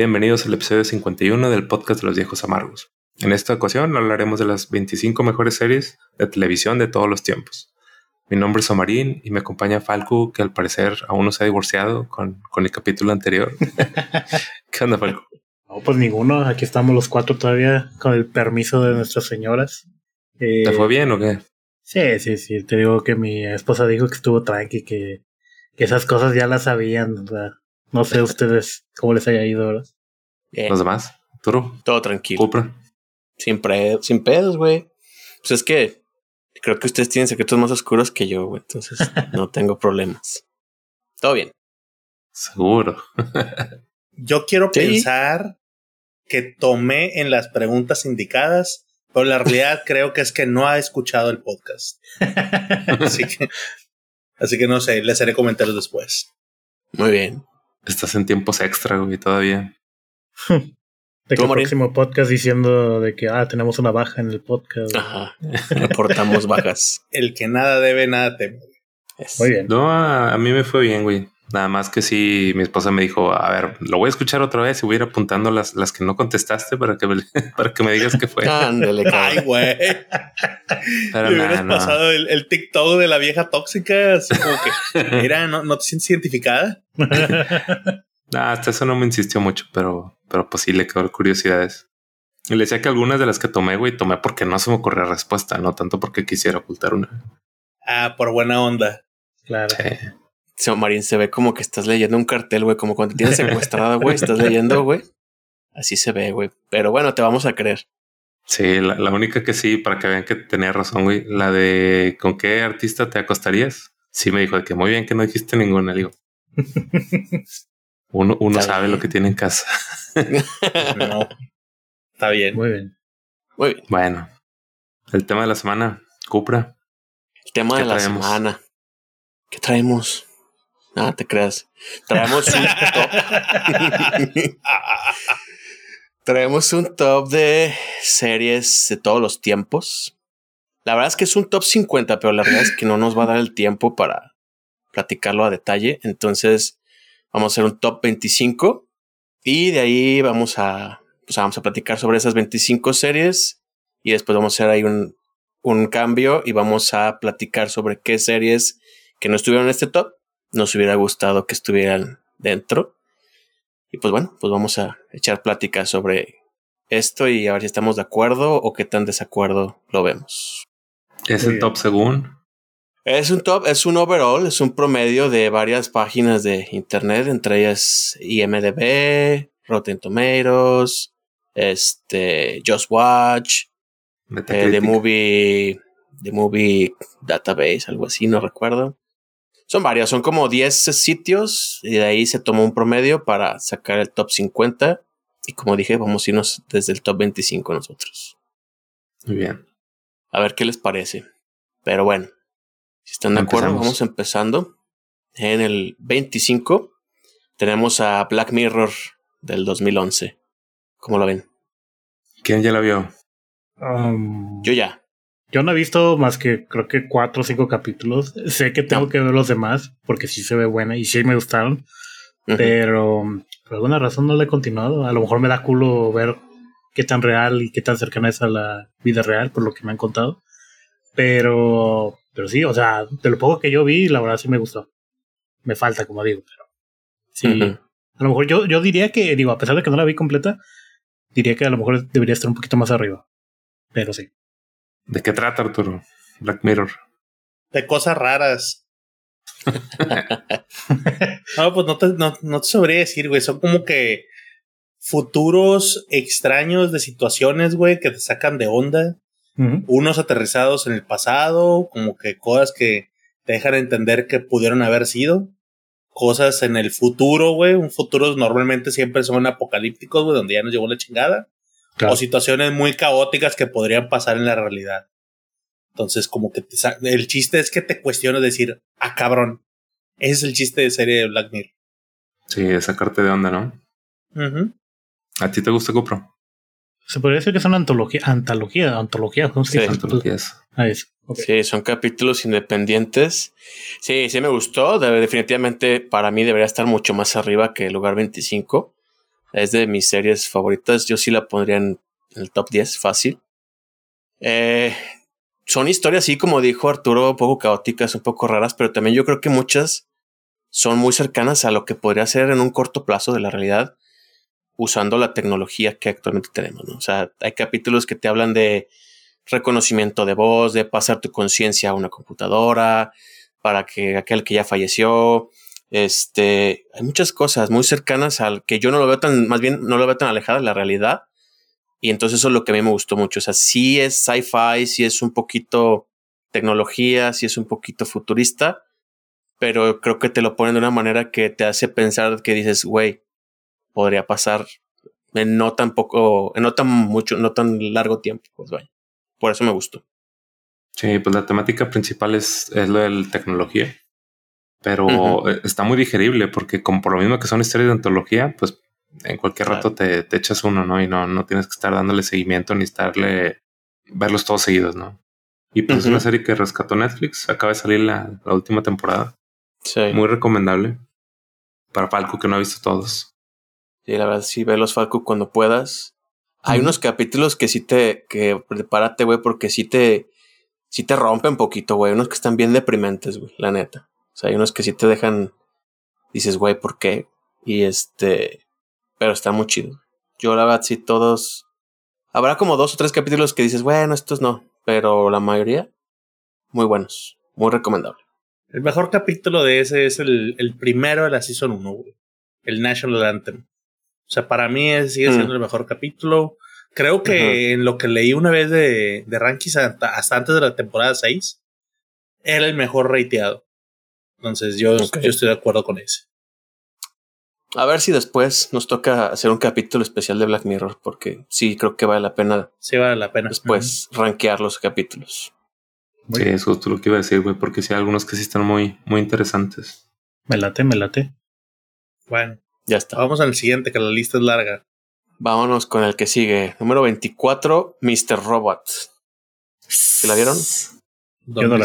Bienvenidos al episodio 51 del podcast de los viejos amargos. En esta ocasión hablaremos de las 25 mejores series de televisión de todos los tiempos. Mi nombre es Omarín y me acompaña Falco, que al parecer aún no se ha divorciado con, con el capítulo anterior. ¿Qué onda, Falco? No, pues ninguno. Aquí estamos los cuatro todavía con el permiso de nuestras señoras. Eh, ¿Te fue bien o qué? Sí, sí, sí. Te digo que mi esposa dijo que estuvo tranqui, que, que esas cosas ya las sabían. ¿verdad? No sé ustedes cómo les haya ido, ¿verdad? ¿Los demás? ¿Turo? Todo tranquilo. Sin, sin pedos, güey. Pues es que creo que ustedes tienen secretos más oscuros que yo, güey. Entonces no tengo problemas. Todo bien. Seguro. yo quiero pensar que tomé en las preguntas indicadas, pero la realidad creo que es que no ha escuchado el podcast. así que, así que no sé, les haré comentarios después. Muy bien. Estás en tiempos extra, güey, todavía. De que el próximo podcast diciendo de que ah, tenemos una baja en el podcast. Ajá. Reportamos bajas. el que nada debe, nada teme. Muy bien. No, a, mí me fue bien, güey. Nada más que sí, mi esposa me dijo, a ver, lo voy a escuchar otra vez y voy a ir apuntando las, las que no contestaste para que, me, para que me digas qué fue. Ándale, Ay, güey. Pero hubieras pasado el, el, TikTok de la vieja tóxica, así como que, mira, ¿no, no te sientes identificada? nah, hasta eso no me insistió mucho, pero, pero pues sí le quedó curiosidades. Y le decía que algunas de las que tomé, güey, tomé porque no se me ocurrió respuesta, no tanto porque quisiera ocultar una. Ah, por buena onda. Claro. Sí. Marín, se ve como que estás leyendo un cartel, güey, como cuando te tienes secuestrada, güey, estás leyendo, güey. Así se ve, güey. Pero bueno, te vamos a creer. Sí, la, la, única que sí, para que vean que tenía razón, güey, la de con qué artista te acostarías. Sí me dijo de que muy bien que no dijiste ninguna, digo. Uno, uno sabe lo que tiene en casa. no. Está bien. Muy bien. Muy bien. Bueno, el tema de la semana, Cupra. El tema de la semana. ¿Qué traemos? Nada, te creas. Traemos un top. traemos un top de series de todos los tiempos. La verdad es que es un top 50, pero la verdad es que no nos va a dar el tiempo para platicarlo a detalle. Entonces, vamos a hacer un top 25 y de ahí vamos a, pues vamos a platicar sobre esas 25 series y después vamos a hacer ahí un, un cambio y vamos a platicar sobre qué series que no estuvieron en este top nos hubiera gustado que estuvieran dentro. Y pues bueno, pues vamos a echar plática sobre esto y a ver si estamos de acuerdo o qué tan desacuerdo lo vemos. ¿Es el top según? Es un top, es un overall, es un promedio de varias páginas de internet, entre ellas IMDB, Rotten Tomatoes, este, Just Watch, eh, The Movie, The Movie Database, algo así, no recuerdo. Son varias, son como 10 sitios y de ahí se tomó un promedio para sacar el top 50 y como dije, vamos a irnos desde el top 25 nosotros. Muy bien. A ver qué les parece. Pero bueno, si están de acuerdo, vamos empezando. En el 25 tenemos a Black Mirror del 2011. ¿Cómo lo ven? ¿Quién ya la vio? Um, Yo ya. Yo no he visto más que creo que cuatro o cinco capítulos. Sé que tengo que ver los demás porque sí se ve buena y sí me gustaron. Pero por alguna razón no la he continuado. A lo mejor me da culo ver qué tan real y qué tan cercana es a la vida real por lo que me han contado. Pero pero sí, o sea, de lo poco que yo vi, la verdad sí me gustó. Me falta, como digo, pero sí. A lo mejor yo, yo diría que, digo, a pesar de que no la vi completa, diría que a lo mejor debería estar un poquito más arriba. Pero sí. ¿De qué trata, Arturo? Black Mirror. De cosas raras. no, pues no te, no, no te sabría decir, güey. Son como que futuros extraños de situaciones, güey, que te sacan de onda unos aterrizados en el pasado, como que cosas que te dejan entender que pudieron haber sido, cosas en el futuro, güey, un futuro normalmente siempre son apocalípticos, güey, donde ya nos llevó la chingada, o situaciones muy caóticas que podrían pasar en la realidad. Entonces, como que el chiste es que te cuestiones decir, ah, cabrón, ese es el chiste de serie de Black Mirror. Sí, sacarte de onda, ¿no? ¿A ti te gusta GoPro? Se podría decir que son antología, antología, antología, sí, antologías. Ah, eso. Sí, son capítulos independientes. Sí, sí me gustó. definitivamente para mí debería estar mucho más arriba que el lugar 25. Es de mis series favoritas. Yo sí la pondría en el top 10, fácil. Eh, son historias, así como dijo Arturo, un poco caóticas, un poco raras, pero también yo creo que muchas son muy cercanas a lo que podría ser en un corto plazo de la realidad usando la tecnología que actualmente tenemos. O sea, hay capítulos que te hablan de reconocimiento de voz, de pasar tu conciencia a una computadora para que aquel que ya falleció, este, hay muchas cosas muy cercanas al que yo no lo veo tan, más bien no lo veo tan alejada de la realidad. Y entonces eso es lo que a mí me gustó mucho. O sea, sí es sci-fi, sí es un poquito tecnología, sí es un poquito futurista, pero creo que te lo ponen de una manera que te hace pensar que dices, güey, podría pasar en no tan poco, en no tan mucho, no tan largo tiempo. Pues. Por eso me gustó. Sí, pues la temática principal es, es lo de la tecnología pero eh, está muy digerible porque como por lo mismo que son historias de antología, pues en cualquier rato te, te, echas uno, ¿no? Y no, no tienes que estar dándole seguimiento ni estarle, verlos todos seguidos, ¿no? Y pues es una serie que rescató Netflix, acaba de salir la, la última temporada. Sí. Muy recomendable para Falco que no ha visto todos. Sí, la verdad, sí, ve los Falco cuando puedas. Hay unos capítulos que sí te, que prepárate, güey, porque sí te, sí te rompen un poquito, güey. Unos que están bien deprimentes, güey, la neta. O sea, hay unos que sí te dejan, dices, güey, ¿por qué? Y este, pero está muy chido. Yo la verdad sí todos, habrá como dos o tres capítulos que dices, bueno, estos no, pero la mayoría, muy buenos, muy recomendable. El mejor capítulo de ese es el, el primero de la Season 1, güey. El National Anthem. O sea, para mí ese sigue siendo mm. el mejor capítulo. Creo que en lo que leí una vez de, de rankings hasta, antes de la temporada 6, era el mejor rateado. Entonces yo, yo estoy de acuerdo con ese. A ver si después nos toca hacer un capítulo especial de Black Mirror, porque sí creo que vale la pena. Sí, vale la pena. Después rankear los capítulos. sí, eso es lo que iba a decir, güey, porque sí hay algunos que sí están muy, muy interesantes. Me late, me late. Bueno, ya está. Vamos al siguiente, que la lista es larga. Vámonos con el que sigue. Número 24, Mr. Robot. ¿Se la vieron? Yo no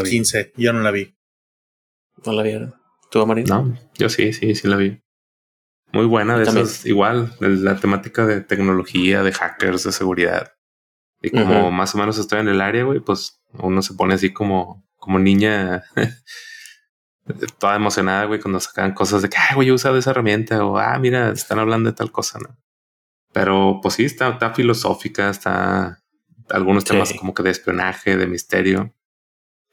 la vi. No la vi. ¿Tú, Amarillo? No, yo sí, sí, sí la vi. Muy buena, de esas, igual, la temática de tecnología, de hackers, de seguridad. Y como más o menos estoy en el área, güey, pues uno se pone así como, como niña toda emocionada, güey, cuando sacan cosas de que, ay, güey, he usado esa herramienta, o, ah, mira, están hablando de tal cosa, ¿no? Pero, pues sí, está, está filosófica, está algunos temas como que de espionaje, de misterio.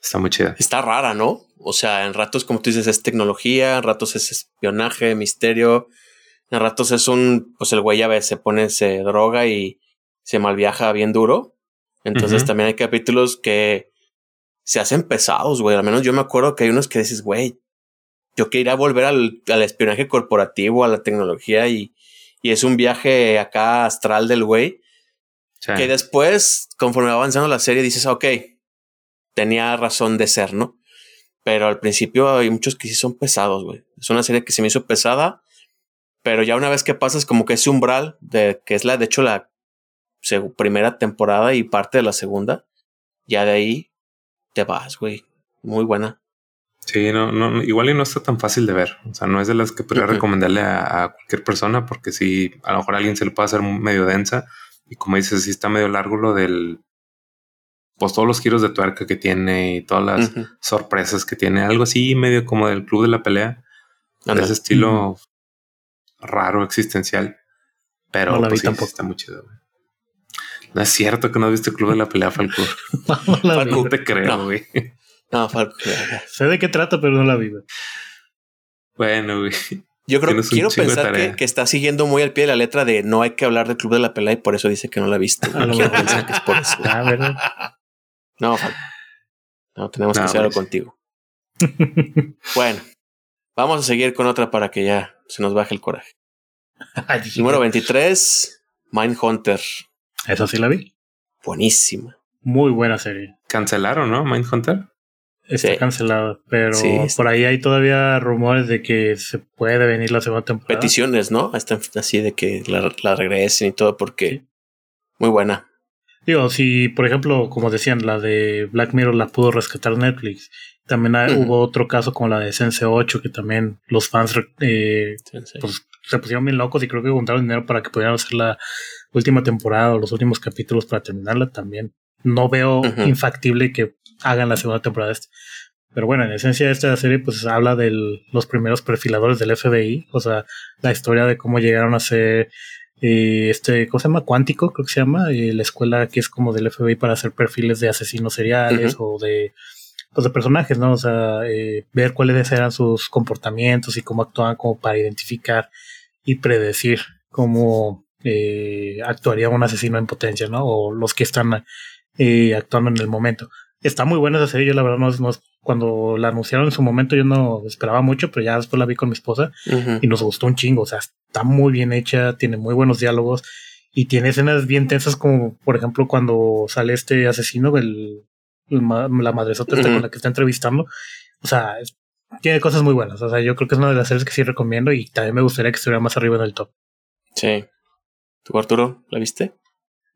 Está muy chida. Está rara, ¿no? O sea, en ratos, como tú dices, es tecnología, en ratos es espionaje, misterio, en ratos es un, pues el güey ya ve, se pone, se droga y se malviaja bien duro. Entonces también hay capítulos que se hacen pesados, güey. Al menos yo me acuerdo que hay unos que dices, güey, yo quería volver al, al espionaje corporativo, a la tecnología y, y es un viaje acá astral del güey. Que después, conforme va avanzando la serie, dices, ok, tenía razón de ser, ¿no? Pero al principio hay muchos que sí son pesados, güey. Es una serie que se me hizo pesada, pero ya una vez que pasas como que ese umbral de que es la, de hecho, la primera temporada y parte de la segunda, ya de ahí te vas, güey. Muy buena. Sí, no, no, igual y no está tan fácil de ver. O sea, no es de las que podría recomendarle a, a, cualquier persona, porque sí, a lo mejor a alguien se le puede hacer medio densa. Y como dices, sí está medio largo lo del pues todos los giros de tuerca que tiene y todas las sorpresas que tiene, algo así medio como del club de la pelea, de ese estilo raro, existencial. Pero no pues, tampoco. está muy chido. No es cierto que no viste el club de la pelea, Falco. no, no te creo, güey. No, Falco. sé de qué trata, pero no la vi. Bueno, güey. Yo creo que quiero pensar que, que, está siguiendo muy al pie de la letra de no hay que hablar del club de la pelea y por eso dice que no la ha visto. quiero pensar que es por eso. Ah, no, no tenemos que hacerlo contigo. bueno, vamos a seguir con otra para que ya se nos baje el coraje. Número 23, Mindhunter. Eso sí la vi. Buenísima. Muy buena serie. Cancelaron, ¿no? Mindhunter. Está cancelada, pero por ahí hay todavía rumores de que se puede venir la segunda temporada. Peticiones, ¿no? Están así de que la, la regresen y todo porque muy buena. Digo, si por ejemplo, como decían, la de Black Mirror la pudo rescatar Netflix. También hubo otro caso como la de Sense 8 que también los fans eh, pues, se pusieron bien locos y creo que juntaron dinero para que pudieran hacer la última temporada o los últimos capítulos para terminarla también. No veo infactible que hagan la segunda temporada de este. Pero bueno, en esencia esta serie pues habla de los primeros perfiladores del FBI, o sea, la historia de cómo llegaron a ser eh, este, ¿cómo se llama? Cuántico, creo que se llama, eh, la escuela que es como del FBI para hacer perfiles de asesinos seriales o de, pues, de personajes, ¿no? O sea, eh, ver cuáles eran sus comportamientos y cómo actuaban como para identificar y predecir cómo actuaría un asesino en potencia, ¿no? O los que están actuando en el momento. Está muy buena esa serie, yo la verdad no, no, cuando la anunciaron en su momento yo no esperaba mucho, pero ya después la vi con mi esposa y nos gustó un chingo. O sea, está muy bien hecha, tiene muy buenos diálogos y tiene escenas bien tensas como, por ejemplo, cuando sale este asesino, el, la madresota con la que está entrevistando. O sea, tiene cosas muy buenas. O sea, yo creo que es una de las series que sí recomiendo y también me gustaría que estuviera más arriba en el top. Sí. ¿Tú, Arturo, la viste?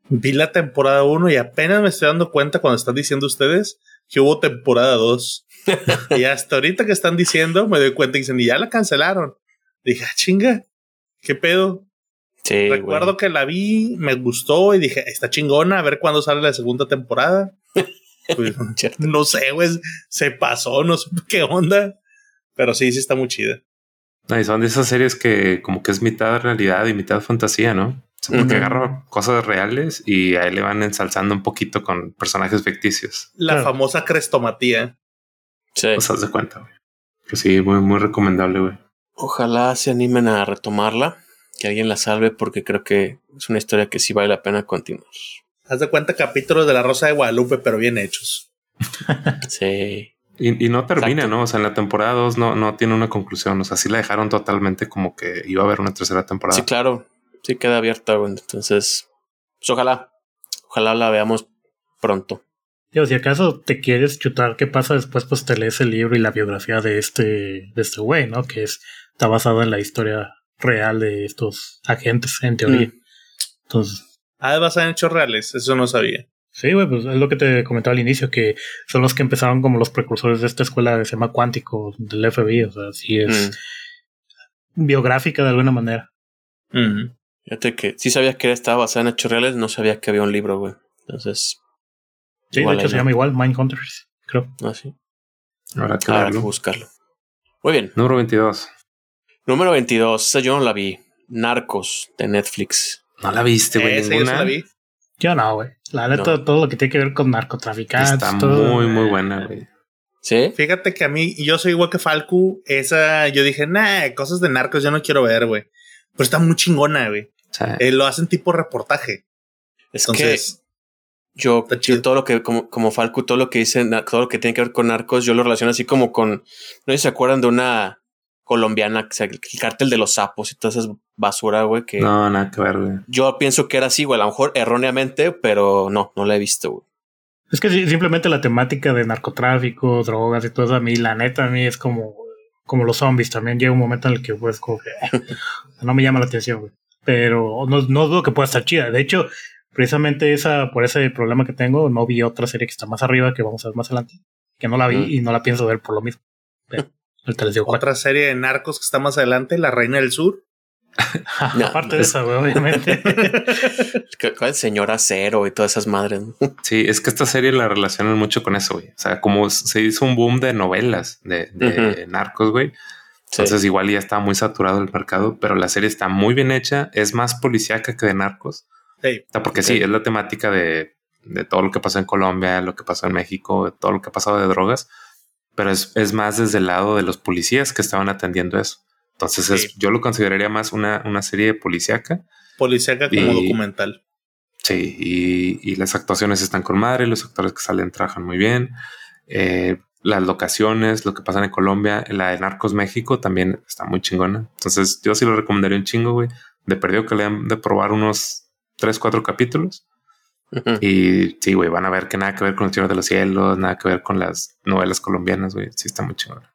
Vi la temporada 1 y apenas me estoy dando cuenta cuando están diciendo ustedes que hubo temporada 2. y hasta ahorita que están diciendo, me doy cuenta y dicen, y ya la cancelaron. Dije, ah, chinga, ¿qué pedo? Sí, Recuerdo que la vi, me gustó y dije, está chingona, a ver cuándo sale la segunda temporada. Pues, no sé, güey, se pasó, no sé qué onda. Pero sí, sí está muy chida. y son de esas series que como que es mitad realidad y mitad fantasía, ¿no? Porque agarra cosas reales y ahí le van ensalzando un poquito con personajes ficticios. La famosa crestomatía. Sí. Pues de cuenta, güey. Que sí, muy, muy recomendable, güey. Ojalá se animen a retomarla, que alguien la salve, porque creo que es una historia que sí vale la pena continuar. Haz de cuenta capítulos de la Rosa de Guadalupe, pero bien hechos. sí. Y, no termina, ¿no? O sea, en la temporada 2 no, no tiene una conclusión. O sea, sí la dejaron totalmente como que iba a haber una tercera temporada. Sí, claro sí queda abierta, güey. Entonces, pues ojalá, ojalá la veamos pronto. Digo, si acaso te quieres chutar qué pasa después, pues te lees el libro y la biografía de este, de este güey, ¿no? Que es, está basada en la historia real de estos agentes, en teoría. Mm. Entonces. Ah, basada en hechos reales, eso no sabía. Sí, güey, pues es lo que te comentaba al inicio, que son los que empezaron como los precursores de esta escuela que se llama Cuántico del FBI, o sea, sí es mm. biográfica de alguna manera. Fíjate que sí sabía que estaba basada en hechos reales, no sabía que había un libro, güey. Entonces. Sí, de hecho se llama igual, Mindhunters, creo. Ah, sí. Ahora que, buscarlo. Muy bien. Número 22. Número 22. Esa yo no la vi. Narcos de Netflix. No la viste, güey. Ninguna. Yo, la vi. yo no, güey. La neta, todo lo que tiene que ver con narcotraficantes. Está muy, muy buena, güey. ¿Sí? Fíjate que a mí, yo soy igual que Falcu. Esa, yo dije, nah, cosas de narcos yo no quiero ver, güey. Pero está muy chingona, güey. Eh, lo hacen tipo reportaje. Es Entonces, que yo, todo lo que, como, como Falco, todo lo que dicen, todo lo que tiene que ver con narcos, yo lo relaciono así como con, no sé si se acuerdan de una colombiana, el cártel de los sapos y todas esas basura, güey, que... No, nada que ver, güey. Yo pienso que era así, güey, a lo mejor erróneamente, pero no, no la he visto, güey. Es que simplemente la temática de narcotráfico, drogas y todo eso, a mí, la neta, a mí es como, como los zombies. También llega un momento en el que, pues, como que no me llama la atención, güey pero no, no dudo que pueda estar chida. De hecho, precisamente esa, por ese problema que tengo, no vi otra serie que está más arriba que vamos a ver más adelante, que no la vi y no la pienso ver por lo mismo. otra serie de narcos que está más adelante, La Reina del Sur. Aparte de eso, obviamente. el señor acero y todas esas madres. Sí, es que esta serie la relacionan mucho con eso, güey. O sea, como se hizo un boom de novelas de, narcos, güey. Entonces igual ya está muy saturado el mercado, pero la serie está muy bien hecha, es más policíaca que de narcos. Sí. Porque sí, es la temática de, de, todo lo que pasó en Colombia, lo que pasó en México, todo lo que ha pasado de drogas, pero es, es más desde el lado de los policías que estaban atendiendo eso. Entonces yo lo consideraría más una, una serie policíaca. Policíaca como documental. Sí, y, y, las actuaciones están con madre, los actores que salen trabajan muy bien. Eh, las locaciones, lo que pasa en Colombia, la de Narcos México también está muy chingona. Entonces yo sí lo recomendaría un chingo, güey. De perdido que le han de probar unos 3, 4 capítulos. Y sí, güey, van a ver que nada que ver con el Señor de los Cielos, nada que ver con las novelas colombianas, güey. Sí está muy chingona.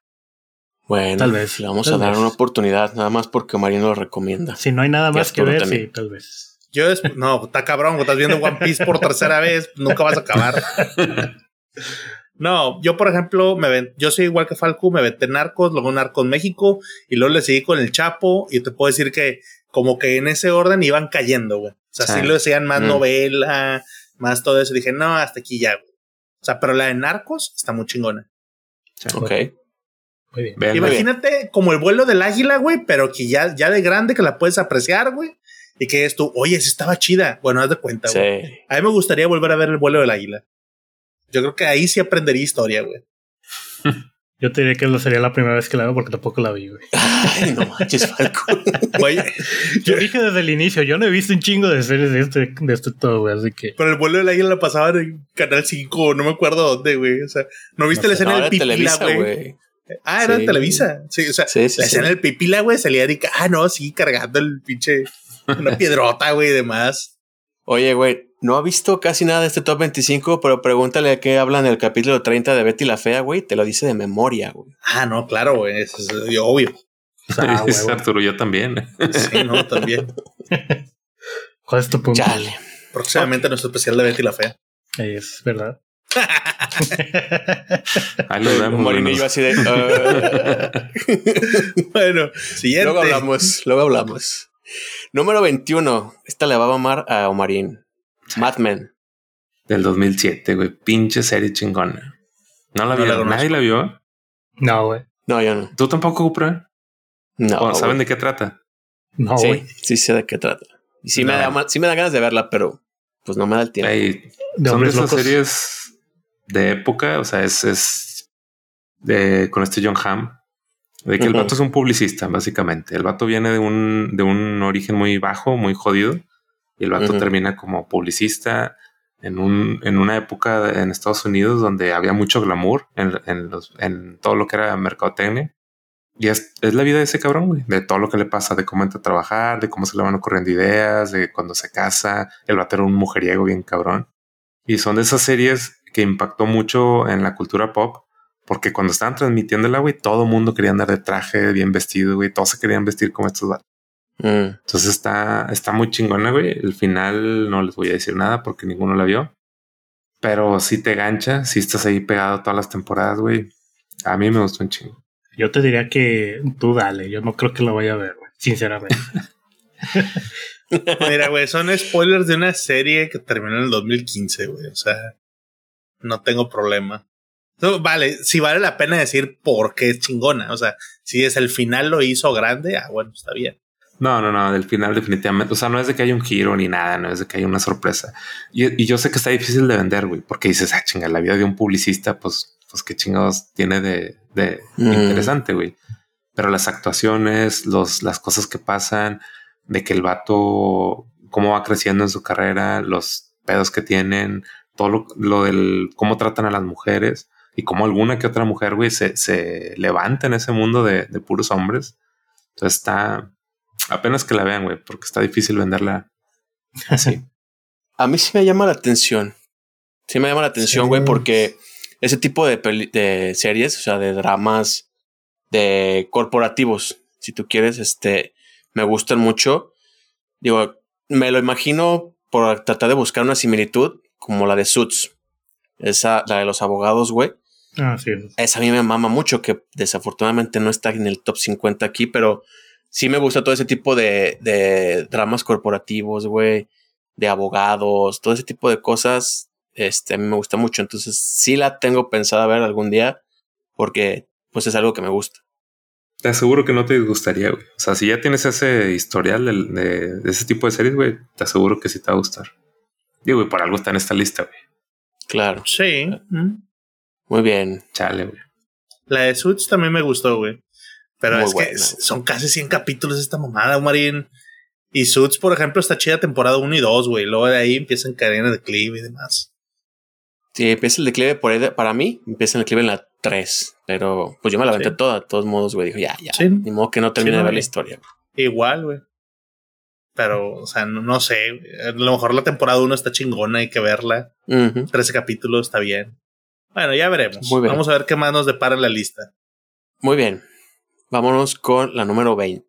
Bueno, tal vez le vamos a dar una oportunidad, nada más porque Marino lo recomienda. Si no hay nada más que ver, sí, tal vez. Yo, no, está cabrón, estás viendo One Piece por tercera vez, nunca vas a acabar. No, yo por ejemplo, me ven, yo soy igual que Falco, me vete Narcos, luego Narcos México y luego le seguí con el Chapo y te puedo decir que como que en ese orden iban cayendo, güey. O sea, sí, lo decían más mm. novela, más todo eso. Dije, no, hasta aquí ya, güey. O sea, pero la de Narcos está muy chingona. Ok. Muy bien. Imagínate como el vuelo del águila, güey, pero que ya, ya de grande que la puedes apreciar, güey. Y que es tú, oye, sí estaba chida. Bueno, haz de cuenta, güey. Sí. A mí me gustaría volver a ver el vuelo del águila. Yo creo que ahí sí aprendería historia, güey. Yo te diría que no sería la primera vez que la veo porque tampoco la vi, güey. Ay, no manches, Falco. Güey, yo dije desde el inicio, yo no he visto un chingo de series de este, de este todo, güey, así que. Pero el vuelo de la isla la pasaban en Canal 5, no me acuerdo dónde, güey. O sea, ¿no viste la escena del Pipila, güey? Ah, era en Televisa. Sí, o sea, la escena del Pipila, güey, salía de ah, no, sí, cargando el pinche, una piedrota, güey, y demás. Oye, güey, no ha visto casi nada de este top 25, pero pregúntale a qué hablan en el capítulo 30 de Betty la Fea, güey. Te lo dice de memoria, güey. Ah, no, claro, güey. Eso es obvio. Ah, Arturo, yo también. Sí, no, también. ¿Cuál es tu punto? Chale. Próximamente nuestro especial de Betty la Fea. Es verdad. Ahí lo vemos. Morinillo así de. Uh... bueno, siguiente. Luego hablamos, luego hablamos. Número 21. Esta le va a mamar a Omarín. Mad Men. Del 2007, güey. Pinche serie chingona. ¿No la vieron? ¿Nadie la vio? No, güey. No, yo no. ¿Tú tampoco, Cupra? No. ¿Saben de qué trata? No, sí, sí sé de qué trata. Y sí, me da, sí me da ganas de verla, pero pues no me da el tiempo. son de esas series de época, o sea, es, es de, con este John Hamm, de que el vato es un publicista, básicamente. El vato viene de un, de un origen muy bajo, muy jodido, y el vato termina como publicista en, un, en una época en Estados Unidos donde había mucho glamour en, en, los, en todo lo que era mercadotecnia. Y es, es, la vida de ese cabrón, güey, de todo lo que le pasa, de cómo entra a trabajar, de cómo se le van ocurriendo ideas, de cuando se casa, el vato era un mujeriego bien cabrón. Y son de esas series que impactó mucho en la cultura pop, porque cuando estaban transmitiendo el güey, todo el mundo quería andar de traje, bien vestido, güey, todos se querían vestir como estos vatos. Mm. Entonces está, está muy chingona, güey. El final no les voy a decir nada porque ninguno la vio. Pero si te gancha, si estás ahí pegado todas las temporadas, güey. A mí me gustó un chingo. Yo te diría que tú dale, yo no creo que lo vaya a ver, güey, sinceramente. Mira, güey, son spoilers de una serie que terminó en el 2015, güey. O sea, no tengo problema. vale, si vale la pena decir por qué es chingona. O sea, si es el final lo hizo grande, ah, bueno, está bien. No, no, no, del final definitivamente. O sea, no es de que haya un giro ni nada, no es de que haya una sorpresa. Y, yo sé que está difícil de vender, güey, porque dices, ah, chinga, la vida de un publicista, pues, pues qué chingados tiene de, de mm. interesante, güey. Pero las actuaciones, los, las cosas que pasan, de que el vato, cómo va creciendo en su carrera, los pedos que tienen, todo lo, del cómo tratan a las mujeres y cómo alguna que otra mujer, güey, se, se levanta en ese mundo de, de puros hombres. Entonces está, Apenas que la vean, güey, porque está difícil venderla así. A mí sí me llama la atención. Sí me llama la atención, güey, porque ese tipo de, de series, o sea, de dramas, de corporativos, si tú quieres, este, me gustan mucho. Digo, me lo imagino por tratar de buscar una similitud como la de Suits. Esa, la de los abogados, güey. Ah, sí. Esa a mí me mama mucho, que desafortunadamente no está en el top 50 aquí, pero sí me gusta todo ese tipo de, de dramas corporativos, güey, de abogados, todo ese tipo de cosas. Este, a mí me gusta mucho. Entonces, sí la tengo pensada ver algún día porque, pues, es algo que me gusta. Te aseguro que no te gustaría, güey. O sea, si ya tienes ese historial de, de, ese tipo de series, güey, te aseguro que sí te va a gustar. Digo, güey, por algo está en esta lista, güey. Claro. Sí. Muy bien. Chale, güey. La de Suits también me gustó, güey. Pero es que son casi 100 capítulos esta mamada, Marín. Y Suits, por ejemplo, está chida temporada 1 y 2, güey. Luego de ahí empiezan cadena de declive y demás. Sí, empieza el declive por ahí, para mí, empieza el declive en la 3. Pero pues yo me la aventé toda, de todos modos, güey. Dijo, ya, ya. Ni modo que no termine de ver la historia. Igual, güey. Pero, o sea, no, sé. A lo mejor la temporada 1 está chingona, hay que verla. 13 capítulos está bien. Bueno, ya veremos. Vamos a ver qué más nos depara la lista. Muy bien. Vámonos con la número 20.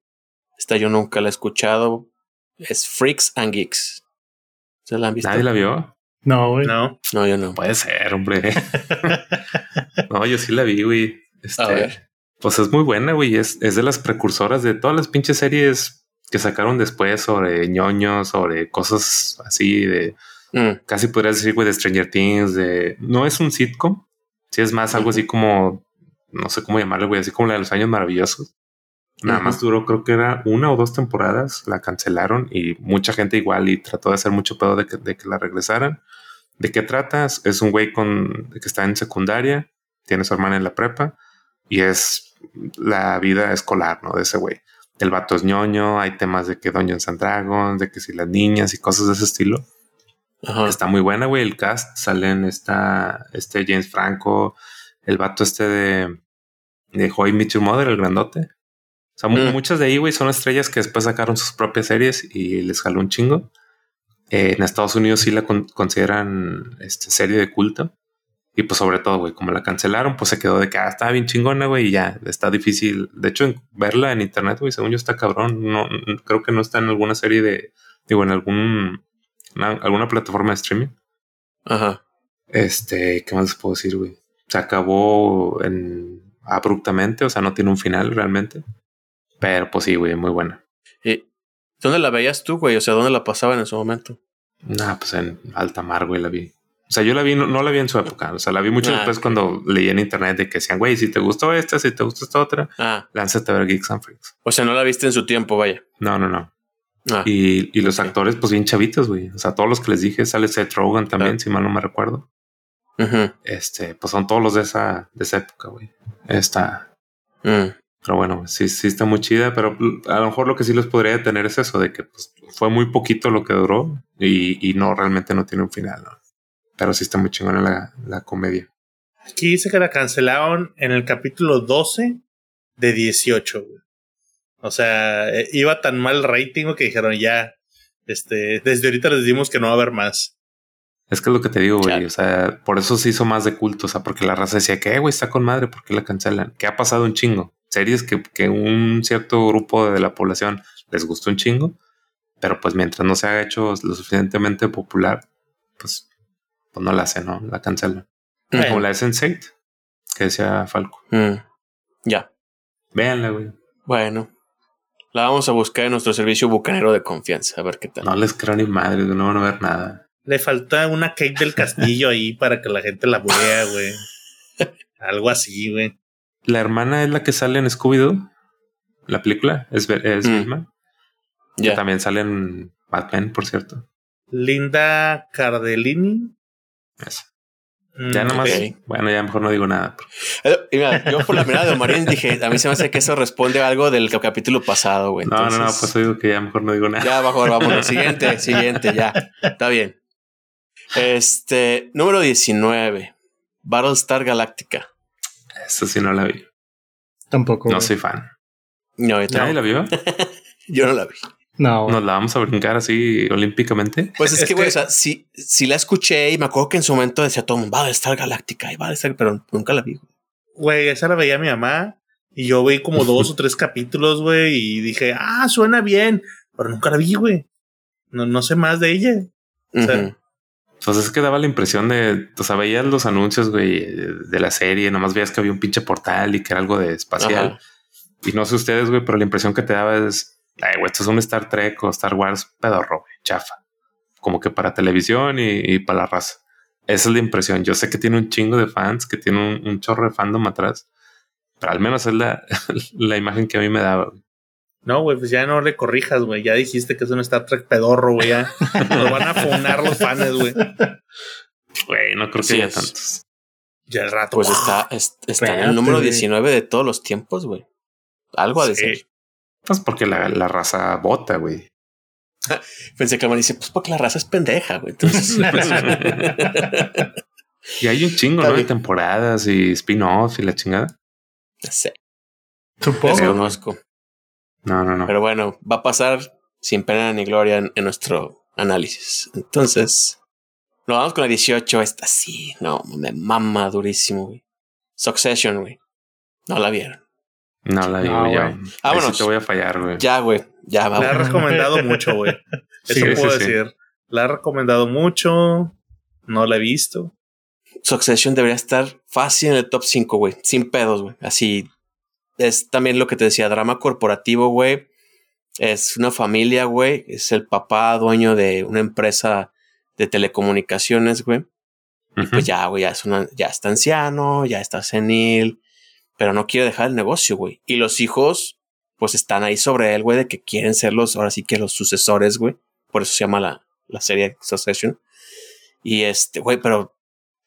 Esta yo nunca la he escuchado. Es Freaks and Geeks. ¿Se la han visto? ¿Nadie la vio? No, güey. No. No, yo no. Puede ser, hombre. no, yo sí la vi, güey. Este, A ver. Pues es muy buena, güey. Es, es de las precursoras de todas las pinches series que sacaron después sobre ñoños, sobre cosas así de Mm, casi podrías decir, güey, de Stranger Things, de no es un sitcom, si es más algo así como no sé cómo llamarle, güey, así como la de los años maravillosos. Nada más duró, creo que era una o dos temporadas, la cancelaron y mucha gente igual y trató de hacer mucho pedo de que, de que la regresaran. ¿De qué tratas? Es un güey con que está en secundaria, tiene su hermana en la prepa y es la vida escolar, ¿no? De ese güey. El vato es ñoño, hay temas de que Dungeons and Dragons, de que si las niñas y cosas de ese estilo. Está muy buena, güey. El cast salen esta, este James Franco, el vato este de, de How I Met Your Mother, el grandote. O sea, Mm. muchas de ahí, güey, son estrellas que después sacaron sus propias series y les jaló un chingo. Eh, en Estados Unidos sí la con- consideran este, serie de culto. Y pues sobre todo, güey, como la cancelaron, pues se quedó de que ah, estaba bien chingona, güey, y ya está difícil. De hecho, en- verla en internet, güey, según yo está cabrón. No, creo que no está en alguna serie de, digo, en algún, una- alguna plataforma de streaming. Ajá. Este, ¿qué más les puedo decir, güey? Se acabó en abruptamente, o sea, no tiene un final realmente. Pero pues sí, güey, muy buena. ¿Y dónde la veías tú, güey? O sea, ¿dónde la pasaban en su momento? Nah, pues en alta mar, güey, la vi. O sea, yo la vi, no, no la vi en su época. O sea, la vi mucho Ah, después cuando leí en internet de que decían, güey, si te gustó esta, si te gustó esta otra, Ah, lánzate a ver Geeks and Freaks. o sea, no la viste en su tiempo, vaya. No, no, no. Ah, Y, y los actores, pues bien chavitos, güey. O sea, todos los que les dije, sale Seth Rogen también, si mal no me recuerdo. Este, pues son todos los de esa, de esa época, güey. Está, mm, Pero bueno, sí, sí está muy chida, pero a lo mejor lo que sí les podría detener es eso, de que pues, fue muy poquito lo que duró y, y no realmente no tiene un final, ¿no? Pero sí está muy chingona la, la comedia. Aquí dice que la cancelaron en el capítulo 12 de 18, güey. O sea, eh, iba tan mal el rating que dijeron ya, este, desde ahorita les dimos que no va a haber más. Es que es lo que te digo, güey. Claro. O sea, por eso se hizo más de culto. O sea, porque la raza decía que, "Eh, güey, está con madre, ¿por qué la cancelan? Que ha pasado un chingo. Series que, que un cierto grupo de la población les gustó un chingo, pero pues mientras no se haga hecho lo suficientemente popular, pues, pues no la hacen, ¿no? La cancelan. Bueno. Como la de Sense8, que decía Falco. mm. Ya. Véanla, güey. Bueno. La vamos a buscar en nuestro servicio bucanero de confianza, a ver qué tal. No les creo ni madre, no van a ver nada. Le falta una Kate del Castillo ahí para que la gente la vea, güey. Algo así, güey. La hermana es la que sale en Scooby-Doo, la película, es, es Mm. Vilma. Ya. también sale en Batman, por cierto. Linda Cardellini. Eso. Mm, Ya nomás, ok. bueno, ya mejor no digo nada. Eh, y mira, yo por la mirada de Marín dije, a mí se me hace que eso responde a algo del capítulo pasado, güey. No, no, no, pues digo que ya mejor no digo nada. Ya, mejor vámonos. Siguiente, siguiente, ya. Está bien. Este, número 19. Battlestar Galactica. Eso sí no la vi. Tampoco. No güey. soy fan. No, yo, ¿Nadie la vio? Yo no la vi. No. ¿Nos la vamos a brincar así olímpicamente? Pues es, Es que, güey, que- o sea, sí, sí la escuché y me acuerdo que en su momento decía todo, Battlestar Galactica y Battlestar, pero nunca la vi. güey. Esa la veía mi mamá. Y yo vi como dos o tres capítulos, güey. Y dije, ah, suena bien. Pero nunca la vi, güey. No, no sé más de ella. O sea. Pues es que daba la impresión de, o sea, veías los anuncios, güey, de la serie, nomás veías que había un pinche portal y que era algo de espacial. Ajá. Y no sé ustedes, güey, pero la impresión que te daba es, ay, güey, esto es un Star Trek o Star Wars pedorro, güey, chafa. Como que para televisión y, y para la raza. Esa es la impresión. Yo sé que tiene un chingo de fans, que tiene un, un chorro de fandom atrás, pero al menos es la, la imagen que a mí me daba. güey. No, güey, pues ya no le corrijas, güey. Ya dijiste que es un Star Trek pedorro, güey. Ya nos van a funar los fans, güey. Güey, no creo que Sí haya es. tantos. Ya el rato. Pues está, es- está en el número güey. 19 de todos los tiempos, güey. Algo ha de Sí. ser. Pues porque la, la raza vota, güey. Pensé que el man dice, pues porque la raza es pendeja, güey. Entonces, Y hay un chingo, Está ¿no? De temporadas y spin-off y la chingada. no sé, Supongo. desconozco. No, no, no. Pero bueno, va a pasar sin pena ni gloria en, en nuestro análisis. Entonces, nos vamos con la 18. Esta sí, no, me mama durísimo, güey. Succession, güey. No la vieron. no la digo No, ya. güey. Ahí sí Vámonos. te voy a fallar, güey. Ya, güey. Ya, La he vamos. recomendado mucho, güey. Eso Sí, puedo sí, sí. decir. La he recomendado mucho. No la he visto. Succession debería estar fácil en el top 5, güey. Sin pedos, güey. Así. Es también lo que te decía, drama corporativo, güey. Es una familia, güey. Es el papá dueño de una empresa de telecomunicaciones, güey. Y pues ya, güey, ya, es una, ya está anciano, ya está senil, pero no quiere dejar el negocio, güey. Y los hijos, pues están ahí sobre él, güey, de que quieren ser los, ahora sí que los sucesores, güey. Por eso se llama la, la serie Succession. Y este, güey, pero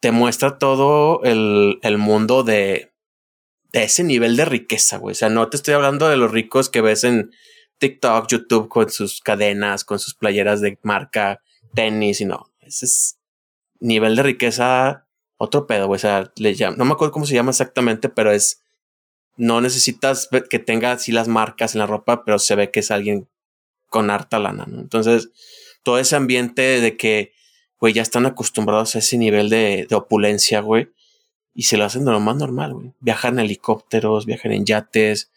te muestra todo el, el mundo de, de ese nivel de riqueza, güey. O sea, no te estoy hablando de los ricos que ves en TikTok, YouTube con sus cadenas, con sus playeras de marca, tenis y no. Ese es nivel de riqueza, otro pedo, güey. O sea, le no me acuerdo cómo se llama exactamente, pero es, no necesitas que tenga así las marcas en la ropa, pero se ve que es alguien con harta lana, ¿no? Entonces, todo ese ambiente de que, güey, ya están acostumbrados a ese nivel de, de opulencia, güey, y se lo hacen de lo más normal, güey. Viajan en helicópteros, viajan en yates.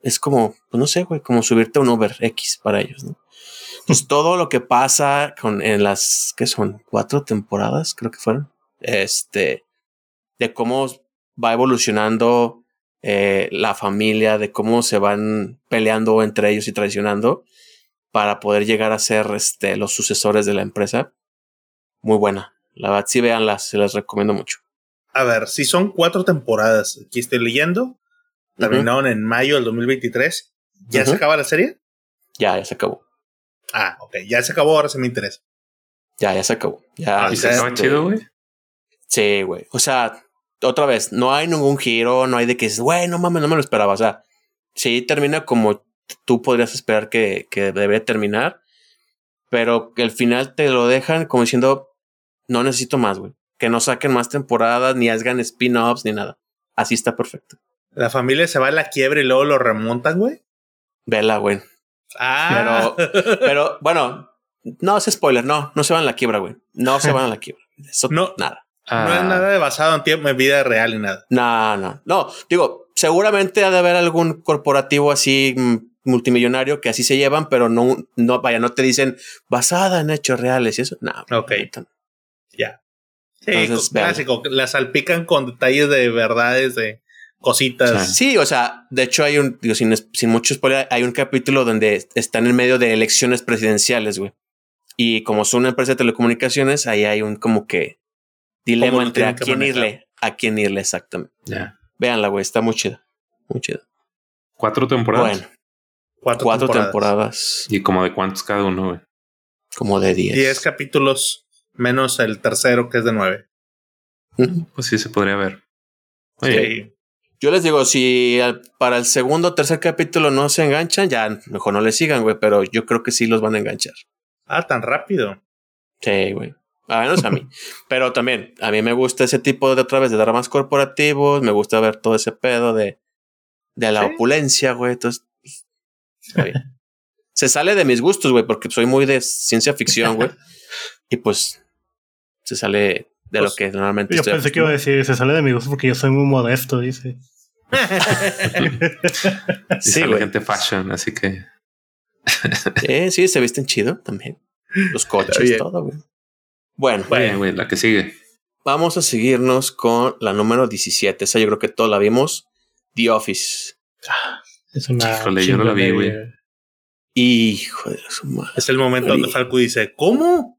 Es como, pues no sé, güey, como subirte a un Uber X para ellos, ¿no? Pues todo lo que pasa con en las que son cuatro temporadas, creo que fueron, este, de cómo va evolucionando eh, la familia, de cómo se van peleando entre ellos y traicionando para poder llegar a ser este, los sucesores de la empresa. Muy buena. La verdad, sí, véanlas, se las recomiendo mucho. A ver, si son cuatro temporadas, aquí estoy leyendo, terminaron en mayo del 2023. ¿Ya se acaba la serie? Ya, ya se acabó. Ah, ok, ya se acabó, ahora se me interesa. Ya, ya se acabó. Ya, ¿Y se acaba este, chido, güey? Sí, güey. O sea, otra vez, no hay ningún giro, no hay de que es, güey, no mames, no me lo esperaba. O sea, sí termina como tú podrías esperar que, que debe terminar, pero el final te lo dejan como diciendo, no necesito más, güey. Que no saquen más temporadas, ni hagan spin-offs, ni nada. Así está perfecto. La familia se va a la quiebra y luego lo remontan, güey. Vela, güey. Ah, Pero, pero bueno, no es spoiler, no, no se van a la quiebra, güey. No se van a la quiebra. Eso No. nada. no es Ah, nada de basado en tiempo, en vida real ni nada. No, no, no. Digo, seguramente ha de haber algún corporativo así mm, multimillonario que así se llevan, pero no, no, vaya, no te dicen basada en hechos reales y eso. No. Ok. Ya. Sí, Entonces, co- vean. clásico. La salpican con detalles de verdades, de cositas. Sí, o sea, de hecho hay un, digo, sin, sin mucho spoiler, hay un capítulo donde están en medio de elecciones presidenciales, güey. Y como son una empresa de telecomunicaciones, ahí hay un como que dilema ¿Cómo lo entre a quién manejar? irle, a quién irle exactamente. ya. Véanla, güey, está muy chida. Muy chida. Cuatro temporadas. Bueno, Cuatro, cuatro temporadas. temporadas, Y como de cuántos cada uno, güey. como de diez. Diez capítulos menos el tercero que es de nueve. Ujú. Pues sí se podría ver. Sí. Yo les digo, si al- para el segundo o tercer capítulo no se enganchan, ya mejor no le sigan, güey, pero yo creo que sí los van a enganchar. Ah, tan rápido. Sí, güey. A menos a mí. Pero también, a mí me gusta ese tipo de otra vez de dramas corporativos. Me gusta ver todo ese pedo de, de la Sí. opulencia, güey. Entonces, está bien. se sale de mis gustos, güey, porque soy muy de ciencia ficción, güey. y pues se sale de lo Pues, que normalmente Yo estoy pensé que iba a decir, se sale de mi gusto porque yo soy muy modesto, dice. Sí, sale güey. gente fashion, así que Eh, sí, se visten chido también. Los coches, bien. todo, güey. Bueno, Bueno, güey, la que sigue. vamos a seguirnos con la número 17. Esa yo creo que todos la vimos. The Office. Es una. Híjole, yo no la vi, güey. Hijo de su madre. Es el momento donde Falco dice, ¿cómo?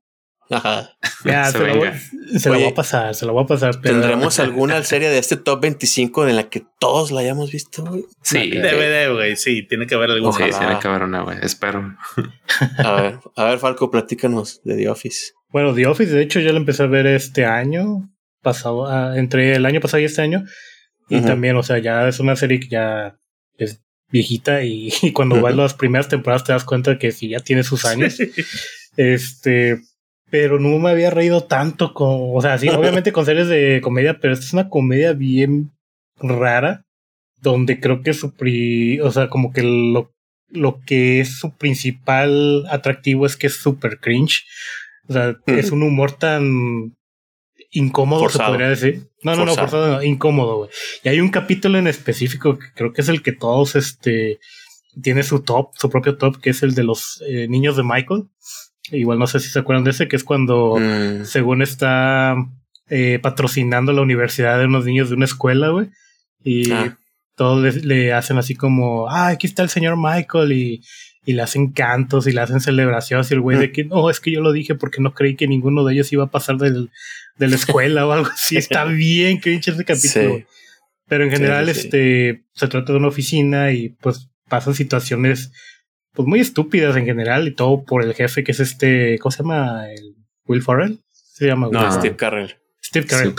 Ajá. Ya, Se se, lo, se lo voy a pasar, se lo voy a pasar. Pero ¿Tendremos alguna serie de este top 25 en la que todos la hayamos visto? güey? Sí. No, de, güey. Sí, tiene que haber algún. Sí, tiene que haber una, güey. Espero. A ver, a ver, Falco, platícanos de The Office. Bueno, The Office, de hecho, yo lo empecé a ver este año pasado, ah, entre el año pasado y este año. Y también, o sea, ya es una serie que ya es viejita y, y cuando vas las primeras temporadas te das cuenta que sí, ya tiene sus años. Este, pero no me había reído tanto con, o sea, sí, obviamente con series de comedia, pero esta es una comedia bien rara, donde creo que su, pri- o sea, como que lo, lo que es su principal atractivo es que es súper cringe. O sea, es un humor tan incómodo, Forzado. se podría decir. No, no, no, forzado, no, incómodo, güey. Y hay un capítulo en específico que creo que es el que todos, este, tiene su top, su propio top, que es el de los eh, niños de Michael. Igual no sé si se acuerdan de ese, que es cuando, mm. según está eh, patrocinando la universidad de unos niños de una escuela, güey. Y ah. todos le, hacen así como, ah, aquí está el señor Michael y, y le hacen cantos y le hacen celebraciones y el güey de mm. que, no, es que yo lo dije porque no creí que ninguno de ellos iba a pasar del, de la escuela o algo así. Está bien cringe ese capítulo. Pero en general, este, se trata de una oficina y pues pasan situaciones pues muy estúpidas en general y todo por el jefe que es este, ¿cómo se llama? El Will Ferrell. Se llama No, Steve Carrell. Steve Carell.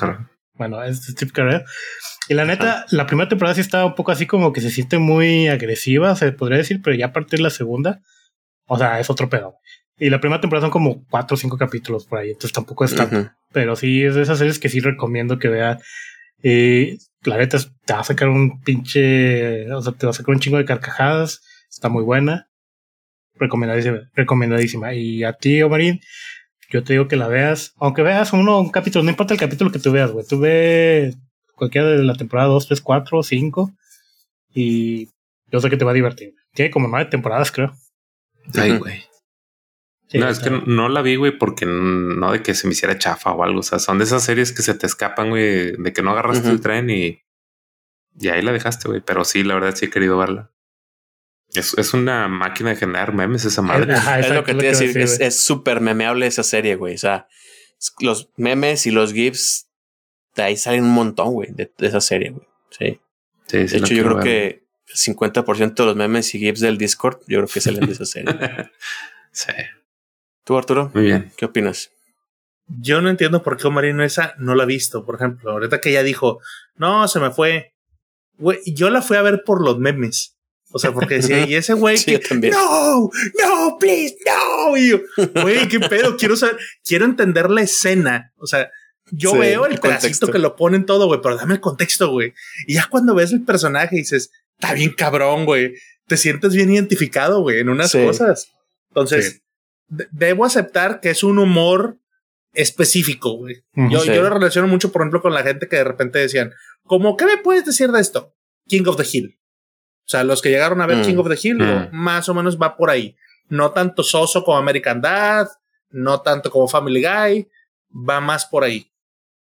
Bueno, es Steve Carell. Y la neta, la primera temporada sí estaba un poco así como que se siente muy agresiva, se podría decir, pero ya a partir de la segunda, o sea, es otro pedo. Y la primera temporada son como cuatro o cinco capítulos por ahí, entonces tampoco es tanto. Pero sí es de esas series que sí recomiendo que vean. Y la neta te va a sacar un pinche, o sea, te va a sacar un chingo de carcajadas. Está muy buena. Recomendadísima, recomendadísima. Y a ti, Omarín, yo te digo que la veas, aunque veas uno, un capítulo, no importa el capítulo que tú veas, güey, tú ves cualquiera de la temporada 2, 3, 4, 5 y yo sé que te va a divertir. Tiene como nueve temporadas, creo. Ay, güey. no, es que no la vi, güey, porque no de que se me hiciera chafa o algo. O sea, son de esas series que se te escapan, güey, de que no agarraste el tren y, y ahí la dejaste, güey. Pero sí, la verdad sí he querido verla. Es, es una máquina de generar memes esa madre. es lo que te decir. Es súper memeable esa serie, güey. O sea, los memes y los GIFs de ahí salen un montón, güey, de, esa serie, güey. Sí. de hecho, yo creo que el 50% de los memes y GIFs del Discord, yo creo que salen de esa serie. sí. ¿Tú, Arturo? Muy bien. ¿Qué opinas? Yo no entiendo por qué Omarino esa no la ha visto, por ejemplo. Ahorita que ella dijo, no, se me fue. Güey, yo la fui a ver por los memes. O sea, porque decía, y ese güey que, no, no, please, no. Y yo, güey, qué pedo, quiero saber, quiero entender la escena. O sea, yo veo el, pedacito que lo ponen todo, güey, pero dame el contexto, güey. Y ya cuando ves el personaje dices, está bien cabrón, güey. Te sientes bien identificado, güey, en unas cosas. Entonces, debo aceptar que es un humor específico, güey. yo, yo lo relaciono mucho, por ejemplo, con la gente que de repente decían, ¿cómo qué me puedes decir de esto? King of the Hill. O sea, los que llegaron a ver mm. King of the Hill, mm. más o menos va por ahí. No tanto soso como American Dad, no tanto como Family Guy, va más por ahí.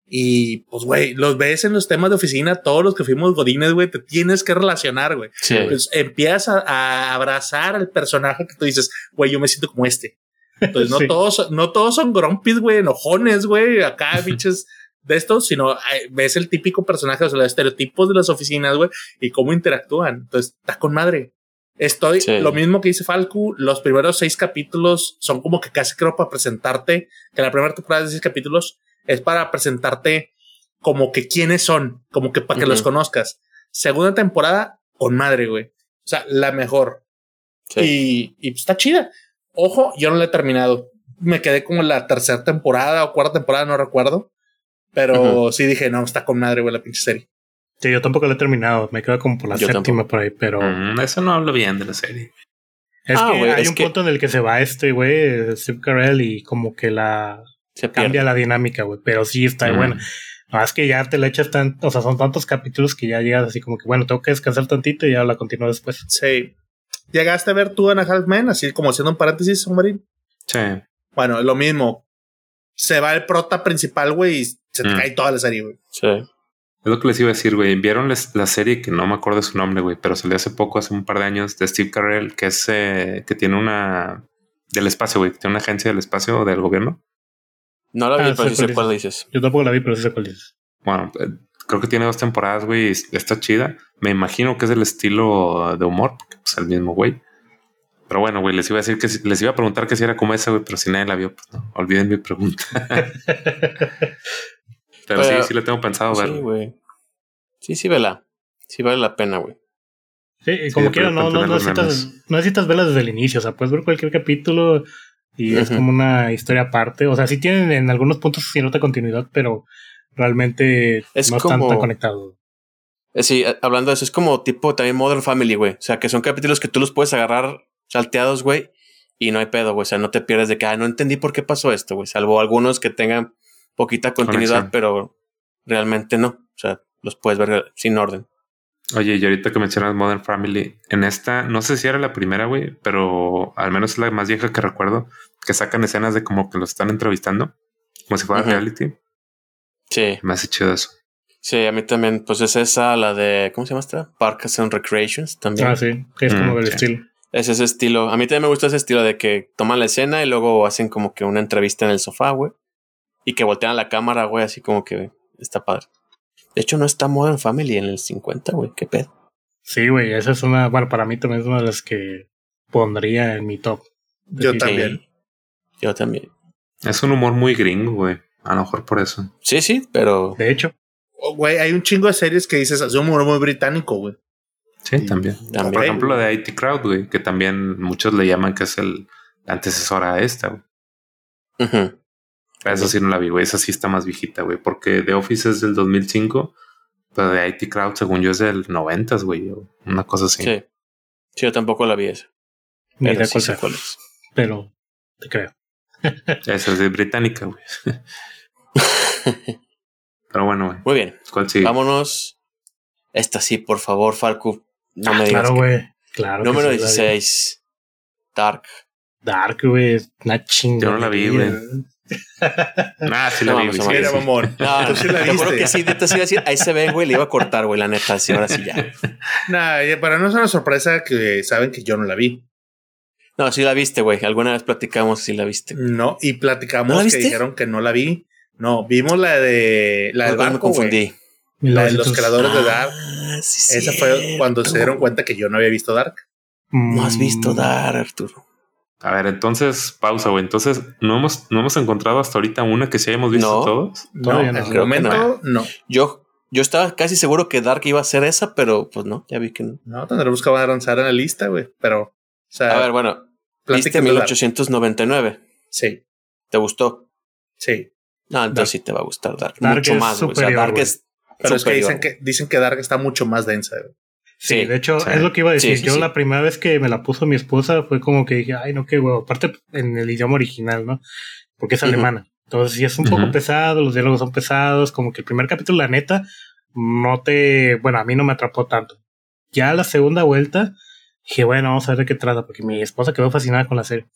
Y pues, güey, los ves en los temas de oficina, todos los que fuimos godines, güey, te tienes que relacionar, güey. Sí. Pues, empiezas a, abrazar al personaje que tú dices, güey, yo me siento como este. Entonces, no todos, no todos son grumpis, güey, enojones, güey, acá, bichos de esto, sino ves el típico personaje, o sea, los estereotipos de las oficinas, güey, y cómo interactúan. Entonces, está con madre. Estoy, lo mismo que dice Falcu, los primeros seis capítulos son como que casi creo para presentarte, que la primera temporada de seis capítulos es para presentarte como que quiénes son, como que para que los conozcas. Segunda temporada, con madre, güey. O sea, la mejor. Y, y está chida. Ojo, yo no la he terminado. Me quedé como en la tercera temporada o cuarta temporada, no recuerdo. Pero sí dije, no, está con madre, güey, la pinche serie. Sí, yo tampoco la he terminado. Me quedo como por la séptima por ahí, pero. Mm, eso no hablo bien de la serie. Es ah, que hay un punto en el que se va este, güey, Steve Carell, y como que la. Se cambia la dinámica, güey. Pero sí está buena. No, es que ya te le echas tan. O sea, son tantos capítulos que ya llegas así como que, bueno, tengo que descansar tantito y ya la continúo después. Sí. ¿Llegaste a ver tú a Half Men? Así como haciendo un paréntesis, Marín. Sí. Bueno, lo mismo. Se va el prota principal, güey, y se te mm. cae toda la serie, güey. Sí. Es lo que les iba a decir, güey. Vieron la serie que no me acuerdo de su nombre, güey, pero salió hace poco, hace un par de años, de Steve Carell, que es eh, que tiene una del espacio, güey, que tiene una agencia del espacio del gobierno. No la vi, ah, pero sí sé cuál dices. Yo tampoco la vi, pero sí sé cuál dices. Bueno, eh, creo que tiene dos temporadas, güey, está chida. Me imagino que es del estilo de humor, porque es pues, el mismo güey. Pero bueno, güey, les iba a decir que les iba a preguntar que si era como esa, güey, pero si nadie la vio, pues no, olviden mi pregunta. pero, sí, sí le tengo pensado ver. Sí, güey. Sí, sí, vela. Sí vale la pena, güey. Sí, como quiera, no, no, necesitas, no necesitas verla desde el inicio. O sea, puedes ver cualquier capítulo y es como una historia aparte. O sea, sí tienen en algunos puntos cierta continuidad, pero realmente es no están tan conectados. Eh, sí, eh, hablando de eso, es como tipo también Modern Family, güey. O sea, que son capítulos que tú los puedes agarrar salteados, güey, y no hay pedo, güey. O sea, no te pierdes de que, ah, no entendí por qué pasó esto, güey. Salvo algunos que tengan poquita continuidad, pero realmente no. O sea, los puedes ver sin orden. Oye, y ahorita que mencionas Modern Family, en esta, no sé si era la primera, güey, pero al menos es la más vieja que recuerdo, que sacan escenas de como que los están entrevistando, como si fuera reality. Sí. Me hace chido eso. Sí, a mí también, pues es esa, la de, ¿cómo se llama esta? Parks and Recreations también. Ah, sí, que es como Mm, el sí. estilo. Es ese estilo. A mí también me gusta ese estilo de que toman la escena y luego hacen como que una entrevista en el sofá, güey. Y que voltean a la cámara, güey, así como que está padre. De hecho, no está Modern Family en el 50, güey. ¿Qué pedo? Sí, güey, esa es una, bueno, para mí también es una de las que pondría en mi top. Yo también. Sí. Yo también. Es un humor muy gringo, güey. A lo mejor por eso. Sí, sí, pero De hecho, Oh, Güey, hay un chingo de series que dices, es un humor muy británico, güey. Sí, también. también. Por ejemplo, la de IT Crowd, güey, que también muchos le llaman que es el la antecesora a esta, güey. Ujú. Esa sí no la vi, güey. Esa sí está más viejita, güey. Porque The Office es del 2005, pero de IT Crowd, según yo, es del 90, güey. Una cosa así. sí. Sí, yo tampoco la vi esa. ni Pero sí cuál es. pero te creo. Esa es de británica, güey. Pero bueno, güey. Muy bien. ¿Cuál sigue? Vámonos. Esta sí, por favor, Falco. No Ah, me digas. claro, que- güey. Claro. que Número sí, vi. 16. Dark. Dark, güey, una chingada. Yo no la vi, güey. Ah, sí la No, vi, vamos güey. a sí, ver. Mira, sí. mamón. No, sí la viste. que sí, neta sí iba a decir, ahí se ve, güey, le iba a cortar, güey, la neta, sí, ahora sí ya. Nah, para no es una sorpresa que saben que yo no la vi. No, sí la viste, güey, alguna vez platicamos si la viste. No, y platicamos ¿No la que dijeron que no la vi. No, vimos la de la del Igual me confundí. La de los 1900. creadores de Dark. Ah, sí, Esa fue cuando se dieron cuenta que yo no había visto Dark. No has Mm, visto Dark, Arturo. A ver, entonces, pausa, güey. Entonces, ¿no hemos, ¿no hemos encontrado hasta ahorita una que sí hayamos visto No. todos? No, no. el Creo que no. Yo, yo estaba casi seguro que Dark iba a ser esa, pero pues no, ya vi que no. No, tendremos que avanzar en la lista, güey. Pero, o sea, A ver, bueno, viste platícame de Dark. 1899. Sí, ¿Te gustó? sí. No, entonces Dark. sí te va a gustar Dark. Dark Mucho es más, güey. O sea, superior, Dark es Pero es que superior. dicen que dicen que Dark está mucho más densa, güey. Sí, Sí, de hecho, sí. es lo que iba a decir. Sí, Yo la primera vez que me la puso mi esposa fue como que dije, ay, no, qué huevo. Aparte, en el idioma original, ¿no? Porque es Ujú. alemana. Entonces, sí es un poco Ujú. pesado, los diálogos son pesados. Como que el primer capítulo, la neta, no te. Bueno, a mí no me atrapó tanto. Ya la segunda vuelta, dije, bueno, vamos a ver de qué trata, porque mi esposa quedó fascinada con la serie.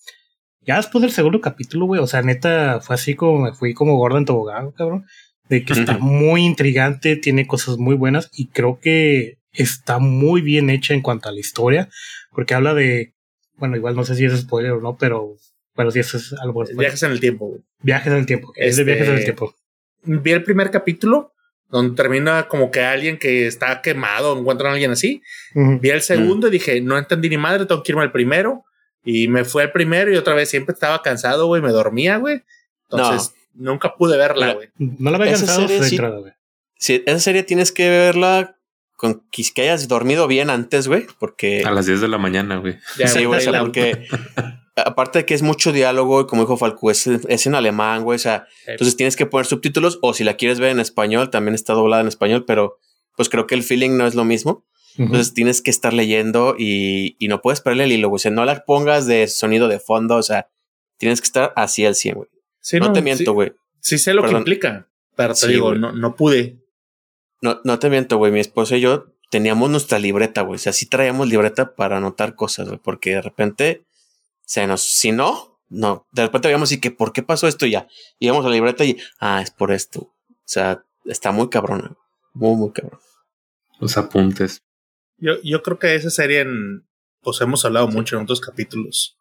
Ya después del segundo capítulo, güey, o sea, neta, fue así como me fui como gorda en tobogán, cabrón. De que está Ujú. muy intrigante, tiene cosas muy buenas y creo que está muy bien hecha en cuanto a la historia, porque habla de, bueno, igual no sé si es spoiler o no, pero bueno, si eso es algo. Viajes en el tiempo, güey. Viajes en el tiempo, es de Este- viajes en el tiempo. Vi el primer capítulo donde termina como que alguien que está quemado, encuentran a alguien así. Ujú. Vi el segundo y dije, no entendí ni madre, tengo que irme al primero. Y me fui al primero y otra vez siempre estaba cansado, güey, me dormía, güey. Entonces, nunca pude verla, güey. No la había Esa cansado serie de sí- entrada, güey. Sí, esa serie tienes que verla con que que hayas dormido bien antes, güey, porque A las 10 de la mañana, güey. Sí, güey, o sea, la- porque aparte de que es mucho diálogo y como dijo Falco, es, es en alemán, güey, o sea, Sí. entonces tienes que poner subtítulos o si la quieres ver en español, también está doblada en español, pero pues creo que el feeling no es lo mismo. Entonces tienes que estar leyendo y, y no puedes perder el hilo, güey. O sea, no la pongas de sonido de fondo, o sea, tienes que estar así al 100, güey. Sí, No, te sí- miento, güey. Sí, sé lo Perdón. que implica, pero te Sí, digo, no, no pude. No, no te miento, güey. Mi esposa y yo teníamos nuestra libreta, güey. O sea, sí traíamos libreta para anotar cosas, güey. Porque de repente se nos, si no, no. De repente veíamos y que, ¿por qué pasó esto? Y ya. Íbamos a la libreta y, ah, es por esto. O sea, está muy cabrona. Muy, muy cabrón. Los apuntes. Yo, yo creo que esa serie, en, pues hemos hablado mucho en otros capítulos.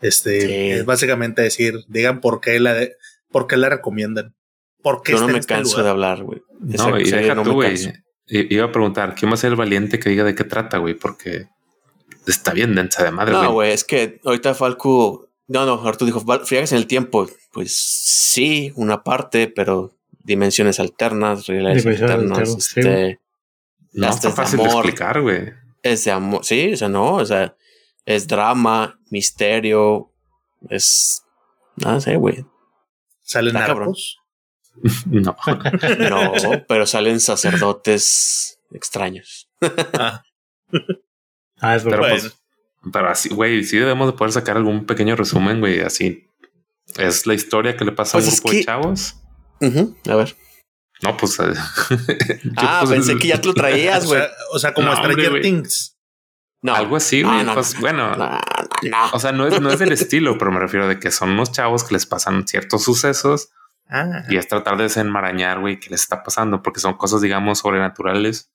Este, Sí. es básicamente decir, digan por qué la, de- por qué la recomiendan. ¿Por qué Yo no me este canso lugar? de hablar, güey. No, y deja no tú, güey. Iba a preguntar, ¿quién va a ser el valiente que diga de qué trata, güey? Porque está bien densa de madre, No, güey. güey, es que ahorita Falco. No, no, Arturo dijo, "Val- viajes en el tiempo. Pues sí, una parte, pero dimensiones alternas, realidades Dimensiones alternas. este, no está de fácil de explicar, güey. es de amor. Sí, o sea, no, o sea, es drama, misterio, es. No sé, güey. ¿Salen narcos? No. No, pero salen sacerdotes extraños. Ah, Ah, es Pero. Bueno. pues, pero así, güey, sí debemos de poder sacar algún pequeño resumen, güey, así. Es la historia que le pasa Pues a un es grupo de que- chavos Ujú, A ver. No, pues. ah, pues, pensé que ya te lo traías, güey. o, sea, como Stranger Things. No, algo así, güey. pues bueno, o sea, no es, no es del estilo, pero me refiero de que son unos chavos que les pasan ciertos sucesos ah. y es tratar de desenmarañar, güey, qué les está pasando, porque son cosas, digamos, sobrenaturales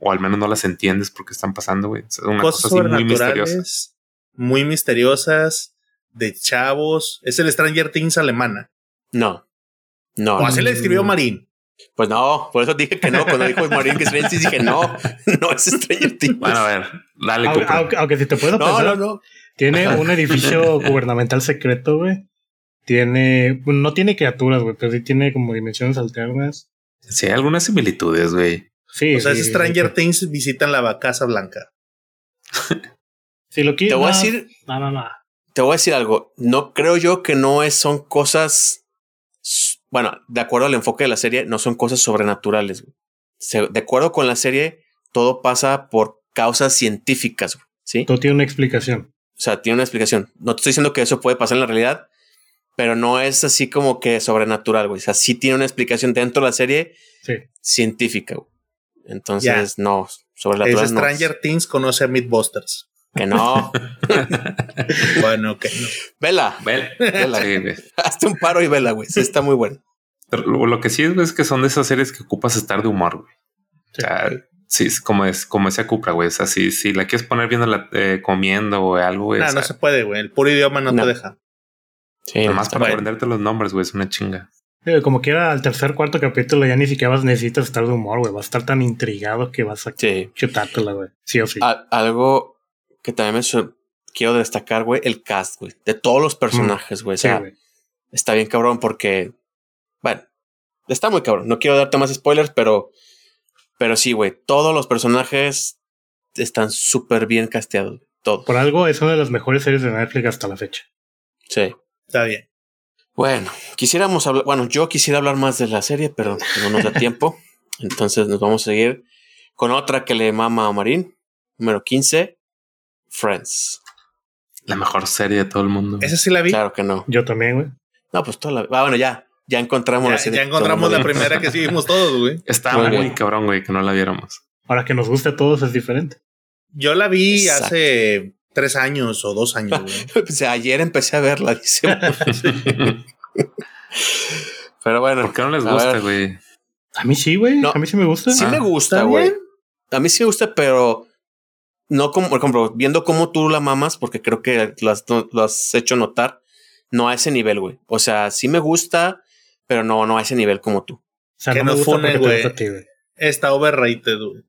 o al menos no las entiendes porque están pasando, güey. Es una cosas cosa muy misteriosa. Muy misteriosas, de chavos. Es el Stranger Things alemana. No, no. O así le escribió Marín. Pues no, por eso dije que no. Cuando dijo Marín que Stranger Things, dije no, no es Stranger Things. Bueno, a ver, dale. Aunque, aunque, si te puedo no, pensar, no, no. tiene un edificio gubernamental secreto, güey. Tiene, no tiene criaturas, güey, pero sí tiene como dimensiones alternas. Sí, hay algunas similitudes, güey. Sí. O sea, es Stranger Things visitan la Casa Blanca. si lo quieres. Te voy a decir. No, no, no. Te voy a decir algo. No creo yo que no es, son cosas bueno, de acuerdo al enfoque de la serie, no son cosas sobrenaturales. de acuerdo con la serie, todo pasa por causas científicas. ¿sí? Todo tiene una explicación. O sea, tiene una explicación. No te estoy diciendo que eso puede pasar en la realidad, pero no es así como que sobrenatural, güey. O sea, sí tiene una explicación dentro de la serie científica. Entonces, no, sobrenatural. Es Stranger Things conoce a Mythbusters. Que no. bueno, que no. Vela, vela, vela. Hazte un paro y vela, güey. Sí, está muy bueno. lo, que sí es, es, que son de esas series que ocupas estar de humor, güey. Sí. O sea, sí, como es, como esa cupra, güey. O sea, si, si la quieres poner viendo la, eh, comiendo o algo, güey. No, no se puede, güey. El puro idioma no, te deja. Sí, Nomás para aprenderte los nombres, güey, es una chinga. como quiera, al tercer, cuarto capítulo ya ni siquiera vas, necesitas estar de humor, güey. Vas a estar tan intrigado que vas a chutártela, güey. Sí o sí. algo que también me quiero destacar, güey, el cast, güey, de todos los personajes, güey. o sea, está bien cabrón porque, bueno, está muy cabrón. No quiero darte más spoilers, pero, pero sí, güey, todos los personajes están súper bien casteados. Todo. Por algo es una de las mejores series de Netflix hasta la fecha. Sí. Está bien. Bueno, quisiéramos hablar, bueno, yo quisiera hablar más de la serie, pero no nos da tiempo. Entonces nos vamos a seguir con otra que le mama a Marín, número 15, Friends. La mejor serie de todo el mundo. Esa sí la vi. Claro que no. Yo también, güey. No, pues toda la. Ah, bueno, ya. Ya encontramos ya, la serie. Ya encontramos la primera que sí vimos todos, güey. Estaba muy, cabrón, güey, que no la viéramos. Ahora que nos guste a todos es diferente. Yo la vi hace tres años o dos años, güey. o sea, ayer empecé a verla, dice. Pero bueno. ¿Por qué no les gusta, güey? A mí sí, güey. a mí sí me gusta. Sí me ah. gusta, güey. A mí sí me gusta, pero no como, por ejemplo, viendo cómo tú la mamas, porque creo que lo has, hecho notar, no a ese nivel, güey. O sea, sí me gusta, pero no, no a ese nivel como tú. O sea, que no, me güey. Está overrated, güey.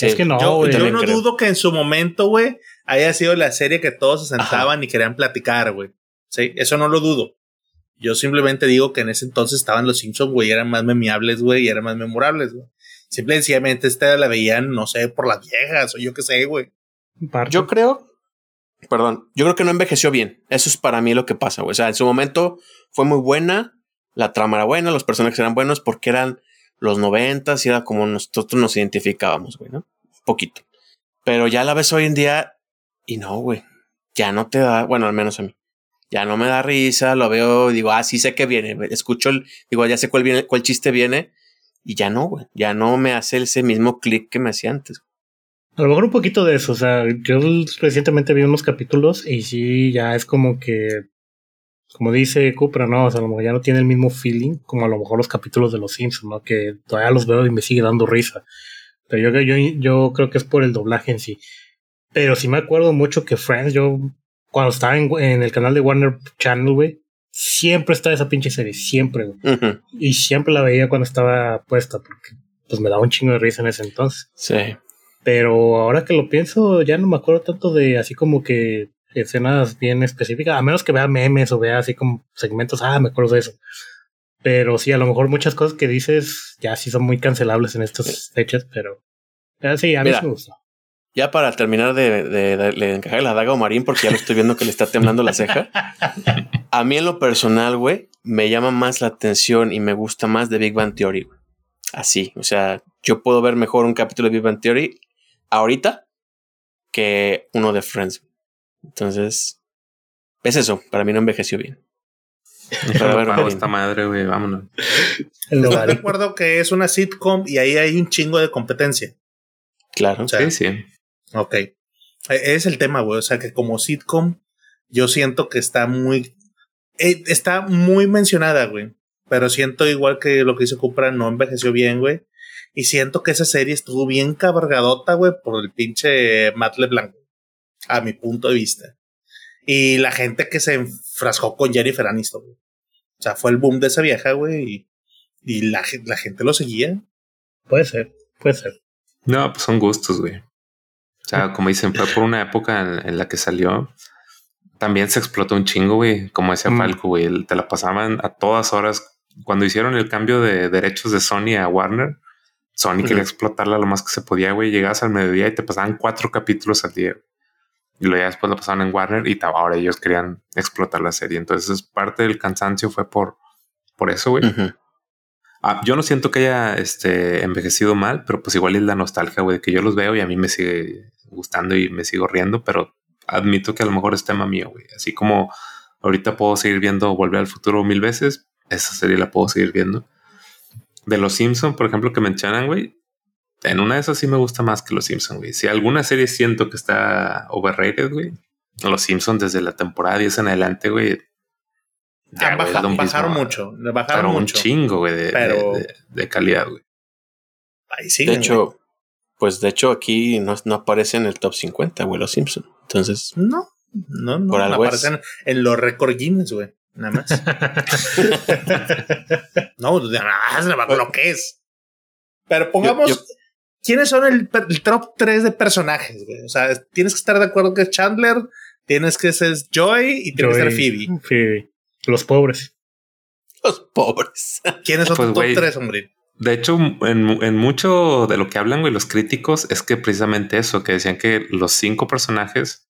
es que no, yo, yo no dudo que en su momento, güey, haya sido la serie que todos se sentaban y querían platicar, güey. Sí, eso no lo dudo. Yo simplemente digo que en ese entonces estaban los Simpsons, güey, eran más memeables, güey, y eran más memorables, güey. Simple y sencillamente esta la veían, no sé, por las viejas o yo qué sé, güey. Yo creo, perdón, yo creo que no envejeció bien. Eso es para mí lo que pasa, güey. O sea, en su momento fue muy buena, la trama era buena, los personajes eran buenos porque eran los noventas y era como nosotros nos identificábamos, güey, ¿no? Un poquito. Pero ya la ves hoy en día y no, güey. Ya no te da, bueno, al menos a mí. Ya no me da risa, lo veo, digo, ah, sí sé que viene. Escucho digo, ya sé cuál viene, cuál chiste viene y ya no, güey. Ya no me hace ese mismo clic que me hacía antes. A lo mejor un poquito de eso. O sea, yo recientemente vi unos capítulos y sí, ya es como que. Como dice Cupra, ¿no? O sea, a lo mejor ya no tiene el mismo feeling como a lo mejor los capítulos de los Simpsons, ¿no? Que todavía los veo y me sigue dando risa. Pero yo, yo, yo creo que es por el doblaje en sí. Pero sí me acuerdo mucho que Friends, yo cuando estaba en, en el canal de Warner Channel, güey, siempre está esa pinche serie, siempre, güey. Y siempre la veía cuando estaba puesta, porque pues me daba un chingo de risa en ese entonces. Sí. Pero ahora que lo pienso, ya no me acuerdo tanto de así como que escenas bien específicas, a menos que vea memes o vea así como segmentos, ah, me acuerdo de eso. Pero sí, a lo mejor muchas cosas que dices ya sí son muy cancelables en estas fechas, pero, sí, a mí sí me gusta. Ya para terminar de, de, encajar la daga a Marín, porque ya lo estoy viendo que le está temblando la ceja. A mí en lo personal, güey, me llama más la atención y me gusta más de Big Bang Theory. Así, o sea, yo puedo ver mejor un capítulo de Big Bang Theory ahorita que uno de Friends. Entonces, es eso, para mí no envejeció bien. Pero esta madre, güey, vámonos. Estoy de acuerdo que es una sitcom y ahí hay un chingo de competencia. Claro. sí, sí. Ok. E, es el tema, güey. O sea que como sitcom, yo siento que está muy. Eh, está muy mencionada, güey. Pero siento igual que lo que hizo Cupra no envejeció bien, güey. Y siento que esa serie estuvo bien cabargadota, güey, por el pinche Matt LeBlanc. A mi punto de vista. Y la gente que se enfrascó con Jennifer Aniston, güey. O sea, fue el boom de esa vieja, güey. Y, y la, la gente lo seguía. Puede ser, puede ser. No, pues son gustos, güey. O sea, como dicen, fue por una época en, la que salió. También se explotó un chingo, güey. Como decía mm. Falco, güey. Te la pasaban a todas horas. Cuando hicieron el cambio de derechos de Sony a Warner, Sony quería explotarla lo más que se podía, güey. Llegabas al mediodía y te pasaban cuatro capítulos al día. Y luego ya después lo pasaban en Warner y ahora ellos querían explotar la serie. Entonces parte del cansancio fue por, por eso, güey. Ah, yo no siento que haya este, envejecido mal, pero pues igual es la nostalgia, güey, que yo los veo y a mí me sigue gustando y me sigo riendo, pero admito que a lo mejor es tema mío, güey. Así como ahorita puedo seguir viendo Volver al Futuro mil veces, esa serie la puedo seguir viendo. De los Simpsons, por ejemplo, que mencionan, güey, en una de esas sí me gusta más que los Simpsons, güey. Si alguna serie siento que está overrated, güey, los Simpsons desde la temporada 10 en adelante, güey, ya, bajaron mucho. Bajaron un chingo, güey, de, calidad, güey. de hecho, pues de hecho aquí no, no, aparece en el top 50, güey, los Simpsons. Entonces. No, no, no. Por algo aparecen en los récord Guinness, güey. Nada más. no, nada más lo que es. Pero pongamos. ¿Quiénes son el, top 3 de personajes, güey? O sea, tienes que estar de acuerdo que es Chandler, tienes que ser Joy y tienes que ser Phoebe. Phoebe. Los pobres. Los pobres. ¿Quiénes son pues, top tres, hombre? De hecho, en, mucho de lo que hablan, güey, los críticos es que precisamente eso, que decían que los cinco personajes,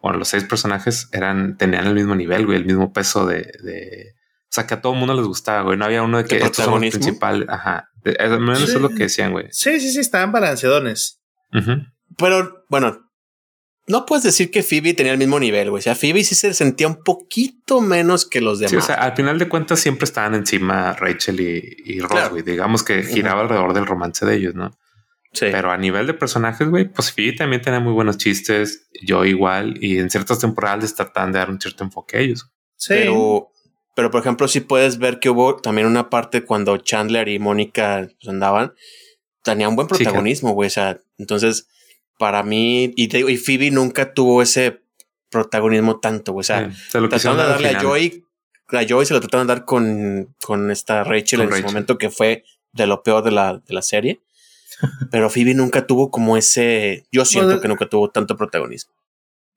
bueno, los seis personajes eran, tenían el mismo nivel, güey, el mismo peso de, de o sea, que a todo el mundo les gustaba, güey. No había uno de que estos son los principales. Ajá. Al menos eso es lo que decían, güey. Sí, sí, sí, estaban balanceadones. Pero, bueno, no puedes decir que Phoebe tenía el mismo nivel, güey. O sea, Phoebe sí se sentía un poquito menos que los demás. Sí, o sea, al final de cuentas siempre estaban encima Rachel y, Ross, güey. Digamos que giraba alrededor del romance de ellos, ¿no? Sí. Pero a nivel de personajes, güey, pues Phoebe también tenía muy buenos chistes. Yo igual. Y en ciertas temporadas tratan de dar un cierto enfoque a ellos. Sí. Pero, pero por ejemplo, sí puedes ver que hubo también una parte cuando Chandler y Mónica pues, andaban. Tenía un buen protagonismo, güey. o sea, entonces para mí, y, y Phoebe nunca tuvo ese protagonismo tanto, o sea, se lo trataron de darle a Joy, a Joy se lo trataron de dar con, con esta Rachel en ese momento que fue de lo peor de la, de la serie. Pero Phoebe nunca tuvo como ese, yo siento pues, que nunca tuvo tanto protagonismo.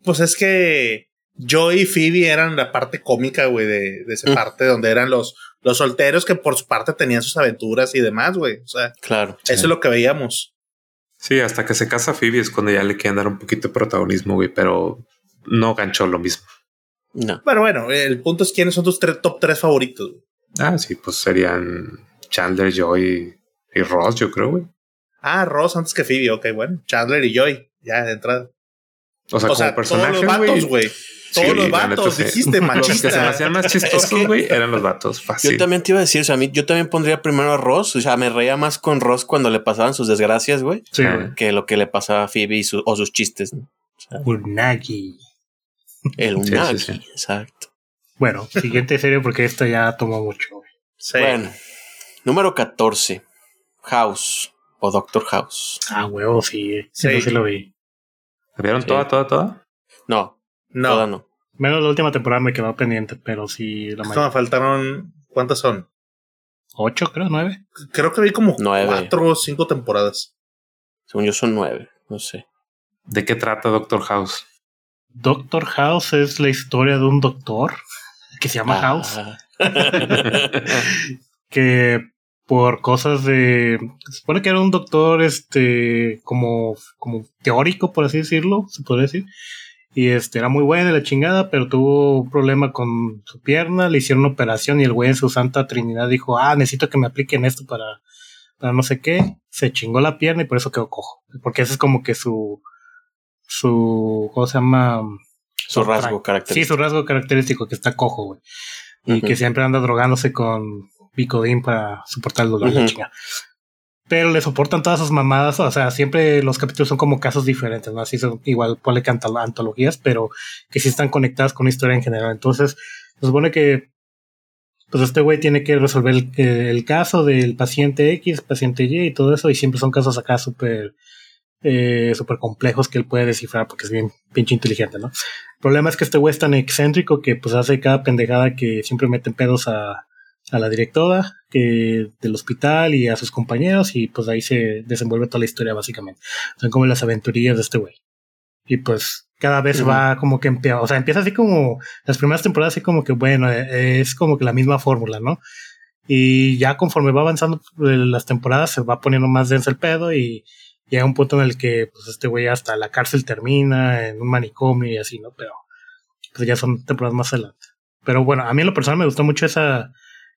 Pues es que Joy y Phoebe eran la parte cómica, güey, de, de esa mm. parte donde eran los, los solteros que por su parte tenían sus aventuras y demás, güey. O sea, claro. Eso es lo que veíamos. Sí, hasta que se casa Phoebe es cuando ya le quieren dar un poquito de protagonismo, güey, pero no ganchó lo mismo. No. Pero bueno, el punto es quiénes son tus top tres favoritos. Ah, sí, pues serían Chandler, Joy y Ross, yo creo, güey. Ah, Ross antes que Phoebe, ok, bueno. Chandler y Joy, ya de entrada. O sea, como personajes, güey. Todos los vatos, dijiste machista. Los que se me hacían más chistosos, güey, eran los vatos. Fácil. Yo también te iba a decir, o sea, a mí, yo también pondría primero a Ross. O sea, me reía más con Ross cuando le pasaban sus desgracias, güey. Sí. Que lo que le pasaba a Phoebe o sus chistes. ¿no? Unagi. El Unagi, exacto. Bueno, siguiente serie porque esta ya tomó mucho. Sí. Bueno, número 14. House o Doctor House. Ah, huevo, sí. Sí, sí lo vi. ¿La vieron toda, toda, toda? No, no. no. Menos la última temporada me quedó pendiente, pero sí la mayoría. me faltaron. ¿Cuántas son? Ocho, creo, nueve. Creo que vi como cuatro o cinco temporadas. Según yo son nueve, no sé. ¿De qué trata Doctor House? Doctor House es la historia de un doctor que se llama ah. House. que por cosas de. Se supone que era un doctor, este, como, como teórico, por así decirlo, se podría decir y este, era muy buena la chingada, pero tuvo un problema con su pierna, le hicieron una operación y el güey en su santa trinidad dijo, ah, necesito que me apliquen esto para, para no sé qué. Se chingó la pierna y por eso quedó cojo. Porque ese es como que su, su, ¿cómo se llama? Su rasgo característico. Sí, su rasgo característico, que está cojo, güey. y que siempre anda drogándose con Bicodín para soportar el dolor de la chinga. Pero le soportan todas sus mamadas, o sea, siempre los capítulos son como casos diferentes, ¿no? Así son igual, ponle que antologías, pero que sí están conectadas con la historia en general. Entonces, se supone que pues este güey tiene que resolver el, caso del paciente X, paciente Y y todo eso, y siempre son casos acá súper eh, súper complejos que él puede descifrar porque es bien pinche inteligente, ¿no? El problema es que este güey es tan excéntrico que pues hace cada pendejada que siempre meten pedos a, a la directora que, del hospital y a sus compañeros y pues ahí se desenvuelve toda la historia básicamente. Son como las aventurillas de este güey. Y pues cada vez va como que empeora. O sea, empieza así como las primeras temporadas así como que bueno, eh, es como que la misma fórmula, ¿no? Y ya conforme va avanzando eh, las temporadas se va poniendo más denso el pedo y llega un punto en el que pues este güey hasta la cárcel termina en un manicomio y así, ¿no? Pero pues ya son temporadas más adelante. Pero bueno, a mí en lo personal me gustó mucho esa,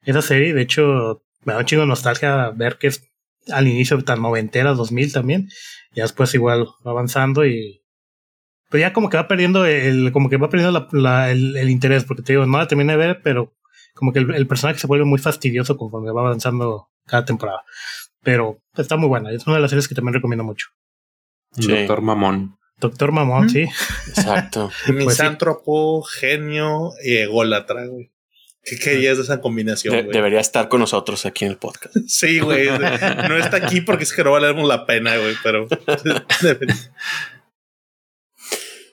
esa serie. De hecho, me da un chingo de nostalgia ver que es al inicio tan noventera, 2000 también. Y después igual va avanzando y pues ya como que va perdiendo el, como que va perdiendo la, el, interés, porque te digo, no la terminé de ver, pero como que el, personaje se vuelve muy fastidioso conforme va avanzando cada temporada. Pero está muy buena, es una de las series que también recomiendo mucho. Doctor Mamón. Doctor Mamón, sí. Exacto. Pues Misántropo, genio y ególatra, güey. ¿Qué querías de esa combinación, debería estar con nosotros aquí en el podcast. sí, güey. No está aquí porque es que no vale la pena, güey, pero.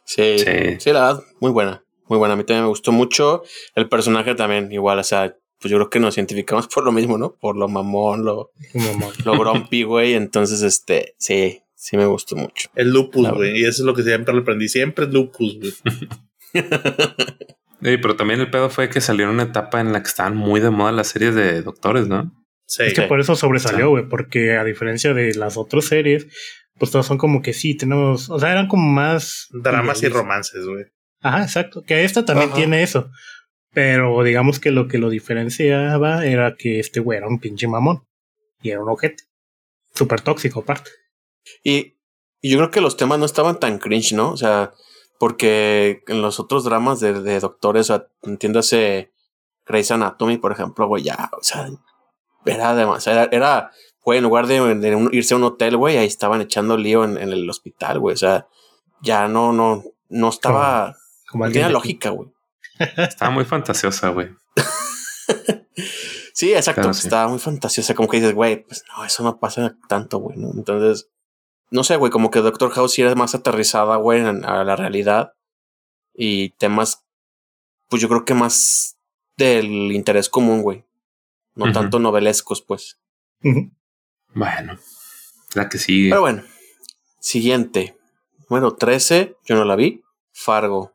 sí, sí, la verdad, muy buena. Muy buena. A mí también me gustó mucho. El personaje también, igual, o sea, pues yo creo que nos identificamos por lo mismo, ¿no? Por lo mamón, lo, mamón. lo grumpy, güey. Entonces, este, sí, sí me gustó mucho. El lupus, güey. Y eso es lo que siempre le aprendí. Siempre es lupus, güey. Sí, pero también el pedo fue que salió una etapa en la que estaban muy de moda las series de doctores, ¿no? Sí. Es que por eso sobresalió, güey, porque a diferencia de las otras series, pues todas son como que sí, tenemos, o sea, eran como más... Dramas y romances, güey. Ajá, exacto, que esta también tiene eso. Pero digamos que lo que lo diferenciaba era que este güey era un pinche mamón. Y era un ojete. Súper tóxico, aparte. Y, y yo creo que los temas no estaban tan cringe, ¿no? O sea, porque en los otros dramas de, de doctores, entiéndase Grey's Anatomy, por ejemplo, güey, ya, o sea, era demasiado, era, era güey, en lugar de, irse a un hotel, güey, ahí estaban echando lío en, el hospital, güey, o sea, ya no, no, no estaba, como, no tenía lógica, güey. Estaba muy fantasiosa, güey. sí, exacto, estaba muy fantasiosa, como que dices, güey, pues no, eso no pasa tanto, güey, ¿no? Entonces, no sé, güey, como que Doctor House sí era más aterrizada, güey, a la realidad. Y temas, pues yo creo que más del interés común, güey. No tanto novelescos, pues. Bueno, la que sigue. Pero bueno, siguiente. Número 13, yo no la vi. Fargo.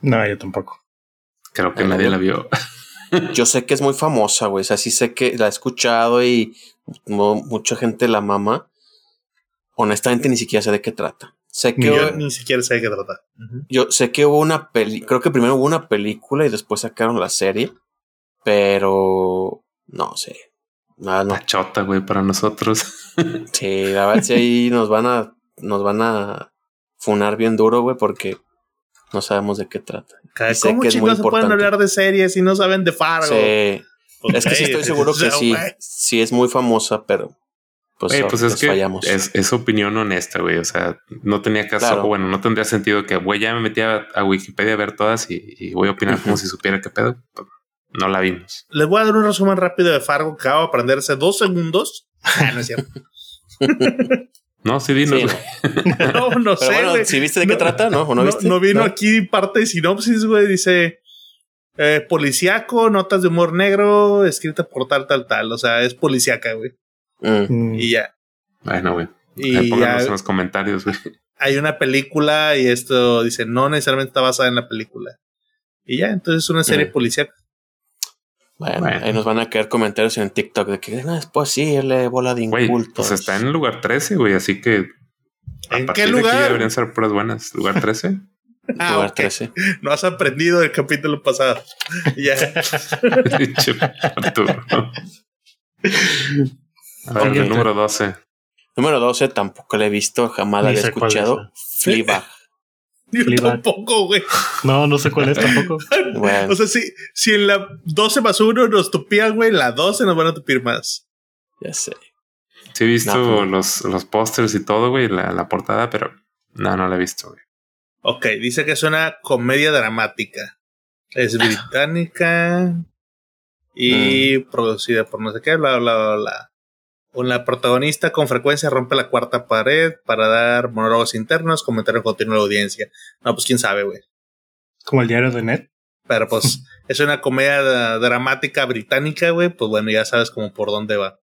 No, yo tampoco. Creo que nadie la vio. yo sé que es muy famosa, güey. O sea, sí sé que la he escuchado y mucha gente la mama honestamente ni siquiera sé de qué trata. Sé que yo ni siquiera sé de qué trata. Yo sé que hubo una peli, creo que primero hubo una película y después sacaron la serie, pero no sé. Nada, no. chota, güey, para nosotros. sí, a ver si ahí nos van a, nos van a funar bien duro, güey, porque no sabemos de qué trata. ¿Cómo que chicos se pueden hablar de series y no saben de Fargo? Sí. es que sí estoy seguro que sí. Sí es muy famosa, pero pues, pues es que es, opinión honesta, güey. O sea, no tenía caso, bueno, no tendría sentido que, güey, ya me metí a, Wikipedia a ver todas y, voy a opinar como si supiera qué pedo. No la vimos. Les voy a dar un resumen rápido de Fargo que acabo de aprender hace dos segundos. Ah, no es cierto. no, sí, dinos. no. no, sé. Bueno, si viste de qué trata, ¿no? ¿O no, viste? no vino aquí parte de sinopsis, güey. Dice eh, policíaco, notas de humor negro, escrita por tal, tal, tal. O sea, es policíaca, güey. Mm. Y ya. Bueno, güey. Y en los comentarios, güey. Hay una película y esto dice, no necesariamente está basada en la película. Y ya, entonces es una serie mm. policial. Bueno, ahí nos van a caer comentarios en TikTok de que no es posible, bola de incultos. pues está en el lugar 13, güey, así que. ¿En qué lugar? deberían ser puras buenas. ¿Lugar 13? ah, lugar 13. No has aprendido el capítulo pasado. ya. el número 12. Número 12 tampoco la he visto, jamás la he escuchado. Fleabag. Yo tampoco, güey. No, no sé cuál es tampoco. O sea, si, si en la 12 más 1 nos tupían, güey, la 12 nos van a tupir más. Ya sé. Sí he visto pues los, los pósters y todo, güey, la, la portada, pero no, no la he visto, güey. Ok, dice que es una comedia dramática. Es británica y mm. producida por no sé qué, bla, bla, bla, bla. La protagonista con frecuencia rompe la cuarta pared para dar monólogos internos, comentario continuo a la audiencia. No, pues quién sabe, güey. Como el diario de Ned. Pero pues es una comedia dramática británica, güey. Pues bueno, ya sabes como por dónde va.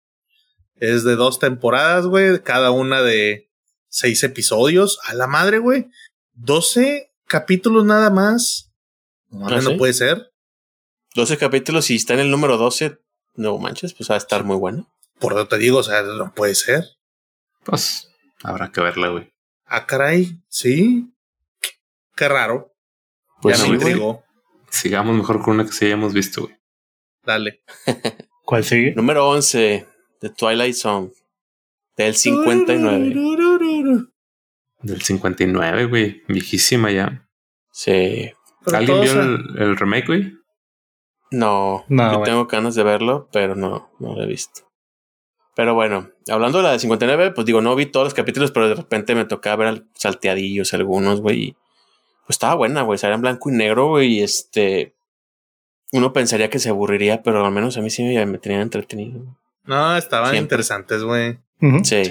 Es de dos temporadas, güey. Cada una de seis episodios. A la madre, güey. Doce capítulos nada más. No, ¿Ah, no puede ser. Doce capítulos y está en el número doce. No manches, pues va a estar muy bueno. Por lo te digo, o sea, no puede ser. Pues habrá que verla, güey. Ah, caray, sí. Qué raro. Pues ya no me Sigamos mejor con una que sí hayamos visto, güey. Dale. ¿Cuál sigue? Número 11, The Twilight Zone. Del 59. Del 59, güey. Viejísima ya. Sí. ¿Alguien vio el, remake, güey? No, no yo tengo ganas de verlo, pero no, no lo he visto. Pero bueno, hablando de la de 59, pues digo, no vi todos los capítulos, pero de repente me tocaba ver salteadillos algunos, güey. Pues estaba buena, güey. Salía en blanco y negro, güey. Y este. Uno pensaría que se aburriría, pero al menos a mí sí me, me tenían entretenido. No, estaban interesantes, güey. Sí.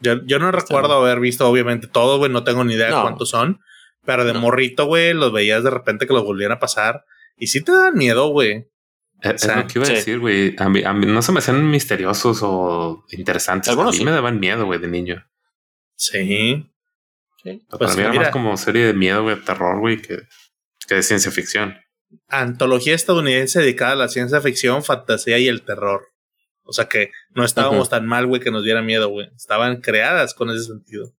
Yo, yo no recuerdo haber visto, obviamente, todo, güey. No tengo ni idea de cuántos son. Pero de morrito, güey, los veías de repente que los volvían a pasar. Y sí te dan miedo, güey. Es, lo que iba a decir, güey. A mí, no se me hacían misteriosos o interesantes. Algunos a mí me daban miedo, güey, de niño. Sí. sí. Para pues mí era más como serie de miedo, güey, terror, güey, que, que de ciencia ficción. Antología estadounidense dedicada a la ciencia ficción, fantasía y el terror. O sea que no estábamos tan mal, güey, que nos diera miedo, güey. Estaban creadas con ese sentido.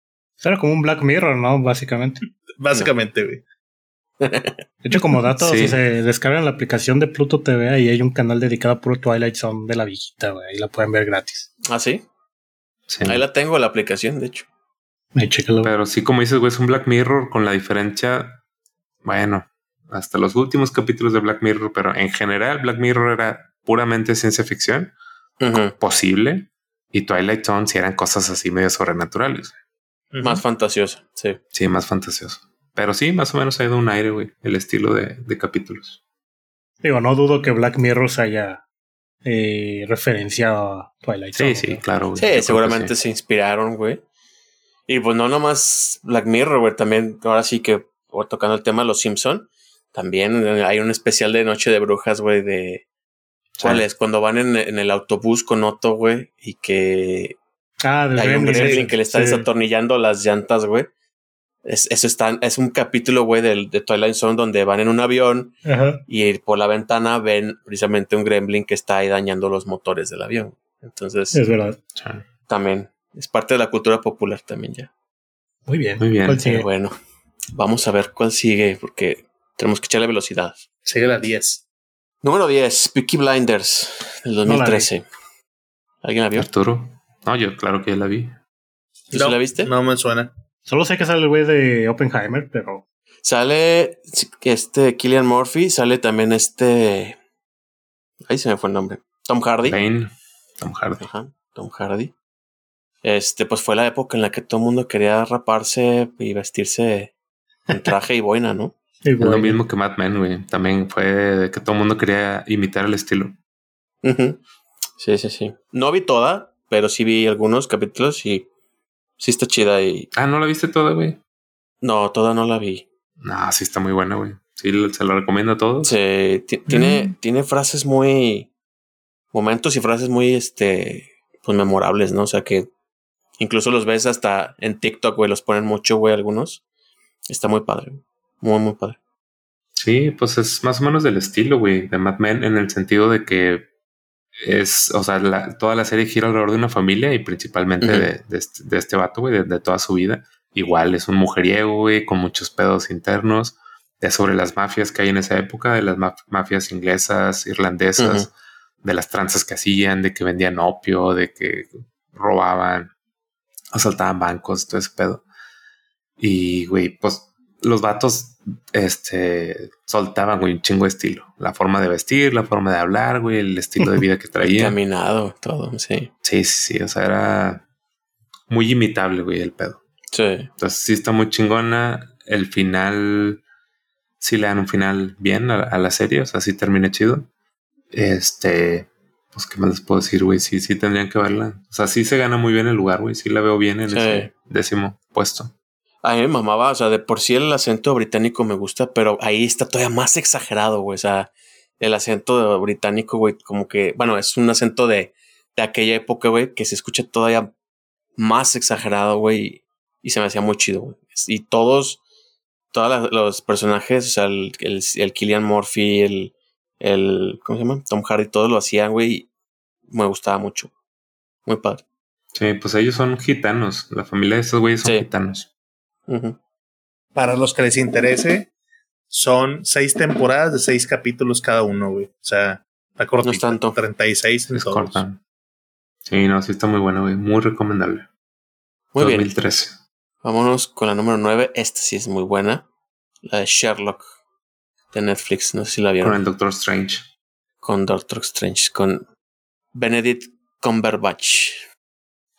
Era como un Black Mirror, ¿no? Básicamente. Básicamente, güey. De hecho, como dato, si se descargan la aplicación de Pluto TV, ahí hay un canal dedicado a puro Twilight Zone de la viejita, güey. Ahí la pueden ver gratis. ¿Ah, sí? sí. Ahí la tengo, la aplicación, de hecho. Ahí Pero sí, como dices, güey, es un Black Mirror con la diferencia. Bueno, hasta los últimos capítulos de Black Mirror, pero en general, Black Mirror era puramente ciencia ficción posible. Y Twilight Zone si eran cosas así medio sobrenaturales. Más fantasioso, sí. Sí, más fantasioso. Pero sí, más o menos ha ido un aire, güey, el estilo de, de capítulos. Digo, no dudo que Black Mirror se haya eh, referenciado a Twilight Zone. Sí, sí, claro. Sí, seguramente se inspiraron, güey. Y pues no nomás Black Mirror, güey, también, ahora sí que, tocando el tema de los Simpson, también hay un especial de Noche de Brujas, güey, de... ¿Cuál es? Cuando van en, en, el autobús con Otto, güey, y que... Ah, de hay un gremlin que le está desatornillando las llantas, güey. Es, eso está, es un capítulo, güey, de, de Twilight Zone donde van en un avión y por la ventana ven precisamente un gremlin que está ahí dañando los motores del avión. Entonces, es verdad. También es parte de la cultura popular también ya. Muy bien. Muy bien. Bueno, vamos a ver cuál sigue porque tenemos que echarle velocidad. Sigue la 10. Número 10, Peaky Blinders, del 2013. ¿Alguien la vio? Arturo. No, yo claro que ya la vi. ¿Tú la viste? No me suena. Solo sé que sale el güey de Oppenheimer, pero. Sale este Killian Murphy, sale también este. Ahí se me fue el nombre. Tom Hardy. Tom Hardy. Ajá, Tom Hardy. Este, pues fue la época en la que todo el mundo quería raparse y vestirse en traje y boina, ¿no? Es lo mismo que Mad Men, güey. También fue que todo el mundo quería imitar el estilo. Sí, sí, sí. No vi toda, pero sí vi algunos capítulos y Sí está chida y... Ah, ¿no la viste toda, güey? No, toda no la vi. No, sí está muy buena, güey. Sí, se la recomiendo a todos. Sí, tiene, mm. tiene frases muy... Momentos y frases muy, este... Pues memorables, ¿no? O sea que... Incluso los ves hasta en TikTok, güey. Los ponen mucho, güey, algunos. Está muy padre. Muy, muy padre. Sí, pues es más o menos del estilo, güey, de Mad Men, en el sentido de que es, o sea, toda la serie gira alrededor de una familia y principalmente de, este, de, este, vato, güey, de, toda su vida. Igual es un mujeriego, güey, con muchos pedos internos. Es sobre las mafias que hay en esa época, de las mafias inglesas, irlandesas, de las tranzas que hacían, de que vendían opio, de que robaban, asaltaban bancos, todo ese pedo. Y, güey, pues los vatos, este, soltaban, güey, un chingo de estilo. La forma de vestir, la forma de hablar, güey, el estilo de vida que traían. Caminado, todo, sí. Sí, sí, o sea, era muy imitable, güey, el pedo. Sí. Entonces sí está muy chingona. El final, sí le dan un final bien a, la serie, o sea, sí termina chido. Este, pues, ¿qué más les puedo decir, güey? Sí, sí tendrían que verla. O sea, sí se gana muy bien el lugar, güey. Sí la veo bien en ese décimo puesto. A mí me mamaba, o sea, de por sí el acento británico me gusta, pero ahí está todavía más exagerado, güey. O sea, el acento británico, güey, como que, bueno, es un acento de, de aquella época, güey, que se escucha todavía más exagerado, güey, y se me hacía muy chido, güey. Y todos, todos los personajes, o sea, el, el, el Killian Murphy, el, el, ¿cómo se llama? Tom Hardy, todos lo hacían, güey, me gustaba mucho. Muy padre. Sí, pues ellos son gitanos. La familia de estos güeyes son gitanos. Para los que les interese, son seis temporadas de seis capítulos cada uno, güey. O sea, está corto. No es tanto. 36 en todos. Sí, no, sí está muy bueno, güey. Muy recomendable. Muy 2013. bien. Vámonos con la número 9. Esta sí es muy buena. La de Sherlock de Netflix. No sé si la vieron. Con el Doctor Strange. Con Doctor Strange. Con Benedict Cumberbatch.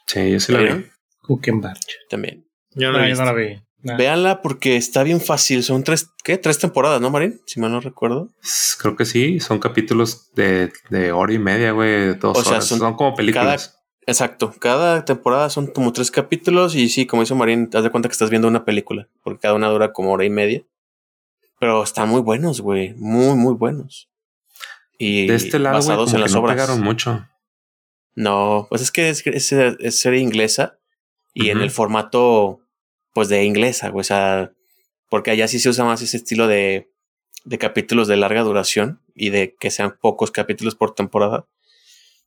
Sí, yo sí la vi. Cumberbatch. También. Yo no, la vi. Véanla porque está bien fácil. Son tres, ¿qué? Tres temporadas, ¿no, Marín? Si mal no recuerdo. Creo que sí. Son capítulos de, de hora y media, güey. Dos o sea, horas. Son, como películas. exacto. Cada temporada son como tres capítulos. Y sí, como dice Marín, das de cuenta que estás viendo una película. Porque cada una dura como hora y media. Pero están muy buenos, güey. Muy, muy buenos. Y de este lado, basados en las no obras. pegaron mucho. No, pues es que es, es serie inglesa y en el formato, pues de inglesa, güey. O sea, porque allá sí se usa más ese estilo de, de capítulos de larga duración y de que sean pocos capítulos por temporada.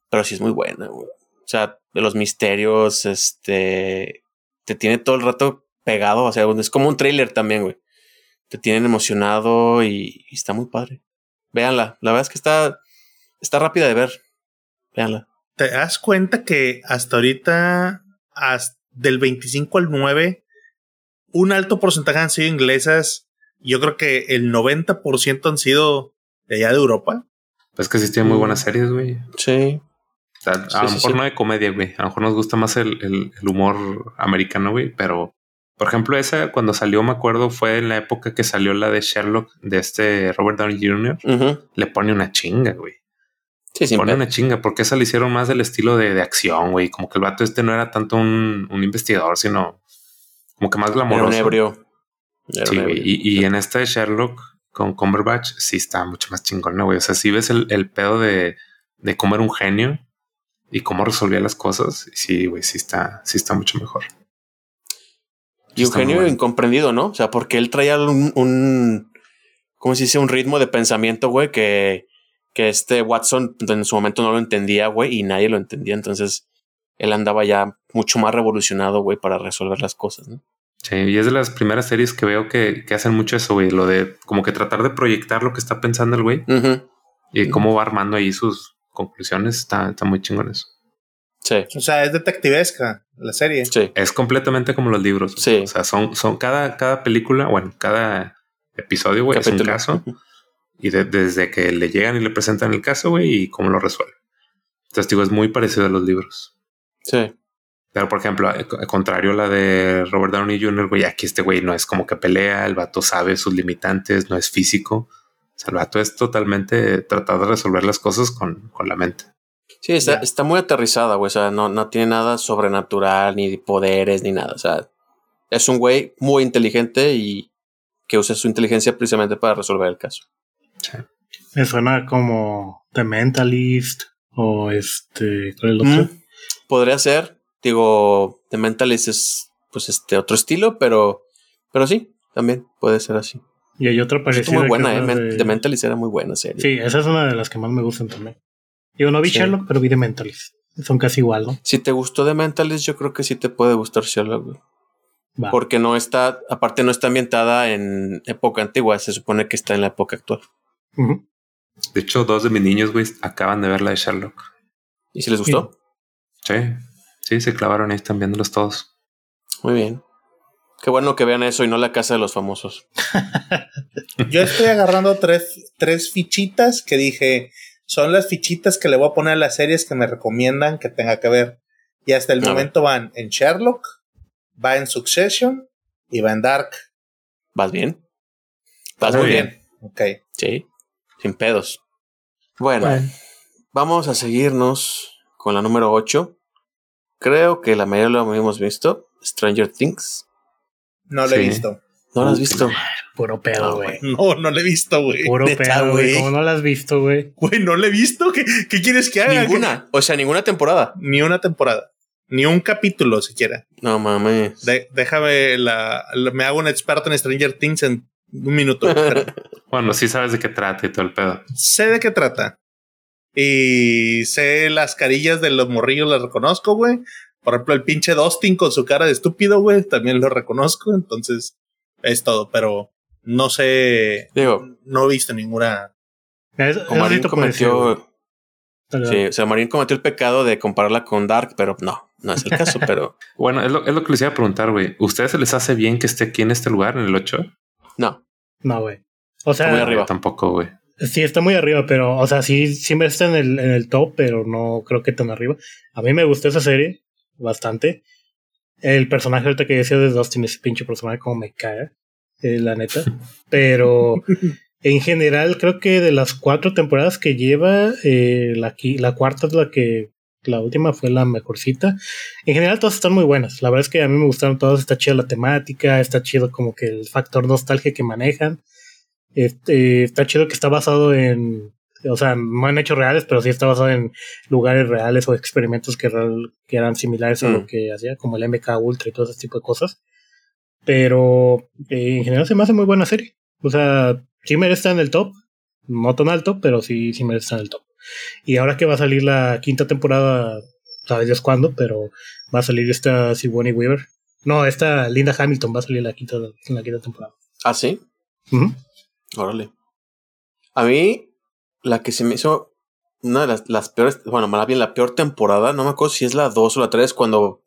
Pero sí es muy buena, güey. O sea, de los misterios, este, te tiene todo el rato pegado. O sea, es como un trailer también, güey. Te tienen emocionado y, está muy padre. Véanla. La verdad es que está, está rápida de ver. Véanla. ¿Te das cuenta que hasta ahorita, del 25 al 9, un alto porcentaje han sido inglesas. Yo creo que el 90% han sido de allá de Europa. Pues que sí muy buenas series, güey. Sí. a lo mejor no de comedia, güey. A lo mejor nos gusta más el, humor americano, güey. Pero, por ejemplo, esa cuando salió, me acuerdo, fue en la época que salió la de Sherlock de este Robert Downey Jr. Le pone una chinga, güey. Sí, Pone una chinga, porque esa le hicieron más del estilo de, de acción, güey. Como que el vato este no era tanto un, un investigador, sino como que más glamoroso. Era un ebrio. sí, Y, y, en esta de Sherlock con Cumberbatch, sí está mucho más chingón, ¿no, güey? O sea, si ves el, el pedo de, de cómo era un genio y cómo resolvía las cosas, sí, güey, sí está, sí está mucho mejor. Y un genio incomprendido, ¿no? O sea, porque él traía un, un ¿cómo se dice? Un ritmo de pensamiento, güey, que que este Watson en su momento no lo entendía, güey, y nadie lo entendía. Entonces él andaba ya mucho más revolucionado, güey, para resolver las cosas, ¿no? Sí, y es de las primeras series que veo que, que hacen mucho eso, güey, lo de como que tratar de proyectar lo que está pensando el güey y cómo va armando ahí sus conclusiones. Está, está muy chingón eso. Sí. O sea, es detectivesca la serie. Sí. Es completamente como los libros. Sí. O sea, son, son cada, cada película, bueno, cada episodio, güey, es un caso y desde que le llegan y le presentan el caso, güey, y cómo lo resuelve. Entonces, digo, es muy parecido a los libros. Sí. Pero, por ejemplo, al contrario a la de Robert Downey Jr., güey, aquí este güey no es como que pelea, el vato sabe sus limitantes, no es físico. O sea, el vato es totalmente tratar de resolver las cosas con, con la mente. Sí, está, está muy aterrizada, güey. O sea, no, no tiene nada sobrenatural, ni poderes, ni nada. O sea, es un güey muy inteligente y que usa su inteligencia precisamente para resolver el caso. Me suena como The Mentalist o este. ¿Cuál es el otro? Podría ser. Digo, The Mentalist es pues este otro estilo, pero, pero sí, también puede ser así. Y hay otra parecida. Muy buena, eh. The Mentalist era muy buena serie. Sí, esa es una de las que más me gustan también. Yo no vi Sherlock, pero vi The Mentalist. Son casi igual, ¿no? Si te gustó The Mentalist, yo creo que sí te puede gustar Sherlock. Porque no está, aparte no está ambientada en época antigua, se supone que está en la época actual. De hecho, dos de mis niños, güey, acaban de ver la de Sherlock. ¿Y si les gustó? Sí, sí, se clavaron ahí, están viéndolos todos. Muy bien. Qué bueno que vean eso y no la casa de los famosos. Yo estoy agarrando tres, tres fichitas que dije, son las fichitas que le voy a poner a las series que me recomiendan que tenga que ver. Y hasta el momento van en Sherlock, va en Succession y va en Dark. ¿Vas bien? Vas muy bien. Ok. Sí, sin pedos. Bueno, vamos a seguirnos con la número 8. Creo que la mayoría lo hemos visto. Stranger Things. No lo he visto. ¿No lo has visto? Puro pedo, güey. No, no lo he visto, güey. Puro pedo, güey. ¿Cómo no lo has visto, güey? Güey, no lo he visto. ¿Qué, qué quieres que haga? Ninguna. O sea, ninguna temporada. Ni una temporada. Ni un capítulo siquiera. No mames. déjame la, Me hago un experto en Stranger Things en un minuto. bueno, sí sabes de qué trata y todo el pedo. Sé de qué trata. Y sé las carillas de los morrillos, las reconozco, güey. Por ejemplo, el pinche Dustin con su cara de estúpido, güey, también lo reconozco. Entonces, es todo, pero no sé. Digo, no he visto ninguna. Marín cometió. Sí, o sea, Marín cometió el pecado de compararla con Dark, pero no, no es el caso, pero. bueno, es lo, es lo que les iba a preguntar, güey. ¿Ustedes se les hace bien que esté aquí en este lugar, en el 8? No. No, güey. O sea, muy arriba. Tampoco, güey. Sí, está muy arriba, pero, o sea, sí, siempre está en el, en el top, pero no creo que tan arriba. A mí me gustó esa serie bastante. El personaje ahorita que decía de Dustin, ese pinche personaje como me cae, eh, la neta. Pero en general creo que de las cuatro temporadas que lleva, eh, la, la cuarta es la que, la última fue la mejorcita. En general todas están muy buenas. La verdad es que a mí me gustaron todas. Está chida la temática, está chido como que el factor nostalgia que manejan. Este, está chido que está basado en o sea, no en hechos reales, pero sí está basado en lugares reales o experimentos que, que eran similares a lo mm. que hacía, como el MK Ultra y todo ese tipo de cosas. Pero eh, en general se me hace muy buena serie. O sea, sí merece estar en el top, no tan alto, pero sí, sí merece estar en el top. Y ahora que va a salir la quinta temporada, sabes Dios cuándo, pero va a salir esta Sigourney Weaver. No, esta Linda Hamilton va a salir la quinta, en la quinta temporada. ¿Ah, sí? Órale. A mí, la que se me hizo una de las, peores, bueno, más bien la peor temporada, no me acuerdo si es la 2 o la 3, cuando,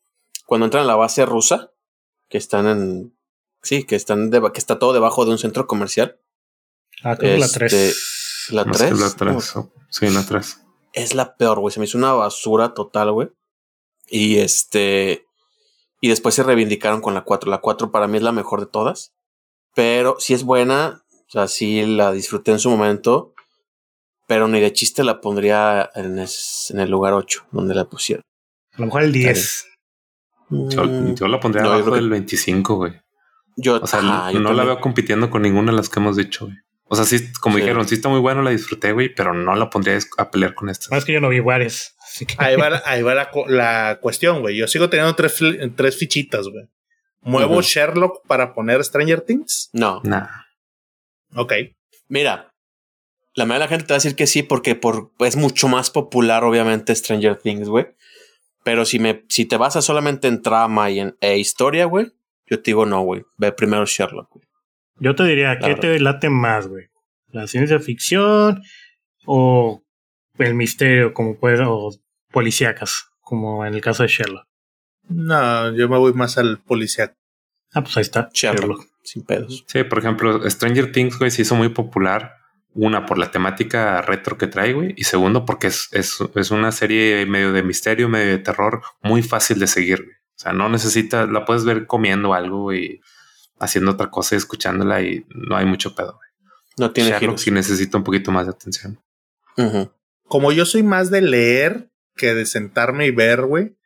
cuando entran a la base rusa, que están en, sí, que están, que está todo debajo de un centro comercial. Ah, creo la 3. Este, la 3. La 3, sí, la 3. Es la peor, güey, se me hizo una basura total, güey. Y este, y después se reivindicaron con la 4. La 4 para mí es la mejor de todas, pero si es buena, o sea, sí la disfruté en su momento pero ni de chiste la pondría en, el lugar 8, donde la pusieron. A lo mejor el 10. Yo, la pondría no, abajo del 25, güey. Yo, o sea, no la veo compitiendo con ninguna de las que hemos dicho, güey. O sea, sí, como dijeron, sí está muy bueno, la disfruté, güey, pero no la pondría a pelear con esta. No, es que yo no vi varias. Ahí va, ahí va la, cuestión, güey. Yo sigo teniendo tres, tres fichitas, güey. ¿Muevo Sherlock para poner Stranger Things? No. Nah. Ok. Mira, la mayoría de la gente te va a decir que sí porque por, es mucho más popular, obviamente, Stranger Things, güey. Pero si, me, si te basas solamente en trama y en e historia, güey, yo te digo no, güey. Ve primero Sherlock, güey. Yo te diría, ¿qué te late más, güey? ¿La ciencia ficción o el misterio, como puede, o policíacas, como en el caso de Sherlock? No, yo me voy más al policíaco. Ah, pues ahí está. Sherlock, sin pedos. Sí, por ejemplo, Stranger Things, güey, se hizo muy popular una, por la temática retro que trae, güey. Y segundo, porque es, es, es, una serie medio de misterio, medio de terror, muy fácil de seguir, güey. O sea, no necesitas, la puedes ver comiendo algo y haciendo otra cosa y escuchándola y no hay mucho pedo, güey. No tiene Sherlock sí necesita un poquito más de atención. Como yo soy más de leer que de sentarme y ver, güey.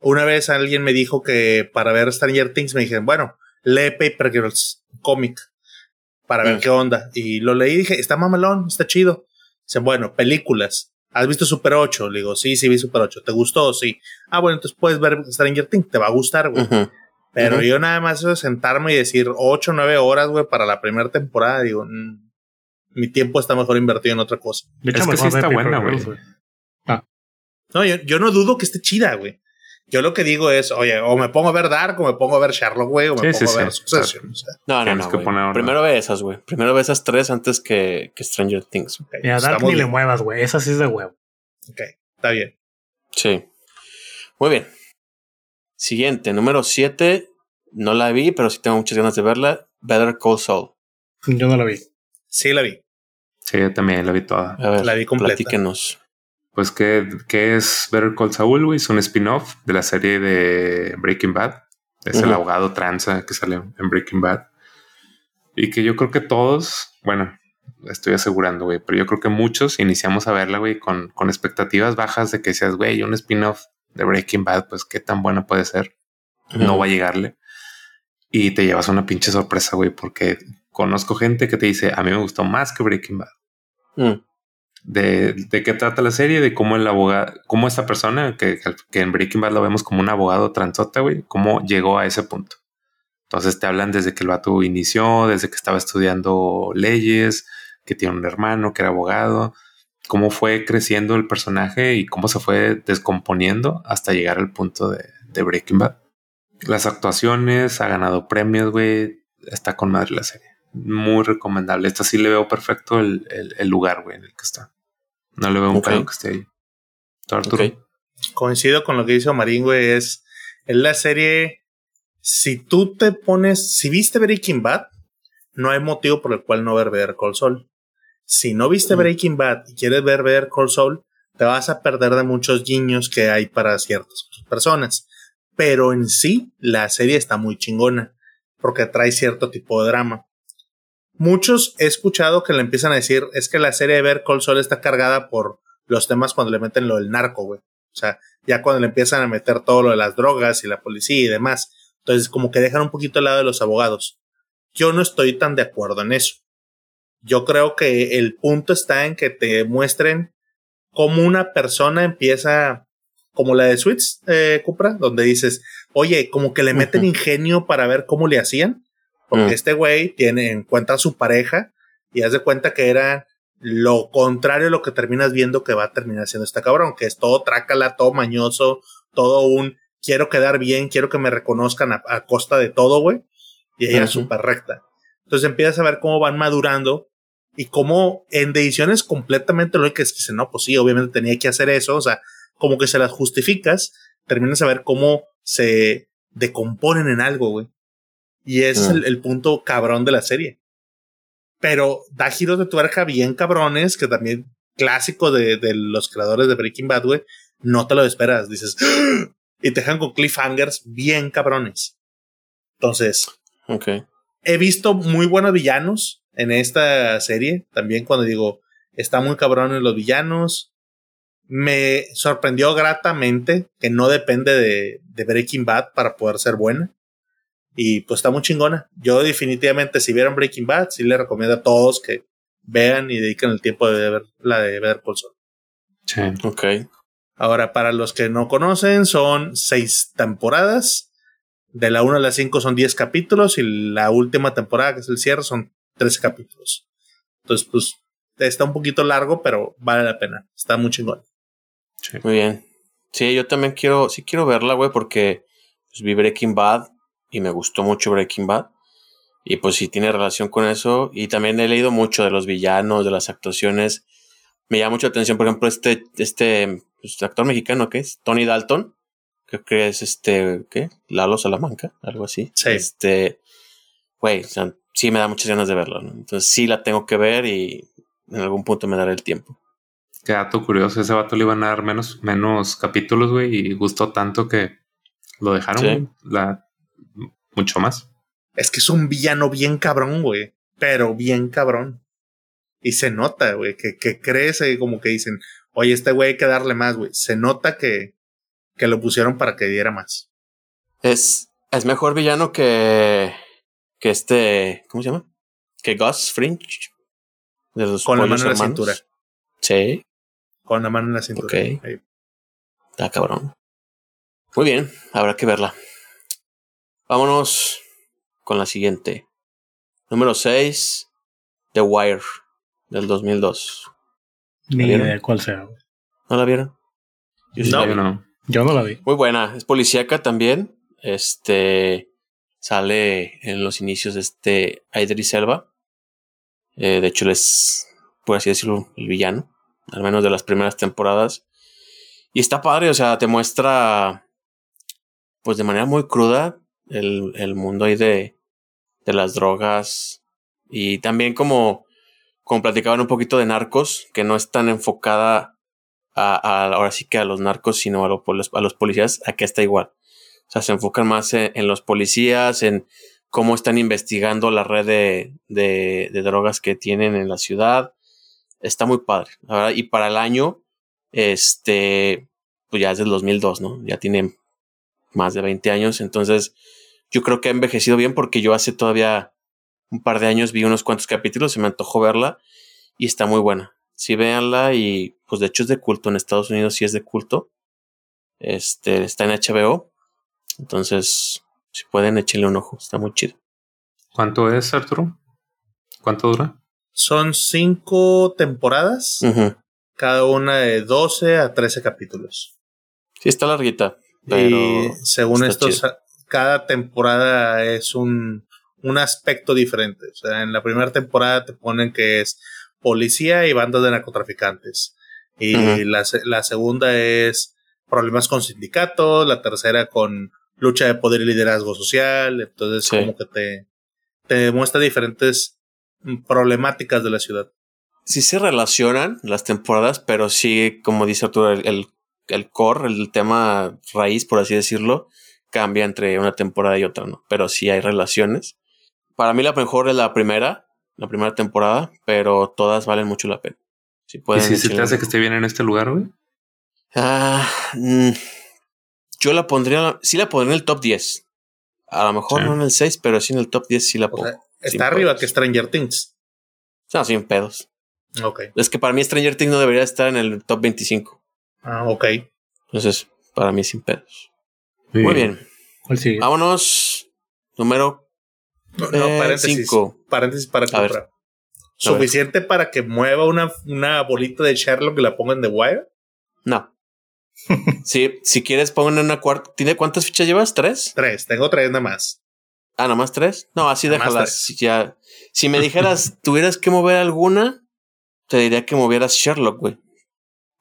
Una vez alguien me dijo que para ver Stranger Things me dijeron, bueno, lee Paper Girls, cómic para ver mm. qué onda. Y lo leí y dije, está mamalón, está chido. Dice, bueno, películas. ¿Has visto Super 8? Le digo, sí, sí vi Super 8. ¿Te gustó? Sí. Ah, bueno, entonces puedes ver Stranger Things. Te va a gustar, güey. Pero yo nada más eso sentarme y decir 8 o 9 horas, güey, para la primera temporada. Digo, mm, mi tiempo está mejor invertido en otra cosa. De hecho, es que sí está buena, güey. Ah. No, yo, yo no dudo que esté chida, güey. Yo lo que digo es, oye, o me pongo a ver Dark, o me pongo a ver Sherlock, güey, o me pongo a ver Succession. no, no, no. Primero ve esas, güey. Primero ve esas tres antes que, que Stranger Things. Okay. a Dark ni le muevas, güey. Esa sí es de huevo. Ok, está bien. Sí. Muy bien. Siguiente, número siete. No la vi, pero sí tengo muchas ganas de verla. Better Call Saul. Yo no la vi. Sí, la vi. Sí, yo también la vi toda. A ver, La vi completa. platíquenos. Pues, ¿qué, qué es Better Call Saul, güey? Es un spin-off de la serie de Breaking Bad. Es el Ujú. abogado tranza que sale en Breaking Bad. Y que yo creo que todos, bueno, estoy asegurando, güey, pero yo creo que muchos iniciamos a verla, güey, con, con expectativas bajas de que seas, güey, un spin-off de Breaking Bad, pues qué tan bueno puede ser. No va a llegarle. Y te llevas una pinche sorpresa, güey, porque conozco gente que te dice, a mí me gustó más que Breaking Bad Mm, de, de qué trata la serie, de cómo el abogado, cómo esta persona, que, que en Breaking Bad lo vemos como un abogado transota, güey, cómo llegó a ese punto. Entonces te hablan desde que el vato inició, desde que estaba estudiando leyes, que tiene un hermano que era abogado, cómo fue creciendo el personaje y cómo se fue descomponiendo hasta llegar al punto de, de Breaking Bad. Las actuaciones, ha ganado premios, güey, está con madre la serie. Muy recomendable. Esta sí le veo perfecto el, el- el lugar, güey, en el que está. No le veo un Ok. pedo que esté ahí. ¿Tú, Arturo? ok. Coincido con lo que dice Omarín, güey. Es, es la serie. Si tú te pones. Si viste Breaking Bad, no hay motivo por el cual no ver Better Call Saul. Si no viste. Breaking Bad y quieres ver Better Call Saul, te vas a perder de muchos guiños que hay para ciertas personas. Pero en sí, la serie está muy chingona porque trae cierto tipo de drama. Muchos he escuchado que le empiezan a decir es que la serie de Better Call Saul está cargada por los temas cuando le meten lo del narco, güey. O sea, ya cuando le empiezan a meter todo lo de las drogas y la policía y demás. Entonces, como que dejan un poquito al lado de los abogados. Yo no estoy tan de acuerdo en eso. Yo creo que el punto está en que te muestren cómo una persona empieza, como la de Sweets, eh, Cupra, donde dices, oye, como que le meten ingenio para ver cómo le hacían. Porque Mm. este güey tiene, encuentra a su pareja y haz de cuenta que era lo contrario a lo que terminas viendo que va a terminar siendo este cabrón, que es todo trácala, todo mañoso, todo un quiero quedar bien, quiero que me reconozcan a, a costa de todo, güey. Y ella es súper recta. Entonces empiezas a ver cómo van madurando y cómo en decisiones completamente lógicas que dicen, no, pues sí, obviamente tenía que hacer eso, o sea, como que se las justificas, terminas a ver cómo se decomponen en algo, güey. Y es Mm. el, el punto cabrón de la serie. Pero da giros de tuerca bien cabrones, que también clásico de, de los creadores de Breaking Bad, güey. No te lo esperas, dices. "¡Ah!", Y te dejan con cliffhangers bien cabrones. Entonces, Ok. he visto muy buenos villanos en esta serie. También cuando digo, está muy cabrón en los villanos. Me sorprendió gratamente que no depende de, de Breaking Bad para poder ser buena. Y pues está muy chingona. Yo definitivamente, si vieron Breaking Bad, sí le recomiendo a todos que vean y dediquen el tiempo de ver la de Better Call Saul. Sí. Ok. Ahora, para los que no conocen, son seis temporadas. De la 1 a la 5 son 10 capítulos y la última temporada, que es el cierre, son 13 capítulos. Entonces, pues, está un poquito largo, pero vale la pena. Está muy chingón. sí. Muy bien. Sí, yo también quiero, sí quiero verla, güey, porque pues, vi Breaking Bad y me gustó mucho Breaking Bad. Y pues sí tiene relación con eso. Y también he leído mucho de los villanos, de las actuaciones. Me llama mucho la atención, por ejemplo, este, este pues, actor mexicano que es Tony Dalton. Creo que es este, ¿qué? Lalo Salamanca, algo así. Sí. Este, güey, o sea, sí me da muchas ganas de verlo, ¿no? Entonces sí la tengo que ver y en algún punto me daré el tiempo. Qué dato curioso. Ese vato le iban a dar menos, menos capítulos, güey, y gustó tanto que lo dejaron Sí. la, mucho más. Es que es un villano bien cabrón, güey. Pero bien cabrón. Y se nota, güey, que, que crece como que dicen, oye, este güey hay que darle más, güey. Se nota que, que lo pusieron para que diera más. Es, es mejor villano que, que este, ¿cómo se llama? Que Gus Fringe. De los Con la mano en la cintura. Sí, Con la mano en la cintura. Ok. Ahí. está cabrón. Muy bien, habrá que verla. Vámonos con la siguiente. Número 6, The Wire, del 2002. Ni idea cuál sea. güey. ¿No la vieron? Yo No. la vi. Yo no. Yo no la vi. Muy buena, es policíaca también. Este sale en los inicios de este Idris Elba. Eh, de hecho, él es, por así decirlo, el villano, al menos de las primeras temporadas. Y está padre, o sea, te muestra, pues de manera muy cruda, el, el mundo ahí de, de las drogas y también como, como platicaban un poquito de narcos, que no es tan enfocada a, a ahora sí que a los narcos, sino a, los, a los policías, aquí está igual. O sea, se enfocan más en, los policías, en cómo están investigando la red de, de, de, drogas que tienen en la ciudad. Está muy padre. Y para el año, este, pues ya es del 2002, ¿no? Ya tiene más de 20 años. Entonces, yo creo que ha envejecido bien porque yo hace todavía un par de años vi unos cuantos capítulos, se me antojó verla y está muy buena. Sí, véanla y pues de hecho es de culto. En Estados Unidos sí es de culto. Este, está en HBO. Entonces, si pueden, échenle un ojo. Está muy chido. ¿Cuánto es, Arturo? ¿Cuánto dura? Son cinco temporadas. Cada una de 12 a 13 capítulos. Sí, está larguita. y según estos, cada temporada es un, un aspecto diferente. O sea, en la primera temporada te ponen que es policía y bandas de narcotraficantes. Y la, la, segunda es problemas con sindicatos, la tercera con lucha de poder y liderazgo social. Entonces, como que te, te muestra diferentes problemáticas de la ciudad. Sí se relacionan las temporadas, pero sí, como dice Arturo, el, el, el core, el tema raíz, por así decirlo, cambia entre una temporada y otra, ¿no? Pero sí hay relaciones. Para mí la mejor es la primera, la primera temporada, pero todas valen mucho la pena. Si pueden, ¿Y si se te hace que esté bien en este lugar, güey? Ah, mm, yo la pondría, sí la pondría en el top 10. A lo mejor no en el 6, pero sí en el top 10 sí la pongo. está arriba que Stranger Things. No, sin pedos. Ok. Es que para mí Stranger Things no debería estar en el top 25. Ah, ok. Entonces, para mí sin pedos. Muy bien. Vámonos. Número. No, eh, paréntesis. Paréntesis para comprar. ¿Suficiente para que mueva una, una bolita de Sherlock y la pongan de Wire? No. si, si quieres, pongan una cuarta. ¿Tiene cuántas fichas llevas? ¿Tres? Tres, tengo tres nada más. Ah, ¿nada más tres? No, así déjalas. Si, ya, si me dijeras, tuvieras que mover alguna, te diría que movieras Sherlock, güey.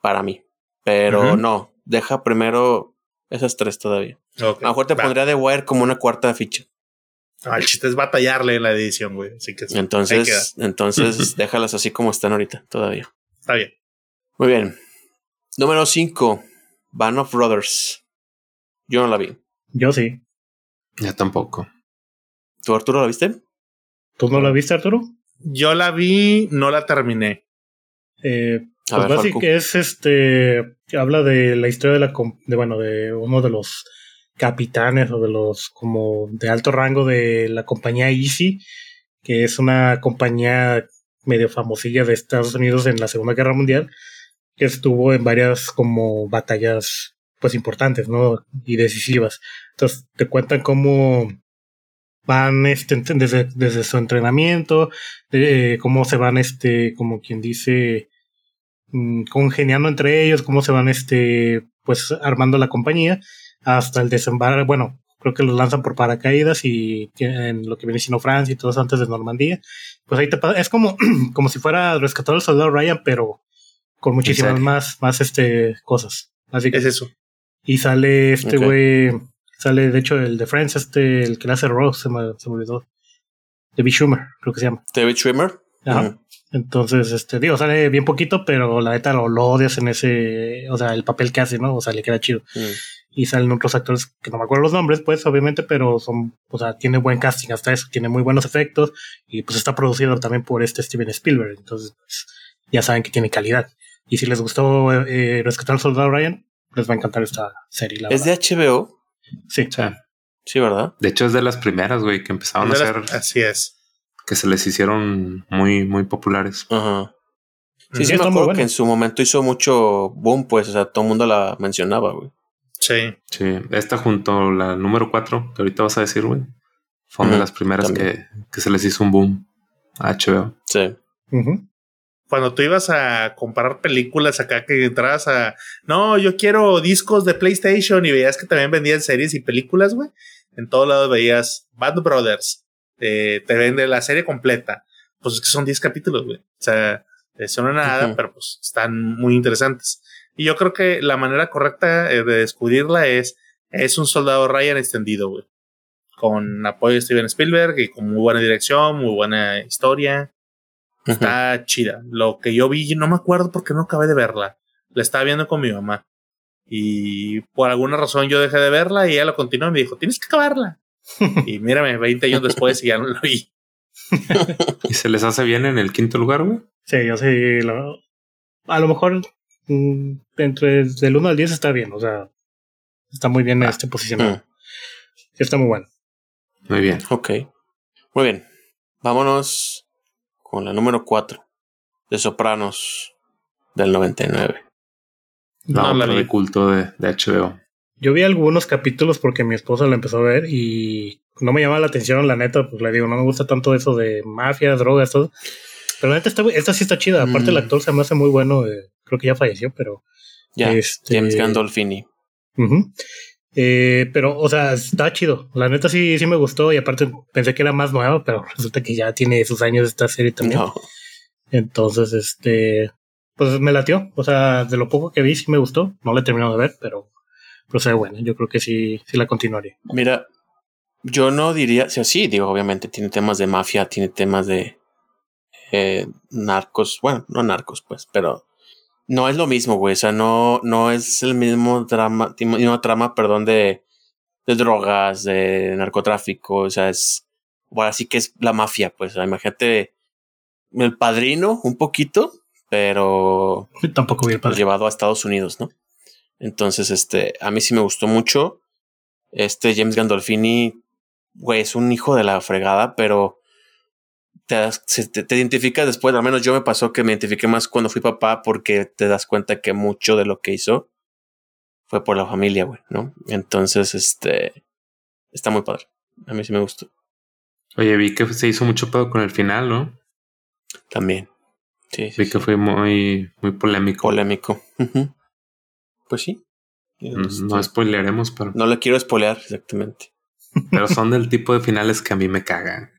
Para mí. Pero no, deja primero esas tres todavía. a lo mejor te pondría de Wire como una cuarta ficha. Ah, el chiste es batallarle en la edición, güey. Así que entonces, entonces déjalas así como están ahorita, todavía. Está bien. Muy bien. Número 5. Band of Brothers. Yo no la vi. Yo sí. Ya tampoco. ¿Tú, Arturo, la viste? ¿Tú no la viste, Arturo? Yo la vi, no la terminé. Eh, pues básicamente es este. Habla de la historia de la. De, bueno, de uno de los capitanes o de los como de alto rango de la compañía Easy, que es una compañía medio famosilla de Estados Unidos en la Segunda Guerra Mundial, que estuvo en varias como batallas pues importantes, ¿no? Y decisivas. Entonces te cuentan cómo van este, desde, desde su entrenamiento, eh, cómo se van, este, como quien dice, mm, congeniando entre ellos, cómo se van, este, pues armando la compañía hasta el desembarco, bueno, creo que los lanzan por paracaídas y tienen lo que viene siendo Francia y todo eso antes de Normandía. Pues ahí te pasa, es como, como si fuera rescatar al soldado Ryan, pero con muchísimas más, más este, cosas. Así que es eso. Y sale este güey, sale de hecho el de Friends, este, el que le hace Rose, se me, se me olvidó. David Schumer, creo que se llama. David Schumer. Ajá. Entonces, este, digo, sale bien poquito, pero la neta lo, lo, odias en ese, o sea, el papel que hace, ¿no? O sea, le queda chido. Mm y salen otros actores que no me acuerdo los nombres, pues obviamente, pero son, o sea, tiene buen casting hasta eso, tiene muy buenos efectos y pues está producido también por este Steven Spielberg, entonces pues, ya saben que tiene calidad. Y si les gustó eh, Rescatar al Soldado Ryan, les va a encantar esta serie. ¿Es de HBO? Sí. Sí, ¿verdad? De hecho, es de las primeras, güey, que empezaron a hacer. Así es. Que se les hicieron muy, muy populares. Ajá. Sí, sí, me acuerdo que en su momento hizo mucho boom, pues, o sea, todo el mundo la mencionaba, güey. Sí. Sí, esta junto a la número 4, que ahorita vas a decir, güey, fue una de las primeras que, que, se les hizo un boom a HBO. Sí. Cuando tú ibas a comprar películas acá que entrabas a, no, yo quiero discos de PlayStation y veías que también vendían series y películas, güey. En todos lados veías Band Brothers, te vende la serie completa. Pues es que son 10 capítulos, güey. O sea, eso no nada, pero pues están muy interesantes. Y yo creo que la manera correcta eh, de descubrirla es, es un soldado Ryan extendido, güey. con apoyo de Steven Spielberg y con muy buena dirección, muy buena historia. Está chida. Lo que yo vi, no me acuerdo porque no acabé de verla. La estaba viendo con mi mamá. Y por alguna razón yo dejé de verla y ella lo continuó y me dijo, tienes que acabarla. Y mírame, 20 años después y ya no la vi. ¿Y se les hace bien en el quinto lugar, güey? Sí, yo sí. a lo mejor mm, entre del 1 al 10 está bien. O sea, está muy bien ah. este posicionado. Mm. Está muy bueno. Muy bien. Ok. Muy bien. Vámonos con la número 4 de Sopranos del 99. La no, de culto de, de, HBO. Yo vi algunos capítulos porque mi esposa lo empezó a ver y no me llama la atención, la neta, pues le digo, no me gusta tanto eso de mafia, drogas, todo. Pero la neta, esta, sí está chida. Aparte, el mm. actor se me hace muy bueno. Eh, creo que ya falleció, pero. Ya, este, James Gandolfini. eh, pero, o sea, está chido. La neta sí, sí me gustó y aparte pensé que era más nuevo, pero resulta que ya tiene sus años esta serie también. Entonces, este, pues me latió. O sea, de lo poco que vi sí me gustó. No la he terminado de ver, pero, pero sea bueno. Yo creo que sí, sí la continuaré. Mira, yo no diría, o sea, sí, digo, obviamente tiene temas de mafia, tiene temas de eh, narcos, bueno, no narcos, pues, pero no es lo mismo, güey. O sea, no, no es el mismo drama, mismo trama, perdón, de, de drogas, de narcotráfico. O sea, es, bueno, así que es la mafia, pues. imagínate el padrino un poquito, pero tampoco vi el pues, llevado a Estados Unidos, ¿no? Entonces, este, a mí sí me gustó mucho. Este James Gandolfini, güey, es un hijo de la fregada, pero te, te, identificas después, al menos yo me pasó que me identifiqué más cuando fui papá porque te das cuenta que mucho de lo que hizo fue por la familia, güey, ¿no? Entonces, este, está muy padre. A mí sí me gustó. Oye, vi que se hizo mucho pedo con el final, ¿no? También. Sí, vi que fue muy, muy polémico. Polémico. Pues sí. No este, spoileremos, pero. No le quiero spoilear, exactamente. Pero son del tipo de finales que a mí me cagan.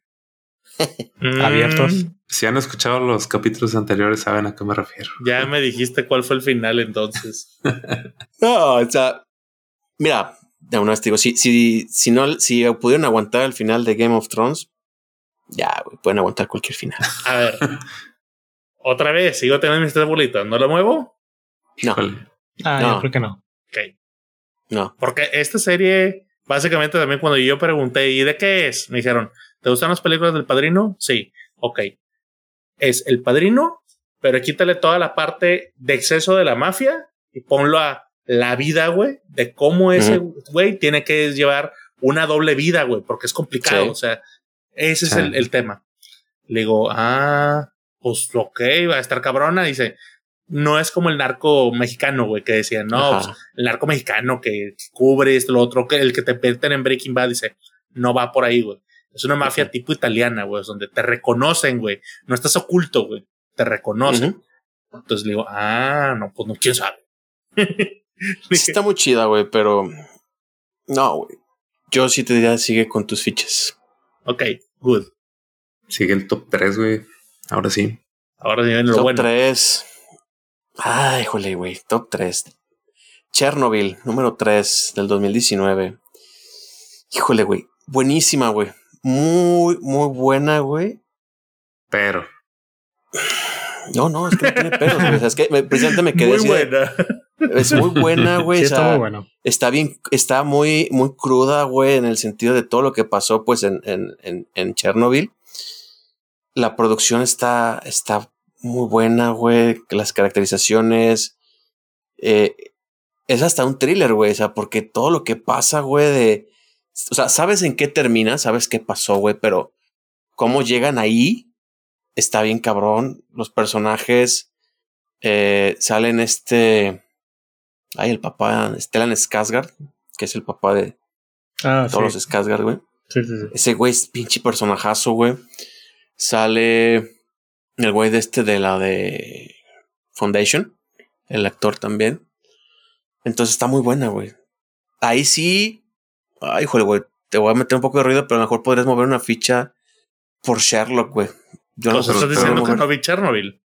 abiertos. Si han escuchado los capítulos anteriores, saben a qué me refiero. Ya me dijiste cuál fue el final entonces. no, o sea, mira, de una vez digo, si, si, si no, si pudieron aguantar el final de Game of Thrones, ya, pueden aguantar cualquier final. A ver. Otra vez, sigo teniendo mis tres bolitas, ¿no lo muevo? No. Ah, no. yo creo que no. Ok. No. Porque esta serie, básicamente también cuando yo pregunté, ¿y de qué es? Me dijeron, ¿Te gustan las películas del padrino? Sí. Ok. Es el padrino, pero quítale toda la parte de exceso de la mafia y ponlo a la vida, güey, de cómo ese güey tiene que llevar una doble vida, güey, porque es complicado. O sea, ese es el, tema. Le digo, ah, pues ok, va a estar cabrona. Dice, no es como el narco mexicano, güey, que decían, no, pues, el narco mexicano que cubre esto, lo otro, que el que te meten en Breaking Bad, dice, no va por ahí, güey. Es una mafia tipo italiana, güey, donde te reconocen, güey. No estás oculto, güey. Te reconocen. Entonces le digo, ah, no, pues no, quién sabe. está muy chida, güey, pero no, güey. Yo sí te diría, sigue con tus fichas. Ok, good. Sigue el top 3, güey. Ahora sí. Ahora sí viene lo top 3. Ay, jole, güey. Top 3. Chernobyl, número 3 del 2019. Híjole, güey. Buenísima, güey muy, muy buena, güey. Pero. No, no, es que no tiene peros, güey. es que precisamente me quedé. Muy buena. Es muy buena, güey. está muy bueno. Está bien, está muy, muy cruda, güey, en el sentido de todo lo que pasó, pues, en, en, en, Chernobyl. La producción está, está muy buena, güey. Las caracterizaciones. Eh, es hasta un thriller, güey. O sea, porque todo lo que pasa, güey, de o sea, sabes en qué termina, sabes qué pasó, güey, pero cómo llegan ahí está bien cabrón. Los personajes eh, salen este. Ay, el papá, Stellan Skarsgård, que es el papá de ah, todos los Skarsgård, güey. Sí, sí, sí. Ese güey es pinche personajazo, güey. Sale el güey de este de la de Foundation, el actor también. Entonces está muy buena, güey. Ahí sí Ay, joder, güey. Te voy a meter un poco de ruido, pero a lo mejor podrías mover una ficha por Sherlock, güey. Yo no sé. estás diciendo que no vi Chernobyl.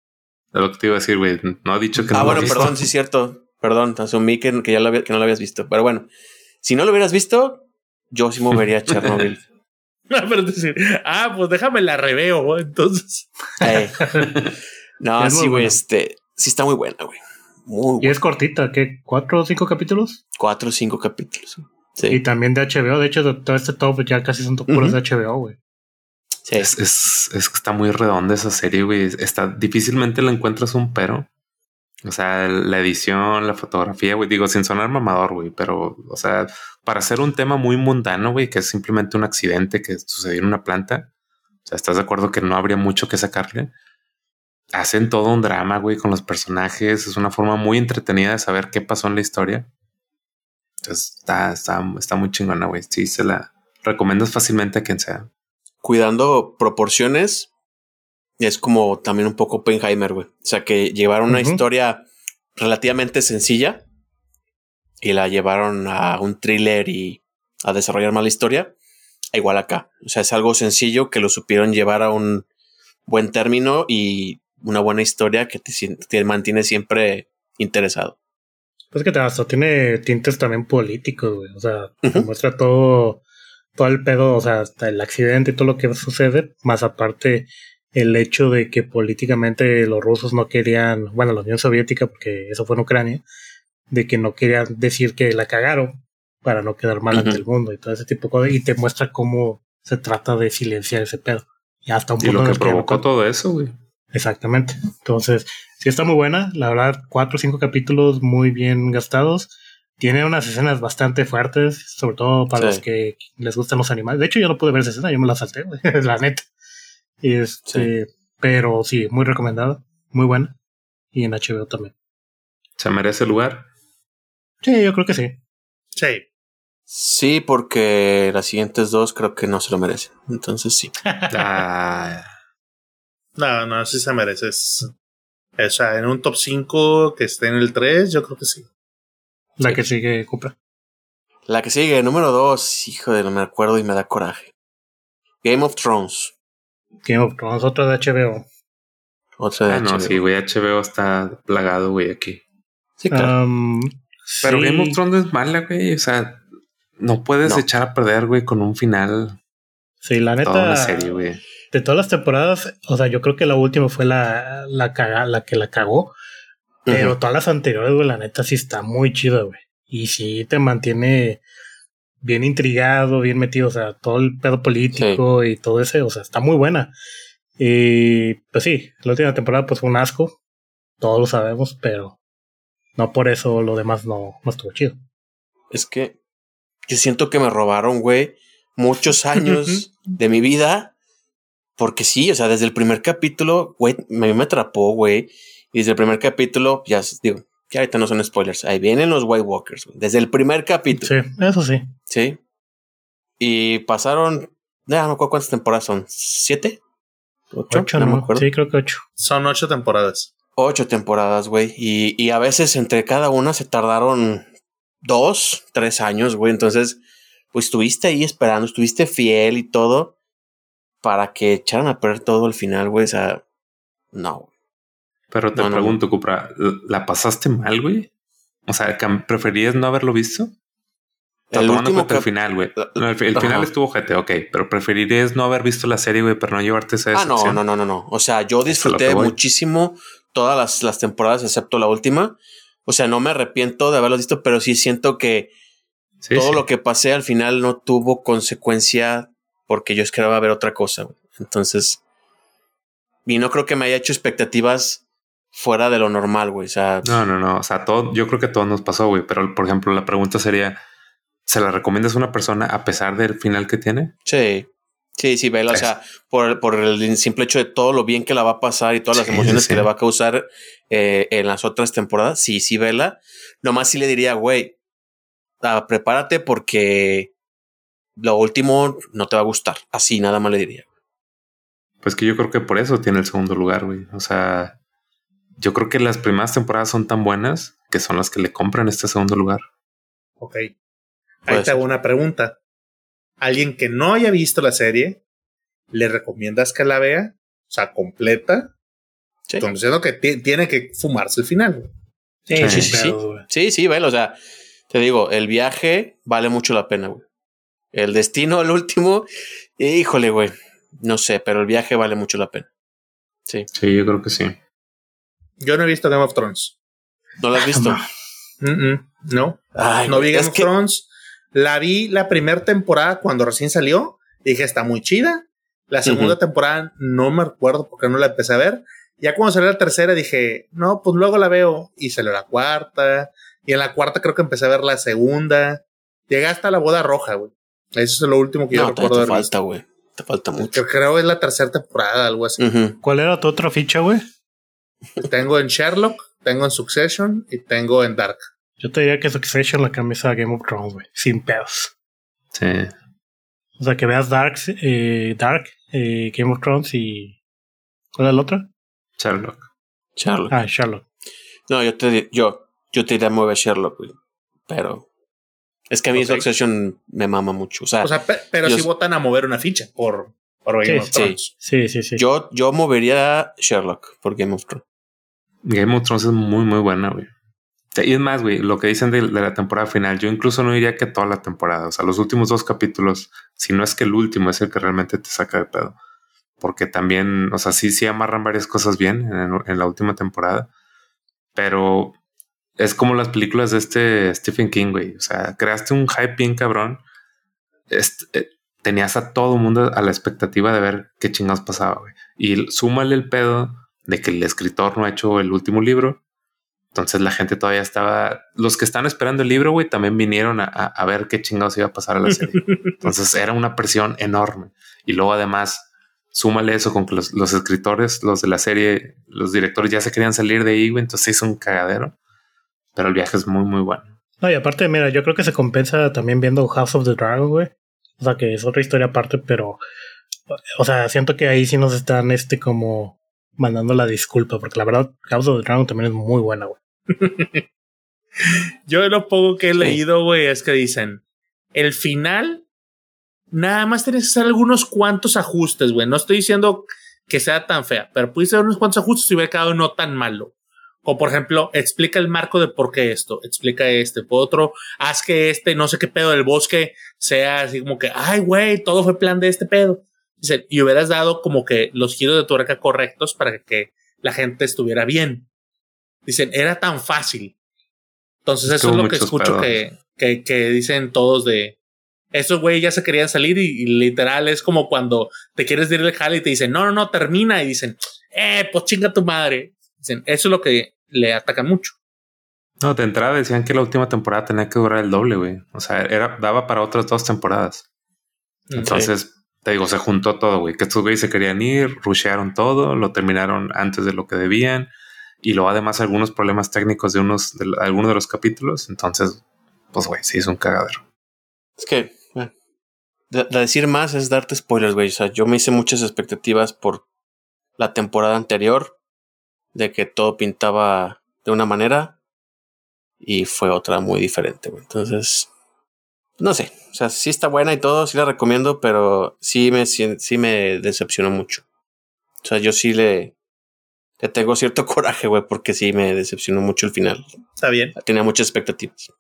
Es lo que te iba a decir, güey. No ha dicho que ah, no Ah, bueno, perdón, sí es cierto. Perdón, asumí que, que ya lo que no lo habías visto. Pero bueno, si no lo hubieras visto, Yo sí movería a Chernobyl. ah, pues déjame la reveo, entonces. No, sí, güey, este, sí está muy buena, güey. y es cortita, ¿qué? ¿Cuatro o cinco capítulos? Cuatro o cinco capítulos. Sí. Y también de HBO, de hecho, todo este top ya casi son puros de HBO, güey. Sí. Es, es, es, que está muy redonda esa serie, güey. Está difícilmente la encuentras un pero. O sea, la edición, la fotografía, güey, digo, sin sonar mamador, güey, pero, o sea, para hacer un tema muy mundano, güey, que es simplemente un accidente que sucedió en una planta, o sea, ¿estás de acuerdo que no habría mucho que sacarle? Hacen todo un drama, güey, con los personajes, es una forma muy entretenida de saber qué pasó en la historia. Entonces, está, está, está muy chingona, güey, sí, se la recomiendas fácilmente a quien sea. Cuidando proporciones, es como también un poco Oppenheimer, güey. O sea, que llevaron una historia relativamente sencilla y la llevaron a un thriller y a desarrollar más la historia. Igual acá. O sea, es algo sencillo que lo supieron llevar a un buen término y una buena historia que te, mantiene siempre interesado. Pues que hasta tiene tintes también políticos, güey. O sea, muestra todo, todo el pedo, o sea, hasta el accidente y todo lo que sucede, más aparte el hecho de que políticamente los rusos no querían, bueno, la Unión Soviética, porque eso fue en Ucrania, de que no querían decir que la cagaron para no quedar mal ante el mundo y todo ese tipo de cosas, y te muestra cómo se trata de silenciar ese pedo. Y hasta un punto. lo que provocó todo eso, güey. Exactamente. Entonces, sí está muy buena, la verdad, cuatro o cinco capítulos muy bien gastados. Tiene unas escenas bastante fuertes, sobre todo para los que les gustan los animales. De hecho, yo no pude ver esa escena, yo me la salté, güey, la neta. Este, pero sí, muy recomendada, muy buena. Y en HBO también. ¿Se merece el lugar? Sí, yo creo que sí. Sí. Sí, porque las siguientes dos creo que no se lo merecen. Entonces sí. Ah. No, no, sí se merece. o sea, en un top 5 que esté en el 3, yo creo que sí. La que sigue, Cupra. La que sigue, número 2. Hijo de no me acuerdo y me da coraje. Game of Thrones. Game of Thrones, otra de HBO. Otra de ah, No, sí, güey, HBO está plagado, güey, aquí. Sí, claro. Pero Game of Thrones es mala, güey. O sea, no puedes echar a perder, güey, con un final. Sí, la neta. Toda serie, güey. De todas las temporadas, o sea, yo creo que la última fue la, la, caga, la que la cagó. Pero todas las anteriores, güey, la neta sí está muy chida, güey. Y sí te mantiene bien intrigado, bien metido, o sea, todo el pedo político y todo ese, o sea, está muy buena. Y pues sí, la última temporada pues fue un asco, todos lo sabemos, pero no por eso lo demás no, no estuvo chido. Es que yo siento que me robaron, güey, muchos años de mi vida, porque sí, o sea, desde el primer capítulo, güey, me, me atrapó, güey, y desde el primer capítulo, ya digo, que ahorita no son spoilers. Ahí vienen los White Walkers, desde el primer capítulo. Sí, eso sí. Sí. Y pasaron, no me acuerdo cuántas temporadas son. ¿Siete? ¿Ocho? no, me acuerdo. Sí, creo que ocho. Son ocho temporadas. Ocho temporadas, güey. Y, y a veces entre cada una se tardaron dos, tres años, güey. Entonces, pues estuviste ahí esperando, estuviste fiel y todo para que echaran a perder todo al final, güey. O sea, no. Pero te pregunto, Cupra, ¿la pasaste mal, güey? O sea, ¿preferías no haberlo visto? El último el final, güey. el, final estuvo gente, ok, pero preferirías no haber visto la serie, güey, pero no llevarte esa Ah, no, no, no, no, no. O sea, yo disfruté muchísimo todas las, las, temporadas, excepto la última. O sea, no me arrepiento de haberlo visto, pero sí siento que todo lo que pasé al final no tuvo consecuencia porque yo esperaba ver otra cosa. Güey. Entonces, y no creo que me haya hecho expectativas fuera de lo normal, güey. O sea, no, no, no. O sea, todo, yo creo que todo nos pasó, güey. Pero, por ejemplo, la pregunta sería: ¿se la recomiendas a una persona a pesar del final que tiene? Sí. Sí, sí, vela. O sea, por, por, el simple hecho de todo lo bien que la va a pasar y todas las emociones que le va a causar eh, en las otras temporadas. Sí, sí, vela. Nomás sí le diría, güey, ah, prepárate porque lo último no te va a gustar. Así nada más le diría. Pues que yo creo que por eso tiene el segundo lugar, güey. O sea, yo creo que las primeras temporadas son tan buenas que son las que le compran este segundo lugar. Ok. Ahí te hago una pregunta. Alguien que no haya visto la serie, ¿le recomiendas que la vea? O sea, completa. Sí. Diciendo que tiene que fumarse el final. Sí, sí, sí. Sí, sí, sí, o sea, te digo, el viaje vale mucho la pena, güey. El destino al último, híjole, güey. No sé, pero el viaje vale mucho la pena. Sí. Sí, yo creo que sí. Yo no he visto Game of Thrones. ¿No lo has visto? no. no vi Game of Thrones. La vi la primera temporada cuando recién salió. Dije, está muy chida. La segunda temporada no me recuerdo porque no la empecé a ver. Ya cuando salió la tercera dije, no, pues luego la veo. Y salió la cuarta. Y en la cuarta creo que empecé a ver la segunda. Llegué hasta la boda roja, güey. Eso es lo último que yo recuerdo. Te falta, güey. Te falta mucho. Creo que es la tercera temporada, algo así. ¿Cuál era tu otra ficha, güey? Tengo en Sherlock, tengo en Succession y tengo en Dark. Yo te diría que Succession la camisa a Game of Thrones, güey. Sin pedos. Sí. O sea, que veas Dark, eh, Dark eh, Game of Thrones y. ¿Cuál es la otra? Sherlock. Sherlock. Ah, Sherlock. No, yo te, yo, yo te diría mover Sherlock, güey. Pero. Es que a mí Succession me mama mucho. O sea, o sea pero si votan a mover una ficha por, por Game of Thrones. Sí, sí, sí. Yo, yo movería Sherlock por Game of Thrones. Game of Thrones es muy, muy buena, güey. Y es más, güey, lo que dicen de, la temporada final, yo incluso no diría que toda la temporada, o sea, los últimos dos capítulos, si no es que el último es el que realmente te saca de pedo. Porque también, o sea, sí, sí amarran varias cosas bien en, la última temporada, pero es como las películas de este Stephen King, güey. O sea, creaste un hype bien cabrón. Eh, tenías a todo el mundo a la expectativa de ver qué chingados pasaba, güey. Y súmale el pedo de que el escritor no ha hecho el último libro entonces la gente todavía estaba, los que están esperando el libro, güey, también vinieron a, ver qué chingados iba a pasar a la serie. Entonces era una presión enorme. Y luego además, súmale eso con que los, escritores, los de la serie, los directores ya se querían salir de ahí, güey, entonces hizo un cagadero. Pero el viaje es muy, muy bueno. No, y aparte, mira, yo creo que se compensa también viendo House of the Dragon, güey. O sea, que es otra historia aparte, pero, o sea, siento que ahí sí nos están, este, como mandando la disculpa, porque la verdad, House of the Dragon también es muy buena, güey. Yo lo poco que he leído, güey, es que dicen, el final, nada más tienes que hacer algunos cuantos ajustes, güey. No estoy diciendo que sea tan fea, pero pudiste hacer unos cuantos ajustes y hubiera quedado no tan malo. O por ejemplo, explica el marco de por qué esto, explica este, por otro, haz que este, no sé qué pedo del bosque sea así como que, ay, güey, todo fue plan de este pedo. Dicen, y hubieras dado como que los giros de tuerca correctos para que la gente estuviera bien. Dicen, era tan fácil. Entonces, eso es lo que escucho que, que, que, dicen todos de. Esos güey ya se querían salir y, literal es como cuando te quieres ir del jale y te dicen, no, no, no, termina. Y dicen, eh, pues chinga tu madre. Dicen, eso es lo que le atacan mucho. No, de entrada decían que la última temporada tenía que durar el doble, güey. O sea, era, daba para otras dos temporadas. Entonces, te digo, se juntó todo, güey. Que estos güeyes se querían ir, rushearon todo, lo terminaron antes de lo que debían y luego además algunos problemas técnicos de unos de algunos de los capítulos. Entonces, pues güey, sí es un cagadero. Es que de, decir más es darte spoilers, güey. O sea, yo me hice muchas expectativas por la temporada anterior de que todo pintaba de una manera y fue otra muy diferente, güey. Entonces, no sé, o sea, sí está buena y todo, sí la recomiendo, pero sí me, sí me decepcionó mucho. O sea, yo sí le, que tengo cierto coraje, güey, porque sí me decepcionó mucho el final. Está bien. Tenía muchas expectativas.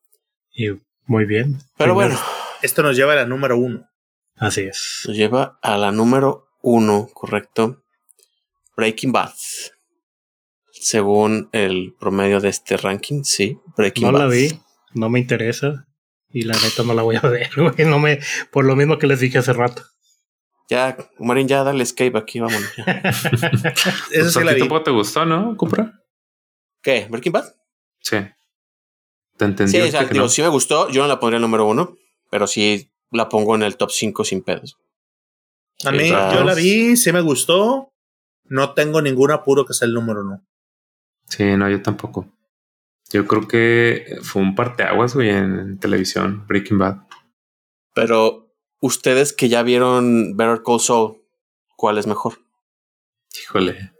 Y muy bien. Pero bueno. Esto nos lleva a la número uno. Así es. Nos lleva a la número uno, correcto. Breaking Bad. Según el promedio de este ranking, sí. Breaking Bad. No la vi, no me interesa. Y la neta no la voy a ver, güey. No me, por lo mismo que les dije hace rato. Ya, Marín, ya dale escape aquí, vámonos. Eso sí la tampoco te gustó, ¿no, Cupra? ¿Qué? ¿Breaking Bad? Sí. ¿Te entendí? Sí, o sea, digo, sí me gustó. Yo no la pondría el número uno, pero sí la pongo en el top 5 sin pedos. A mí, yo la vi, sí me gustó. No tengo ningún apuro que sea el número uno. Sí, no, yo tampoco. Yo creo que fue un parteaguas, güey, en televisión, Breaking Bad. Pero Ustedes que ya vieron Better Call Saul, ¿cuál es mejor? Híjole.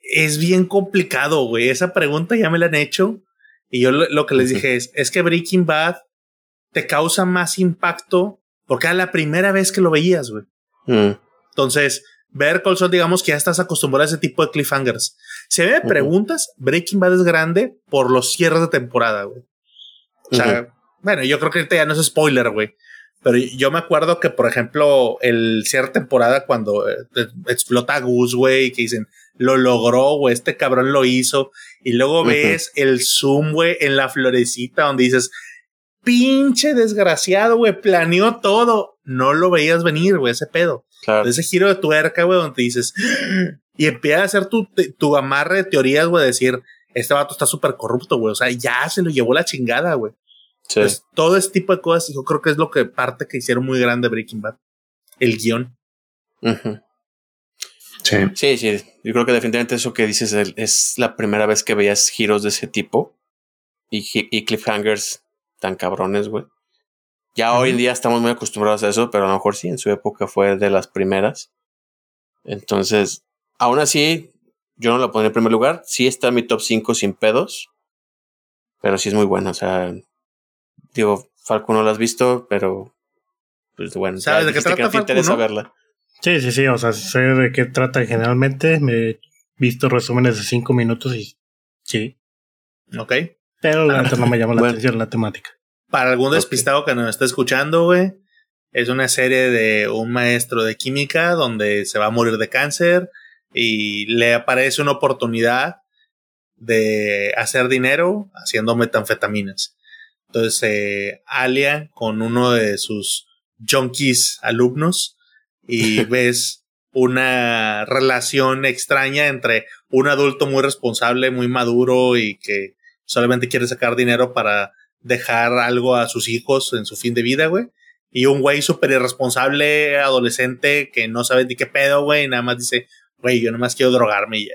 Es bien complicado, güey. Esa pregunta ya me la han hecho. Y yo lo, que les dije es, es que Breaking Bad te causa más impacto porque era la primera vez que lo veías, güey. Mm. Entonces, Better Call Saul, digamos que ya estás acostumbrado a ese tipo de cliffhangers. Si me preguntas, Breaking Bad es grande por los cierres de temporada, güey. O sea, bueno, yo creo que ya no es spoiler, güey. Pero yo me acuerdo que, por ejemplo, el cierta temporada cuando eh, explota Gus, güey, que dicen, lo logró, güey, este cabrón lo hizo. Y luego ves el zoom, güey, en la florecita donde dices, pinche desgraciado, güey, planeó todo. No lo veías venir, güey, ese pedo. Ese giro de tuerca, güey, donde dices, y empieza a hacer tu, tu amarre de teorías, güey, decir, este vato está súper corrupto, güey. O sea, ya se lo llevó la chingada, güey. Pues, todo ese tipo de cosas, yo creo que es lo que parte que hicieron muy grande Breaking Bad. El guion. Sí. Sí, sí. Yo creo que definitivamente eso que dices es la primera vez que veías giros de ese tipo y, y cliffhangers tan cabrones, güey. Ya hoy en día estamos muy acostumbrados a eso, pero a lo mejor sí, en su época fue de las primeras. Entonces, aún así, yo no la pondré en primer lugar. Sí está en mi top 5 sin pedos, pero sí es muy buena. O sea, digo, Falco no la has visto, pero pues bueno, ¿sabes de qué trata? Que no te interesa verla. Sí, sí, sí, o sea, sé de qué trata generalmente. Me he visto resúmenes de cinco minutos y sí. Ok. Pero la no me llama la atención la temática. Para algún despistado que nos está escuchando, güey, es una serie de un maestro de química donde se va a morir de cáncer y le aparece una oportunidad de hacer dinero haciendo metanfetaminas. Entonces eh, alia con uno de sus junkies alumnos y ves una relación extraña entre un adulto muy responsable, muy maduro y que solamente quiere sacar dinero para dejar algo a sus hijos en su fin de vida, güey. Y un güey súper irresponsable, adolescente, que no sabe ni qué pedo, güey, y nada más dice, güey, yo nomás quiero drogarme y ya.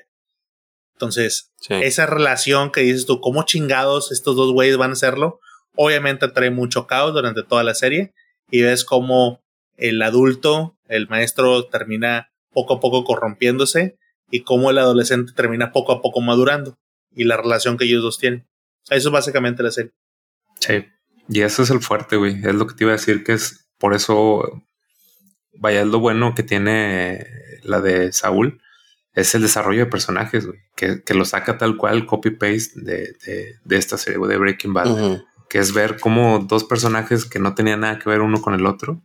Entonces, esa relación que dices tú, ¿cómo chingados estos dos güeyes van a hacerlo? Obviamente trae mucho caos durante toda la serie y ves cómo el adulto, el maestro, termina poco a poco corrompiéndose y cómo el adolescente termina poco a poco madurando y la relación que ellos dos tienen. Eso es básicamente la serie. Sí, y eso es el fuerte, güey. Es lo que te iba a decir, que es por eso, vaya, es lo bueno que tiene la de Saúl, es el desarrollo de personajes, güey, que, que lo saca tal cual copy-paste de, de, esta serie, de Breaking Bad. Que es ver cómo dos personajes que no tenían nada que ver uno con el otro,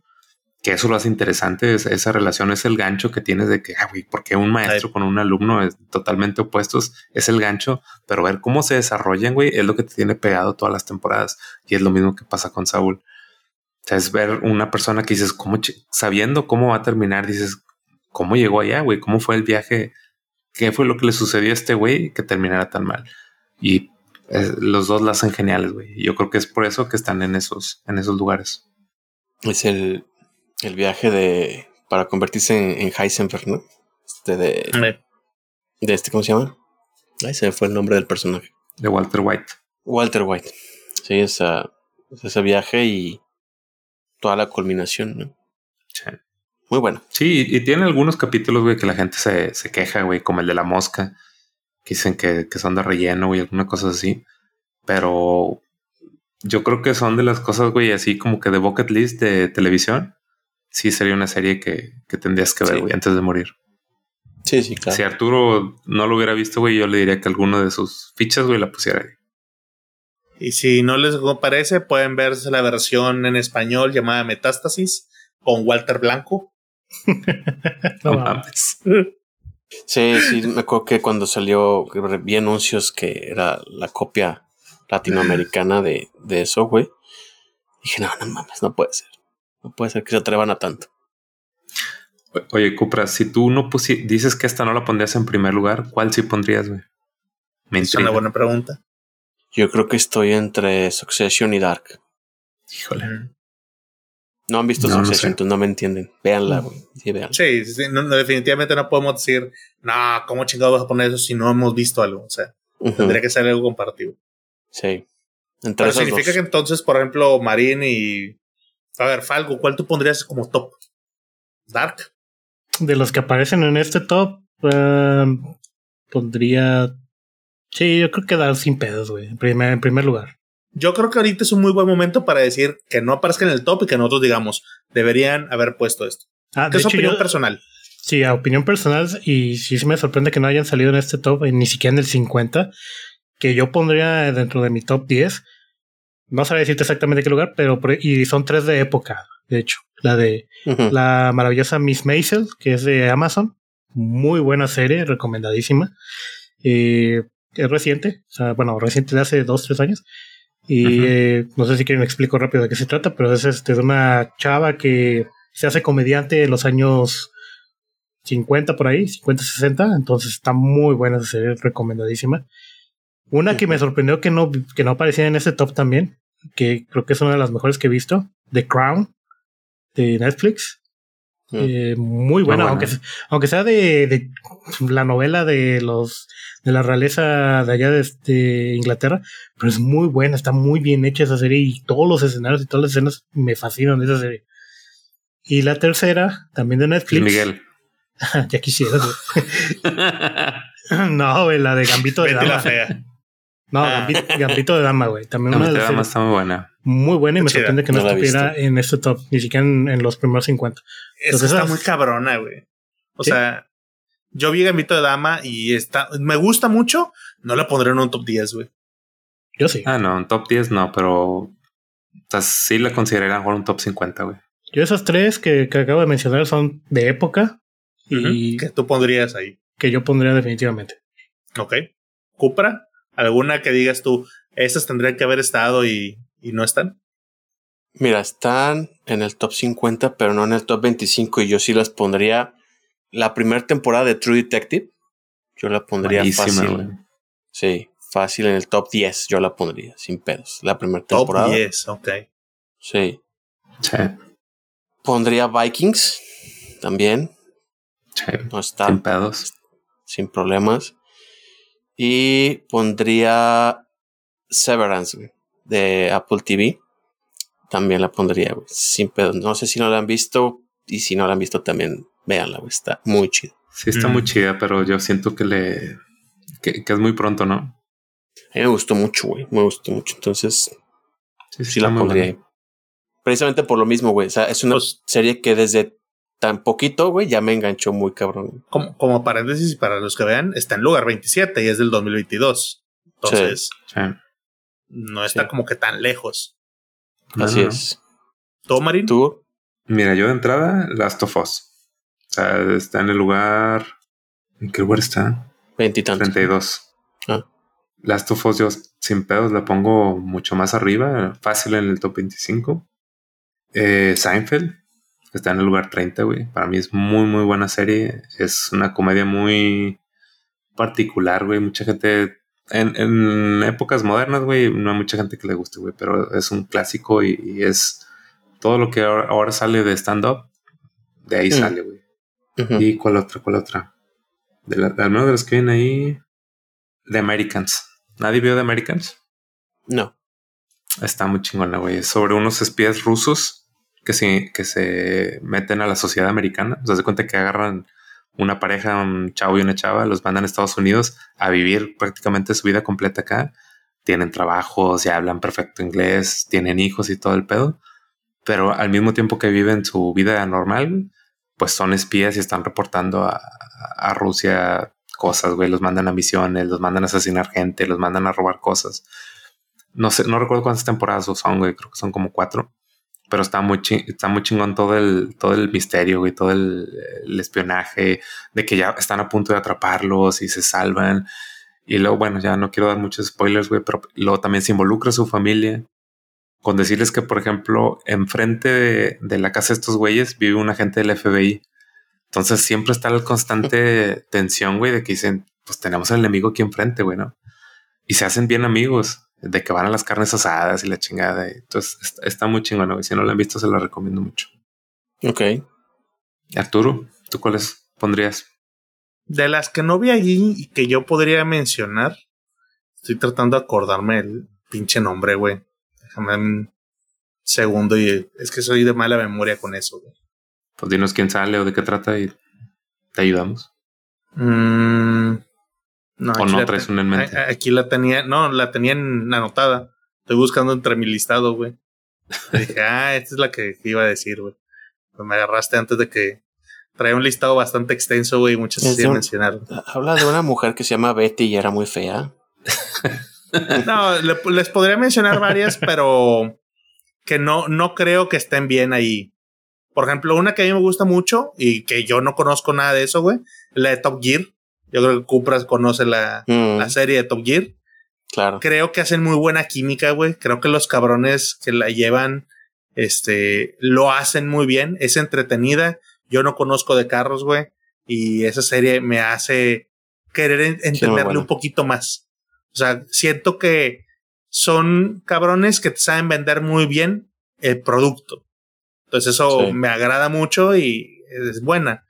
que eso lo hace interesante, esa relación es el gancho que tienes de que, ah, güey, porque un maestro con un alumno es totalmente opuestos, es el gancho, pero ver cómo se desarrollan, güey, es lo que te tiene pegado todas las temporadas y es lo mismo que pasa con Saúl. O sea, es ver una persona que dices, ¿cómo, sabiendo cómo va a terminar, dices, ¿cómo llegó allá, güey? ¿Cómo fue el viaje? ¿Qué fue lo que le sucedió a este güey que terminara tan mal? Y los dos la hacen geniales, güey. Yo creo que es por eso que están en esos, en esos lugares. Es el, el viaje de para convertirse en, Heisenberg, ¿no? Este de, de este, ¿cómo se llama? Ese fue el nombre del personaje. De Walter White. Walter White. Sí, esa, ese viaje y toda la culminación, ¿no? Sí. Muy bueno. Sí, y, tiene algunos capítulos, güey, que la gente se, se queja, güey, como el de la mosca que dicen que, son de relleno y alguna cosa así. Pero yo creo que son de las cosas, güey, así como que de bucket list de televisión. Sí, sería una serie que, tendrías que ver, güey, antes de morir. Sí, sí, claro. Si Arturo no lo hubiera visto, güey, yo le diría que alguno de sus fichas, güey, la pusiera ahí. Y si no les parece, pueden verse la versión en español llamada Metástasis con Walter Blanco. no mames. Sí, sí, me acuerdo que cuando salió, vi anuncios que era la copia latinoamericana de, de eso, güey. Dije, no, no mames, no puede ser. No puede ser que se atrevan a tanto. Oye, Cupra, si tú no dices que esta no la pondrías en primer lugar, ¿cuál sí pondrías, güey? Es una buena pregunta. Yo creo que estoy entre Succession y Dark. Híjole. No han visto no, Succession, no, no me entienden. Véanla, güey. Sí, véanla. Sí, definitivamente no podemos decir, no, ¿cómo chingado vas a poner eso si no hemos visto algo? O sea, tendría que ser algo compartido. Sí. Pero significa que entonces, por ejemplo, Marín y. A ver, Falco, ¿cuál tú pondrías como top? Dark. De los que aparecen en este top, em, pondría. Sí, yo creo que Dark sin pedos, güey. En primer, en primer lugar. Yo creo que ahorita es un muy buen momento para decir que no aparezca en el top y que nosotros digamos, deberían haber puesto esto. Ah, es opinión personal. Sí, a opinión personal, y sí, me sorprende que no hayan salido en este top, ni siquiera en el 50, que yo pondría dentro de mi top 10. No sabría decirte exactamente qué lugar, pero y son tres de época. de hecho. La de la maravillosa Miss Maisel, que es de Amazon. Muy buena serie, recomendadísima. Eh, es reciente, o sea, bueno, reciente de hace dos, tres años. Y eh, no sé si quieren explico rápido de qué se trata, pero es este, de una chava que se hace comediante en los años 50 por ahí, 50, 60. Entonces está muy buena esa serie, recomendadísima. Una que me sorprendió que no, que no aparecía en ese top también, que creo que es una de las mejores que he visto, The Crown, de Netflix. Mm. Eh, muy buena, aunque, aunque sea de, de, la novela de los de la realeza de allá de, este, Inglaterra, pero es muy buena, está muy bien hecha esa serie y todos los escenarios y todas las escenas me fascinan de esa serie. Y la tercera, también de Netflix. Miguel. ya quisiera. no, la de Gambito de Dama. No, ah. Gambito, de Dama, güey. También Gambito de Dama está muy buena. Muy buena y me sorprende que no, estuviera en este top, ni siquiera en, los primeros 50. Eso está muy cabrona, güey. O sea, yo vi Gambito de Dama y está, me gusta mucho. No la pondré en un top 10, güey. Yo sí. Ah, no, un top 10 no, pero sí la consideraría mejor un top 50, güey. Yo esas tres que, que, acabo de mencionar son de época y que tú pondrías ahí. Que yo pondría definitivamente. Ok. Cupra, ¿alguna que digas tú, estas tendrían que haber estado y, y no están? Mira, están en el top 50, pero no en el top 25 y yo sí las pondría la primera temporada de True Detective, yo la pondría fácil. Sí, fácil en el top 10, yo la pondría, sin pedos. La primera temporada. Top 10, ok. Sí. Sí. Pondría Vikings también. Sí. No está. Sin pedos. Sin problemas. Y pondría Severance de Apple TV. También la pondría, sin pedos. No sé si no la han visto. Y si no la han visto, también Véanla, está muy chida. Sí, está muy mm. chida, pero yo siento que le. Que, es muy pronto, ¿no? A mí me gustó mucho, güey. Me gustó mucho. Entonces. Sí, la pondría ahí. Precisamente por lo mismo, güey. O sea, es una pues serie que desde tan poquito, güey, ya me enganchó muy cabrón. Como, como paréntesis, para los que vean, está en lugar 27 y es del 2022. Entonces. No está como que tan lejos. Así es. ¿Tú, Marín? ¿Tú? Mira, yo de entrada, Last of Us. O sea, está en el lugar. ¿En qué lugar está? Veintitantos. 32. Ah. Last of Us, yo sin pedos la pongo mucho más arriba, fácil en el top 25. Eh, Seinfeld, está en el lugar 30, güey. Para mí es muy, muy buena serie. Es una comedia muy particular, güey. Mucha gente. En, en épocas modernas, güey, no hay mucha gente que le guste, güey, pero es un clásico y, es todo lo que ahora, sale de stand-up, de ahí mm. sale, güey. ¿Y cuál otra? ¿Cuál otra? De la, al menos de los que vienen ahí. The Americans. ¿Nadie vio The Americans? No. Está muy chingona, güey. Es sobre unos espías rusos que se, que se meten a la sociedad americana. O sea, se cuenta que agarran una pareja, un chavo y una chava, los mandan a Estados Unidos a vivir prácticamente su vida completa acá. Tienen trabajos, ya hablan perfecto inglés, tienen hijos y todo el pedo. Pero al mismo tiempo que viven su vida normal, pues son espías y están reportando a, Rusia cosas, güey, los mandan a misiones, los mandan a asesinar gente, los mandan a robar cosas. No sé, no recuerdo cuántas temporadas son, güey, creo que son como cuatro. Pero está muy, está muy chingón todo el, todo el misterio, güey, todo el, espionaje, de que ya están a punto de atraparlos y se salvan. Y luego, bueno, ya no quiero dar muchos spoilers, güey, pero luego también se involucra su familia con decirles que, por ejemplo, enfrente de, la casa de estos güeyes vive un agente del FBI. Entonces siempre está la constante tensión, güey, de que dicen, pues tenemos al enemigo aquí enfrente, güey, ¿no? Y se hacen bien amigos, de que van a las carnes asadas y la chingada. Entonces está, muy chingón, güey. Si no la han visto, se la recomiendo mucho. Ok. Arturo, ¿tú cuáles pondrías? De las que no vi allí y que yo podría mencionar, estoy tratando de acordarme el pinche nombre, güey un segundo y es que soy de mala memoria con eso. Pues dinos quién sale o de qué trata y te ayudamos. Mm, no, o no traes una en mente. Aquí la tenía, no, la tenía anotada. Estoy buscando entre mi listado, güey. dije, ah, esta es la que iba a decir, güey. Pues me agarraste antes de que traía un listado bastante extenso, güey, y muchas se mencionar. Habla de una mujer que se llama Betty y era muy fea. No, les podría mencionar varias, pero que no, no creo que estén bien ahí. Por ejemplo, una que a mí me gusta mucho y que yo no conozco nada de eso, güey, la de Top Gear. Yo creo que Cupras conoce la, Mm, la serie de Top Gear. claro. Creo que hacen muy buena química, güey. Creo que los cabrones que la llevan, este, lo hacen muy bien. Es entretenida. Yo no conozco de carros, güey. Y esa serie me hace querer en- entenderle un poquito más. O sea, siento que son cabrones que te saben vender muy bien el producto. Entonces eso Sí. me agrada mucho y es buena.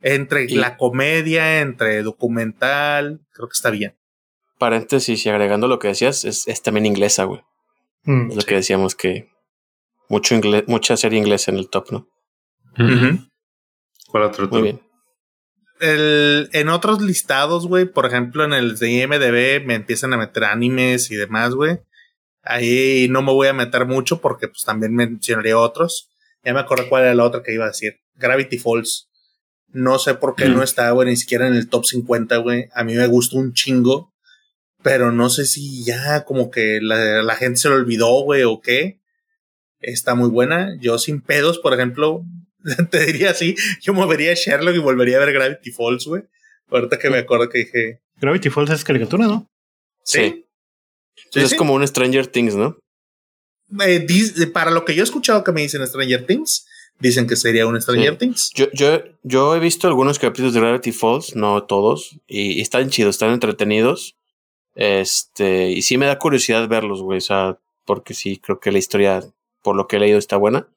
Entre Y- la comedia, entre documental, creo que está bien. Paréntesis y agregando lo que decías, es, es también inglesa, güey. Mm, Es lo que decíamos que mucho inglés, mucha serie inglesa en el top, ¿no? ¿Cuál otro? Muy tú? bien. el, en otros listados, güey, por ejemplo, en el de IMDB me empiezan a meter animes y demás, güey. Ahí no me voy a meter mucho porque pues también mencionaría otros. Ya me acuerdo cuál era la otra que iba a decir. Gravity Falls. No sé por qué Mm. no está, güey, ni siquiera en el top 50, güey. A mí me gustó un chingo. Pero no sé si ya como que la, la gente se lo olvidó, güey, o qué. Está muy buena. Yo sin pedos, por ejemplo, te diría así, yo movería a Sherlock y volvería a ver Gravity Falls, güey. Ahorita que me acuerdo que dije, Gravity Falls es caricatura, ¿no? Sí. Sí, es sí. como un Stranger Things, ¿no? Eh, para lo que yo he escuchado que me dicen Stranger Things, dicen que sería un Stranger Sí. Things. Yo, yo, yo he visto algunos capítulos de Gravity Falls, no todos, y, y están chidos, están entretenidos. Este, y sí me da curiosidad verlos, güey, o sea, porque sí creo que la historia, por lo que he leído, está buena.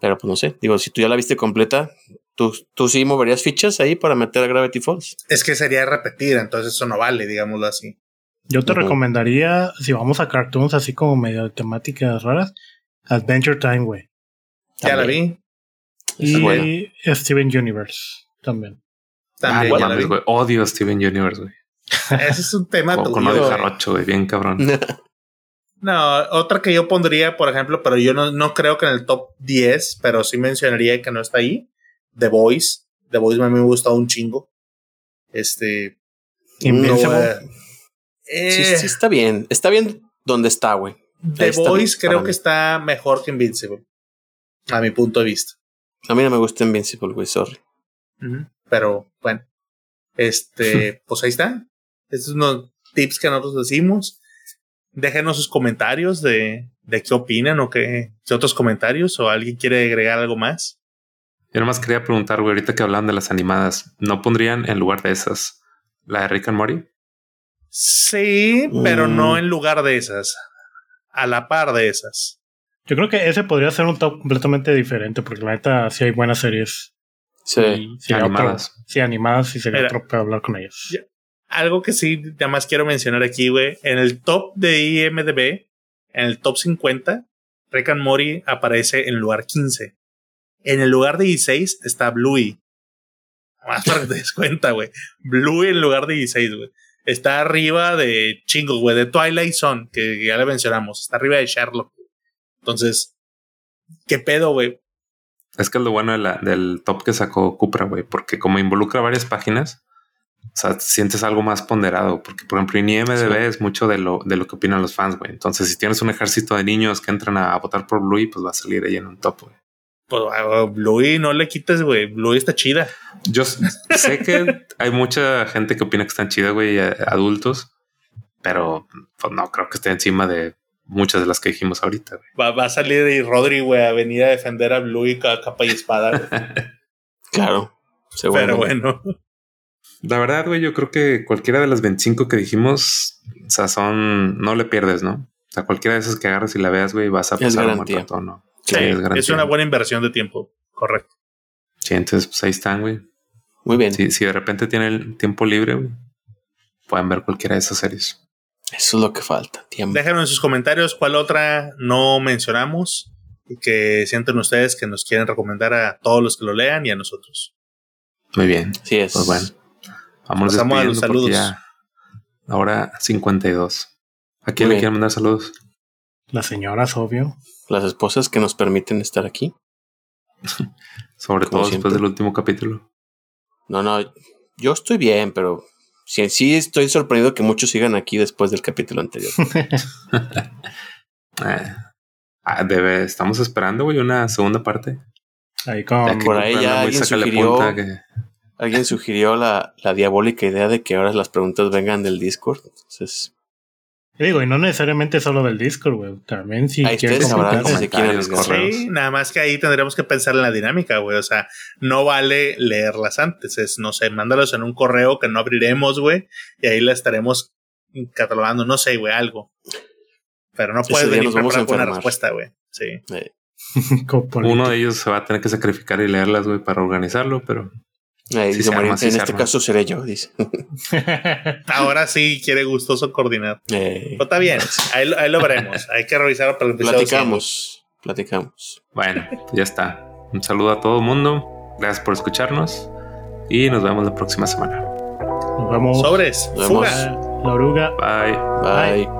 Pero pues no sé, digo, si tú ya la viste completa, ¿tú, tú sí moverías fichas ahí para meter a Gravity Falls? Es que sería repetir, entonces eso no vale, digámoslo así. Yo te Ujú. recomendaría, si vamos a cartoons así como medio de temáticas raras, Adventure Time, güey. Ya la También. vi. Y. Steven Universe también. También Ay, ya la mames, vi. güey. Odio a Steven Universe, güey. Ese es un tema Con, con tuyo, odio güey. jarocho, güey. Bien cabrón. No, otra que yo pondría, por ejemplo, pero yo no, no creo que en el top 10, pero sí mencionaría que no está ahí. The Voice. The Voice a mí me gusta un chingo. Este. Invincible. no, eh, Sí, eh, sí está bien, está bien donde está, güey. The Voice creo que está mejor que Invincible. A mi punto de vista. A mí no me gusta Invincible, güey, sorry. Pero bueno. Este, pues ahí está. Estos son unos tips que nosotros decimos. Déjenos sus comentarios de, de qué opinan o qué, qué otros comentarios o alguien quiere agregar algo más. Yo nomás quería preguntar, güey, ahorita que hablan de las animadas, ¿no pondrían en lugar de esas la de Rick and Morty? Sí, pero Mm. no en lugar de esas. A la par de esas. Yo creo que ese podría ser un top completamente diferente, porque la neta sí hay buenas series. Sí. Animadas. Otro, sí, animadas y sería otro para hablar con ellas. Ya. Algo que sí, nada más quiero mencionar aquí, güey. En el top de IMDB, en el top 50, Rick and Morty aparece en lugar 15. En el lugar de 16 está Bluey. Más para que te des cuenta, güey. Bluey en lugar de 16, güey. Está arriba de chingo, güey, de Twilight Zone, que ya le mencionamos. Está arriba de Sherlock. Entonces, ¿qué pedo, güey? Es que es lo bueno de la- del top que sacó Cupra, güey, porque como involucra varias páginas, o sea, sientes algo más ponderado, porque por ejemplo en IMDB Sí. es mucho de lo, de lo que opinan los fans, güey. Entonces, si tienes un ejército de niños que entran a votar por Bluey, pues va a salir ahí en un top, güey. Pues a Bluey no le quites, güey. Bluey está chida. Yo sé que hay mucha gente que opina que están chidas, güey, a- adultos, pero pues, no creo que esté encima de muchas de las que dijimos ahorita, güey. Va, va a salir y Rodri, güey, a venir a defender a Bluey a capa y espada. güey. Claro. Seguro. Pero bueno. La verdad, güey, yo creo que cualquiera de las 25 que dijimos, o sea, son, no le pierdes, ¿no? O sea, cualquiera de esas que agarras y la veas, güey, vas a Es pasar un buen garantía. rato, ¿no? Sí, es una buena inversión de tiempo. Correcto. Sí, entonces, pues ahí están, güey. Muy bien. Si, si de repente tienen tiempo libre, güey, pueden ver cualquiera de esas series. Eso es lo que falta. Tiempo. Déjanos en sus comentarios cuál otra no mencionamos y que sienten ustedes que nos quieren recomendar a todos los que lo lean y a nosotros. Muy bien. Sí es. Pues bueno, vamos a despidiendo los saludos. ya ahora 52. ¿A quién Muy le bien. quieren mandar saludos? Las señoras, obvio. Las esposas que nos permiten estar aquí. Sobre Como todo siempre. después del último capítulo. No, no. Yo estoy bien, pero sí, sí estoy sorprendido que muchos sigan aquí después del capítulo anterior. Eh, ah, debe, estamos esperando, güey, una segunda parte. Ahí con... Por ahí ya alguien sugirió, alguien sugirió la, la diabólica idea de que ahora las preguntas vengan del Discord. Entonces digo, y no necesariamente solo del Discord, güey. También si quieres Sí, nada más que ahí tendremos que pensar en la dinámica, güey. O sea, no vale leerlas antes. Es, no sé, mándalos en un correo que no abriremos, güey. Y ahí la estaremos catalogando, no sé, güey, algo. Pero no puedes venir con una respuesta, güey. Sí. Uno de ellos se va a tener que sacrificar y leerlas, güey, para organizarlo, pero en este caso seré yo, dice. Ahora sí quiere gustoso coordinar. Eh, está bien, ahí, lo veremos. Hay que revisar para Platicamos, platicamos. Bueno, ya está. Un saludo a todo el mundo. Gracias por escucharnos. Y nos vemos la próxima semana. Nos vemos. Sobres. Nos vemos. La oruga. Bye. Bye.